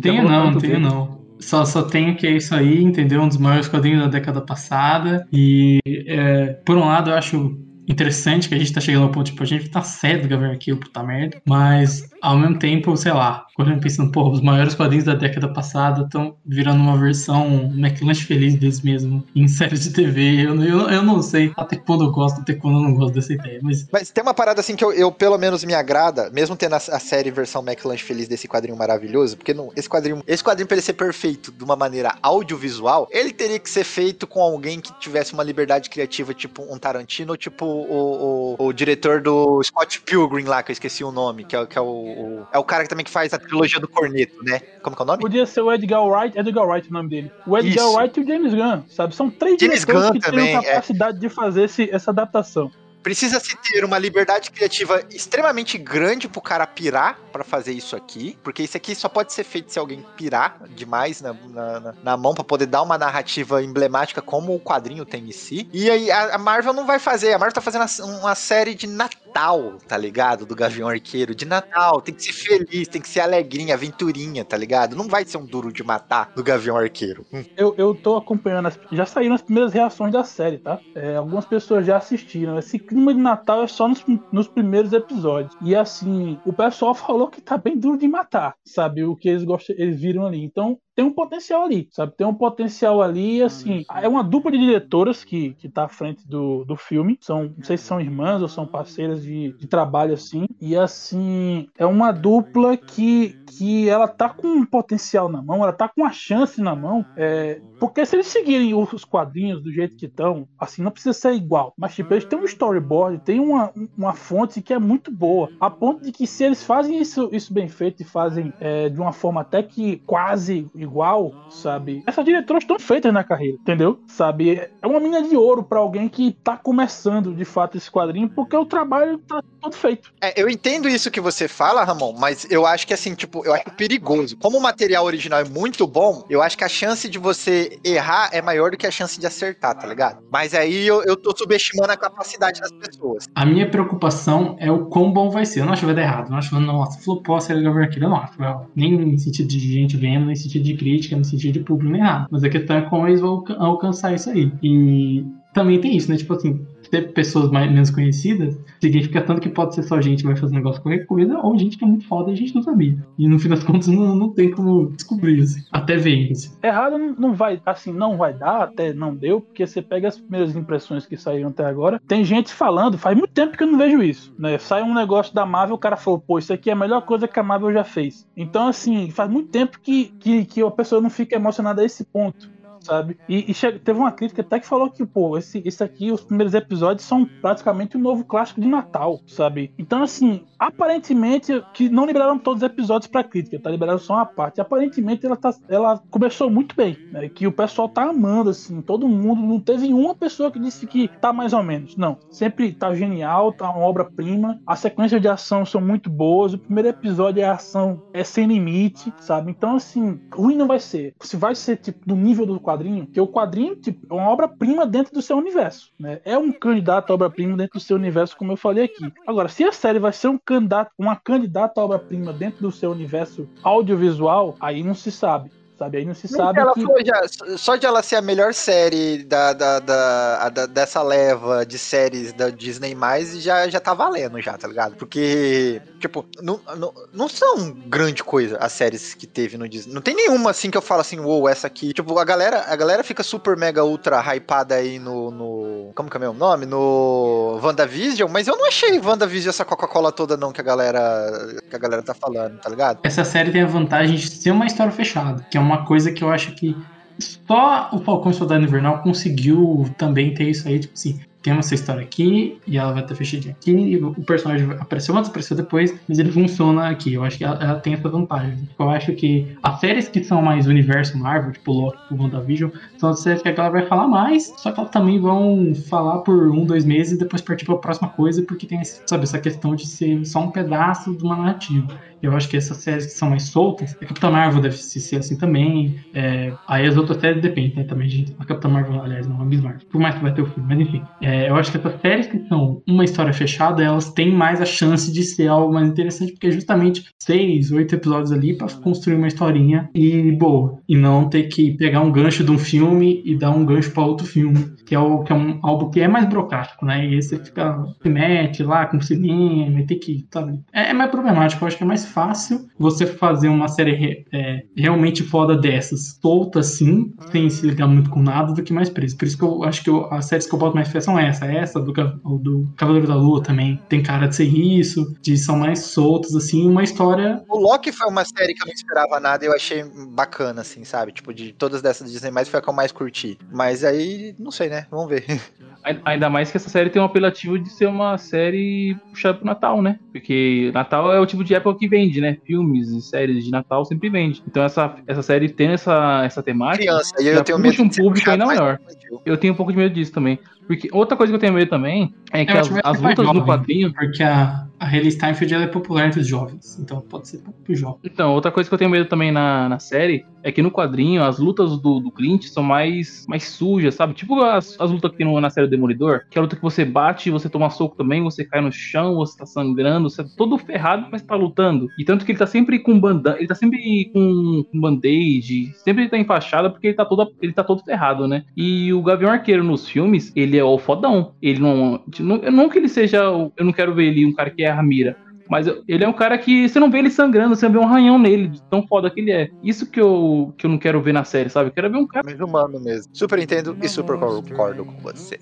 Tenho não, tenho não. Só, só tenho que é isso aí, entendeu? Um dos maiores quadrinhos da década passada. E, é, por um lado, eu acho interessante que a gente tá chegando ao ponto, tipo, a gente tá certo do Gavião Arqueiro, puta merda. Mas, ao mesmo tempo, sei lá, quando eu pensando, pô, os maiores quadrinhos da década passada estão virando uma versão McLanche feliz deles mesmo, em <laughs> série de TV. Eu, eu, eu não sei até quando eu gosto, até quando eu não gosto dessa ideia. Mas Mas tem uma parada assim que eu, eu, pelo menos me agrada, mesmo tendo a, a série versão McLanche Feliz desse quadrinho maravilhoso, porque não, esse quadrinho, esse quadrinho pra ele ser perfeito de uma maneira audiovisual, ele teria que ser feito com alguém que tivesse uma liberdade criativa, tipo um Tarantino, tipo o, o, o diretor do Scott Pilgrim lá, que eu esqueci o nome, que é, que é o, o- é o cara que também que faz a trilogia do Corneto, né? Como que é o nome? Podia ser o Edgar Wright, Edgar Wright é o nome dele. O Edgar Isso. Wright e o James Gunn, sabe? São três James Gunn que também, têm é. a capacidade de fazer esse- essa adaptação. Precisa se ter uma liberdade criativa extremamente grande pro cara pirar pra fazer isso aqui, porque isso aqui só pode ser feito se alguém pirar demais na, na, na- mão pra poder dar uma narrativa emblemática como o quadrinho tem em si. E aí a, a Marvel não vai fazer, a Marvel tá fazendo uma, uma série de Natal, tá ligado? Do Gavião Arqueiro, de Natal, tem que ser feliz, tem que ser alegrinha, aventurinha, tá ligado? Não vai ser um duro de matar do Gavião Arqueiro. Hum. Eu, eu tô acompanhando, as- já saíram as primeiras reações da série, tá? É, algumas pessoas já assistiram. Esse clima de Natal é só nos, nos primeiros episódios. E assim, o pessoal falou que tá bem duro de matar, sabe? O que eles gostam, eles viram ali. Então, tem um potencial ali, sabe? Tem um potencial ali, assim. É uma dupla de diretoras que, que tá à frente do, do filme. São, não sei se são irmãs ou são parceiras de, de trabalho, assim. E assim, é uma dupla que, que ela tá com um potencial na mão, ela tá com uma chance na mão. É, porque se eles seguirem os quadrinhos do jeito que estão, assim, não precisa ser igual. Mas, tipo, eles têm um storyboard, tem uma, uma fonte que é muito boa. A ponto de que se eles fazem isso, isso bem feito e fazem é, de uma forma até que quase igual, sabe? Essas diretoras estão feitas na carreira, entendeu? Sabe? É uma mina de ouro pra alguém que tá começando de fato esse quadrinho, porque o trabalho tá todo feito. É, eu entendo isso que você fala, Ramon, mas eu acho que assim, tipo, eu acho perigoso. Como o material original é muito bom, eu acho que a chance de você errar é maior do que a chance de acertar, tá ligado? Mas aí eu, eu tô subestimando a capacidade das pessoas. A minha preocupação é o quão bom vai ser. Eu não acho que vai dar errado. Eu não acho que, nossa, flopou a série Gavião Arqueiro. Eu não acho. Nem em sentido de gente vendo, nem em sentido de crítica, nem em sentido de público, nem nada. Mas a questão é como eles vão alca- alcançar isso aí. E também tem isso, né? Tipo assim, ter pessoas mais, menos conhecidas significa tanto que pode ser só gente que vai fazer negócio qualquer coisa, ou gente que é muito foda e a gente não sabia. E no fim das contas não, não tem como descobrir, assim. Até ver, assim. Errado não vai, assim, não vai dar, até não deu, porque você pega as primeiras impressões que saíram até agora. Tem gente falando, faz muito tempo que eu não vejo isso, né? Sai um negócio da Marvel, o cara falou, pô, isso aqui é a melhor coisa que a Marvel já fez. Então, assim, faz muito tempo que, que, que a pessoa não fica emocionada a esse ponto. Sabe? E, e chega- teve uma crítica até que falou que, pô, esse, esse aqui, os primeiros episódios são praticamente um novo clássico de Natal, sabe? Então, assim, aparentemente, que não liberaram todos os episódios pra crítica, tá? Liberaram só uma parte. Aparentemente, ela, tá, ela começou muito bem, né? Que o pessoal tá amando, assim, todo mundo. Não teve uma pessoa que disse que tá mais ou menos. Não. Sempre tá genial, tá uma obra-prima. As sequências de ação são muito boas. O primeiro episódio é ação é sem limite, sabe? Então, assim, ruim não vai ser. Se vai ser, tipo, do nível do quadrinho, que o quadrinho, tipo, é uma obra-prima dentro do seu universo, né? É um candidato a obra-prima dentro do seu universo, como eu falei aqui. Agora, se a série vai ser um candidato, uma candidata a obra-prima dentro do seu universo audiovisual, aí não se sabe. Sabe? Aí não se sabe ela que. foi já- só de ela ser a melhor série da, da, da- a da- dessa leva de séries da Disney mais já, já tá valendo já, tá ligado? Porque, tipo, não, não, não são grande coisa as séries que teve no Disney. Não tem nenhuma assim que eu falo assim, uou, essa aqui. Tipo, a galera, a galera fica super mega ultra hypada aí no. no como que é meu nome? No WandaVision, mas eu não achei WandaVision essa Coca-Cola toda, não, que a galera. que a galera tá falando, tá ligado? Essa série tem a vantagem de ser uma história fechada, que é uma coisa que eu acho que só o Falcão e o Soldado Invernal conseguiu também ter isso aí, tipo assim, tem essa história aqui e ela vai estar fechadinha aqui, e o personagem apareceu antes, apareceu depois, mas ele funciona aqui. Eu acho que ela, ela tem essa vantagem. Eu acho que as séries que são mais universo Marvel, tipo Loki, tipo WandaVision, são as séries que a galera vai falar mais, só que elas também vão falar por um, dois meses e depois partir pra próxima coisa, porque tem, sabe, essa questão de ser só um pedaço de uma narrativa. Eu acho que essas séries que são mais soltas, a Capitã Marvel deve ser assim também. É, aí as outras séries dependem, né? Também, gente. A Capitã Marvel, aliás, não, a Miss Marvel. Por mais que vai ter o filme, mas enfim. É, eu acho que essas séries que são uma história fechada, elas têm mais a chance de ser algo mais interessante, porque é justamente seis, oito episódios ali pra construir uma historinha e boa. E não ter que pegar um gancho de um filme e dar um gancho pra outro filme, que é, o, que é um, algo que é mais burocrático, né? E aí você fica, se mete lá com cinema e tem que, sabe? É, é mais problemático, eu acho que é mais fácil você fazer uma série re- é, realmente foda dessas, solta assim, sem se ligar muito com nada, do que mais preso. Por isso que eu acho que eu- as séries que eu boto mais fé são essa, essa do, do Cavaleiro da Lua também. Tem cara de ser isso, de são mais soltas, assim, uma história. O Loki foi uma série que eu não esperava nada e eu achei bacana, assim, sabe? Tipo, de todas dessas Disney mais foi a que eu mais curti. Mas aí, não sei, né? Vamos ver. <laughs> Ai- Ainda mais que essa série tem um apelativo de ser uma série puxada pro Natal, né? Porque Natal é o tipo de época que vem vende, né? Filmes e séries de Natal sempre vende. Então essa, essa série tem essa, essa temática. Criança, e já eu tenho medo um público ainda maior. Eu tenho um pouco de medo disso também. Porque outra coisa que eu tenho medo também é que as, as lutas jovem, quadrinho. Porque a, a Hayley Steinfeld é popular entre os jovens. Então pode ser pro jovem. Então, outra coisa que eu tenho medo também na, na série é que no quadrinho as lutas do, do Clint são mais, mais sujas, sabe? Tipo as, as lutas que tem no- na série Demolidor, que é a luta que você bate, você toma soco também, você cai no chão, você tá sangrando, você tá todo ferrado, mas tá lutando. E tanto que ele tá sempre com bandana, ele tá sempre com, com band-aid, sempre ele tá enfaixado porque ele tá todo, ele tá todo ferrado, né? E o Gavião Arqueiro nos filmes, ele é o fodão. Ele não, não, não que ele seja, eu não quero ver ele um cara que é a mira, mas ele é um cara que você não vê ele sangrando, você vê um arranhão nele, de tão foda que ele é. Isso que eu, que eu não quero ver na série, sabe? Eu quero ver um cara. Mais humano mesmo. Super entendo e super concordo com você.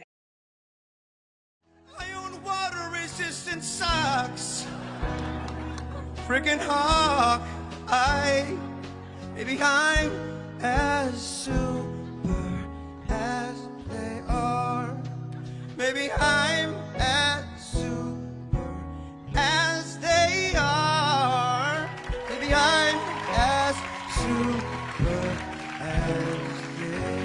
I own water resistant socks. Freaking hawk. I, maybe I'm as super as they are. Maybe I'm as as they are. Maybe I'm as super as they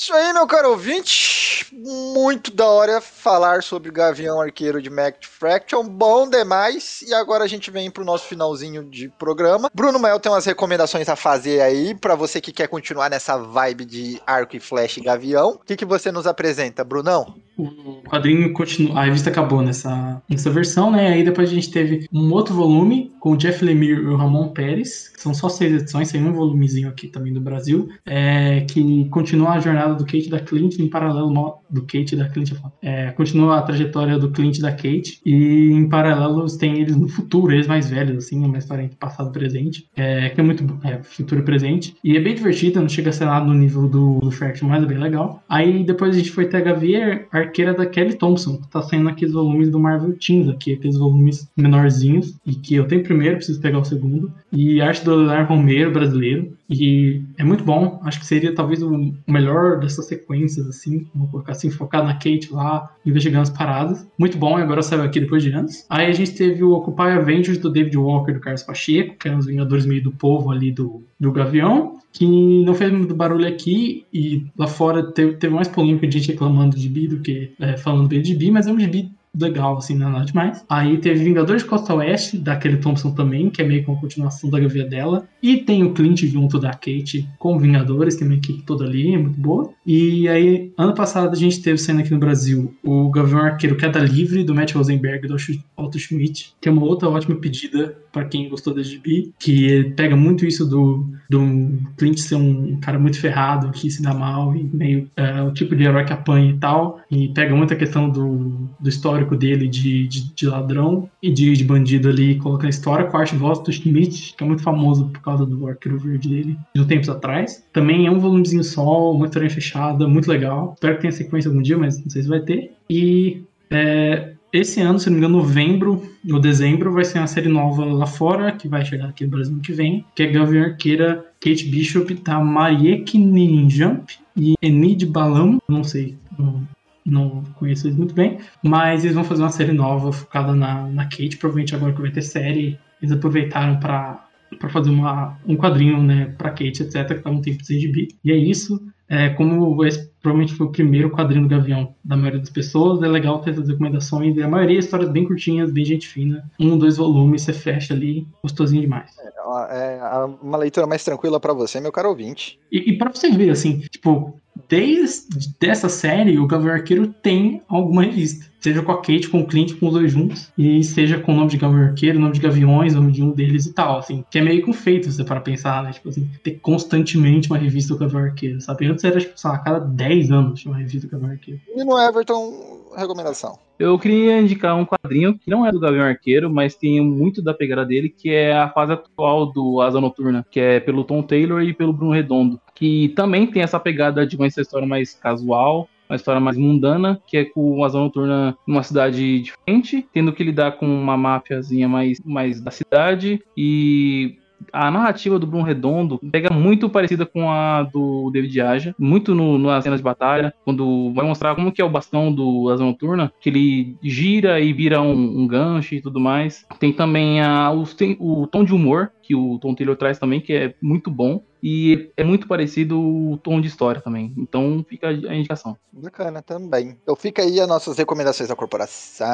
Isso aí, meu caro ouvinte. Muito da hora falar sobre Gavião Arqueiro de Mact Fraction. Bom demais. E agora a gente vem pro nosso finalzinho de programa. Bruno Mael tem umas recomendações a fazer aí pra você que quer continuar nessa vibe de arco e flecha e gavião. O que, que você nos apresenta, Brunão? O quadrinho continua. A revista acabou nessa, nessa versão, né? Aí depois a gente teve um outro volume com o Jeff Lemire e o Ramon Pérez, que são só seis edições, tem um volumezinho aqui também do Brasil, é, que continua a jornada do Kate e da Clint em paralelo do Kate e da Clint. É, continua a trajetória do Clint e da Kate, e em paralelo tem eles no futuro, eles mais velhos, assim, uma história entre passado e presente, é, que é muito é, futuro e presente. E é bem divertido, não chega a ser nada no nível do, do Fraction, mas é bem legal. Aí depois a gente foi ter a Gavier Arqueira da Kelly Thompson, que tá saindo aqueles volumes do Marvel Teens aqui, aqueles volumes menorzinhos, e que eu tenho primeiro, preciso pegar o segundo. E arte do Leonardo Romero, brasileiro. E é muito bom, acho que seria talvez o melhor dessas sequências, assim, vamos colocar assim, focar na Kate lá, investigando as paradas. Muito bom, e agora saiu aqui depois de anos. Aí a gente teve o Occupy Avengers do David Walker, do Carlos Pacheco, que é os Vingadores meio do povo ali do, do Gavião que não fez muito barulho aqui e lá fora teve, teve mais polêmica de gente reclamando de gibi do que é, falando bem de gibi, mas é um gibi legal, assim, não é nada demais. Aí teve Vingadores Costa Oeste, da Kelly Thompson também, que é meio que uma continuação da gavia dela. E tem o Clint junto da Kate com Vingadores, tem uma equipe toda ali, é muito boa. E aí, ano passado a gente teve saindo aqui no Brasil o Gavião Arqueiro Queda Livre, do Matt Rosenberg e do Otto Schmidt, que é uma outra ótima pedida para quem gostou da GB, que pega muito isso do, do Clint ser um cara muito ferrado, que se dá mal e meio é, o tipo de herói que apanha e tal, e pega muita questão do, do histórico dele de, de, de ladrão e de, de bandido ali, coloca na história com a arte do Schmidt, que é muito famoso por causa do arqueiro verde dele, de tempos atrás. Também é um volumezinho só, uma história fechada, muito legal. Espero que tenha sequência algum dia, mas não sei se vai ter. E é, esse ano, se não me engano, novembro ou dezembro, vai ser uma série nova lá fora, que vai chegar aqui no Brasil no que vem, que é Gavião Arqueira, Kate Bishop, da Marieke Ninjump e Enid Balam, não sei, não, conheço eles muito bem, mas eles vão fazer uma série nova focada na, na Kate, provavelmente agora que vai ter série, eles aproveitaram para para fazer uma, um quadrinho, né, para Kate, etc, que tava um tempo sem gibi. E é isso. É, como esse provavelmente foi o primeiro quadrinho do Gavião da maioria das pessoas, é legal ter essas recomendações. E a maioria é histórias bem curtinhas, bem gente fina. Um, dois volumes, você fecha ali, gostosinho demais. É uma leitura mais tranquila para você, meu caro ouvinte. E, e para você ver, assim, tipo, desde dessa série, o Gavião Arqueiro tem alguma revista. Seja com a Kate, com o Clint, com os dois juntos. E seja com o nome de Gavião Arqueiro, nome de Gaviões, nome de um deles e tal, assim. Que é meio que um feito, você para pensar, né? Tipo assim, ter constantemente uma revista do Gavião Arqueiro, sabe? Antes era, tipo, sei lá, a cada 10 anos tinha uma revista do Gavião Arqueiro. E no Everton, recomendação. Eu queria indicar um quadrinho que não é do Gavião Arqueiro, mas tem muito da pegada dele, que é a fase atual do Asa Noturna, que é pelo Tom Taylor e pelo Bruno Redondo, que também tem essa pegada de uma história mais casual, uma história mais mundana, que é com o Asa Noturna numa cidade diferente, tendo que lidar com uma máfiazinha mais, mais da cidade, e a narrativa do Bruno Redondo pega muito parecida com a do David Aja, muito no, nas cenas de batalha, quando vai mostrar como que é o bastão do Asa Noturna, que ele gira e vira um, um gancho e tudo mais. Tem também a, tem o tom de humor que o Tom Taylor traz também, que é muito bom. E é muito parecido o tom de história também. Então fica a indicação. Bacana também. Então fica aí as nossas recomendações da corporação.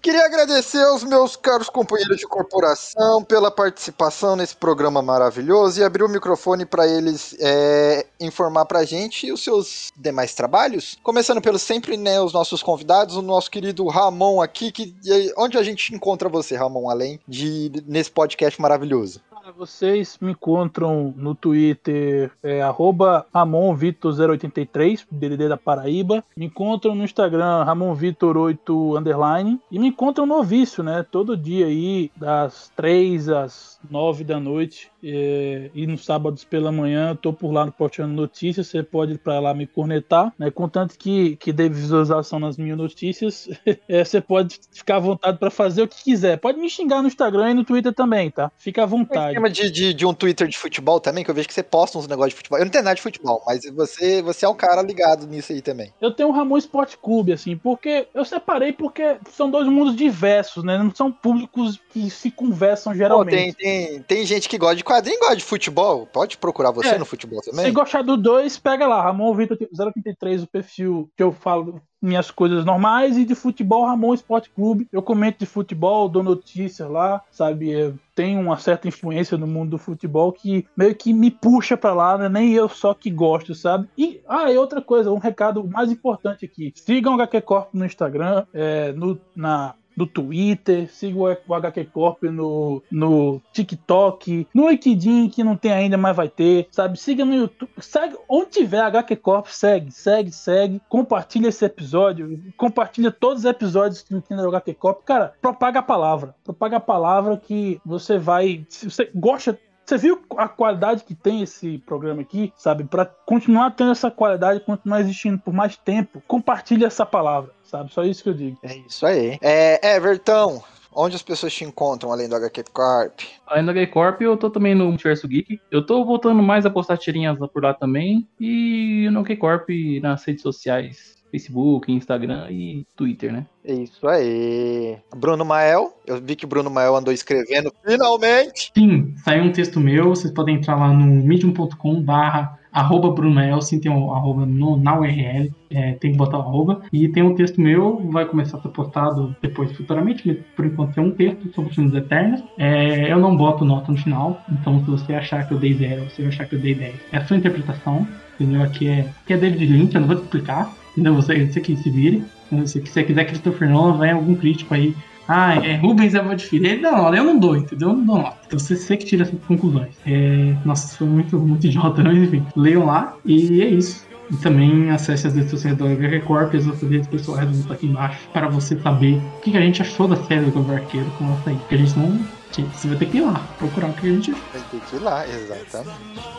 Queria agradecer aos meus caros companheiros de corporação pela participação nesse programa maravilhoso e abrir o microfone para eles é, informar pra gente os seus demais trabalhos. Começando pelos sempre, né, os nossos convidados, o nosso querido Ramon aqui, que onde a gente encontra você, Ramon, além de nesse podcast maravilhoso? Vocês me encontram no Twitter, é, arroba RamonVitor083, DDD da Paraíba. Me encontram no Instagram, RamonVitor8 underline. E me encontram no Vício, né? Todo dia aí, das 3 às 9 da noite. é, e nos sábados pela manhã, tô por lá no Portando Notícias. Você pode ir pra lá me cornetar, né? Contanto que, que dê visualização nas minhas notícias, <laughs> é, você pode ficar à vontade pra fazer o que quiser. Pode me xingar no Instagram e no Twitter também, tá? Fica à vontade. Esquema de, de, de um Twitter de futebol também, que eu vejo que você posta uns negócios de futebol. Eu não tenho nada de futebol, mas você, você é um cara ligado nisso aí também. Eu tenho o Ramon Esporte Clube, assim, porque eu separei porque são dois mundos diversos, né? Não são públicos que se conversam Pô, geralmente. tem, tem, tem gente que gosta de quadrinho gosta de futebol. Pode procurar você É. no futebol Se também? gostar do dois, pega lá, Ramon Vitor 083, o perfil que eu falo minhas coisas normais, e de futebol, Ramon Esporte Clube. Eu comento de futebol, dou notícias lá, sabe? Eu tenho uma certa influência no mundo do futebol que meio que me puxa pra lá, né? Nem eu só que gosto, sabe? E, ah, e outra coisa, um recado mais importante aqui. Sigam o HQ Corp no Instagram, é, no, na no Twitter, siga o HQ Corp no, no TikTok, no LinkedIn, que não tem ainda, mas vai ter, sabe? Siga no YouTube, segue, onde tiver HQ Corp, segue, segue, segue, compartilha esse episódio, compartilha todos os episódios que tem no HQ Corp, cara, propaga a palavra, propaga a palavra que você vai, se você gosta você viu a qualidade que tem esse programa aqui, sabe? Pra continuar tendo essa qualidade, continuar existindo por mais tempo, compartilha essa palavra, sabe? Só isso que eu digo. É isso aí. É, Everton, onde as pessoas te encontram além do HQ Corp? Além da Gay Corp, eu tô também no Multiverso Geek. Eu tô voltando mais a postar tirinhas lá por lá também. E no Gay Corp nas redes sociais. Facebook, Instagram e Twitter, né? É isso aí. Bruno Mael, eu vi que o Bruno Mael andou escrevendo finalmente. Sim, saiu um texto meu, vocês podem entrar lá no medium.com barra arroba Bruno sim, tem o arroba no, na URL, é, tem que botar o arroba. E tem um texto meu, vai começar a ser postado depois futuramente, mas por enquanto é um texto sobre os filmes eternos. É, eu não boto nota no final, então se você achar que eu dei zero, você achar que eu dei 10, é a sua interpretação, entendeu? Aqui é, aqui é David Lynch, eu não vou te explicar, entendeu? Você, você que se vire. Se você quiser Christopher Nolan, vai algum crítico aí ah, é Rubens é muito diferente. Não, eu não dou, entendeu? Eu não dou nota. Então você, você que tira essas conclusões. É, nossa, foi muito, muito idiota, mas enfim. Leiam lá e é isso. E também acesse as redes sociais do HQ Corp e as outras redes pessoais vão estar aqui embaixo para você saber o que, a gente achou da série do Gabriel Arqueiro com essa aí. Porque a gente não. Você vai ter que ir lá procurar o que a gente. Vai ter que ir lá, exatamente.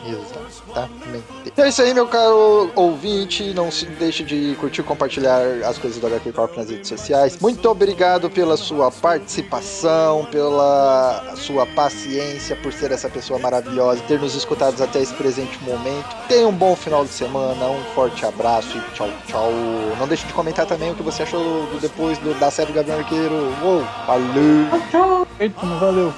Exatamente. Então é isso aí, meu caro ouvinte. Não se deixe de curtir e compartilhar as coisas do HQ Corp nas redes sociais. Muito obrigado pela sua participação, pela sua paciência, por ser essa pessoa maravilhosa, ter nos escutado até esse presente momento. Tenha um bom final de semana, um forte abraço e tchau, tchau. Não deixe de comentar também o que você achou do- depois do- da série do Gabriel Arqueiro. Uou, valeu! Eita, não valeu.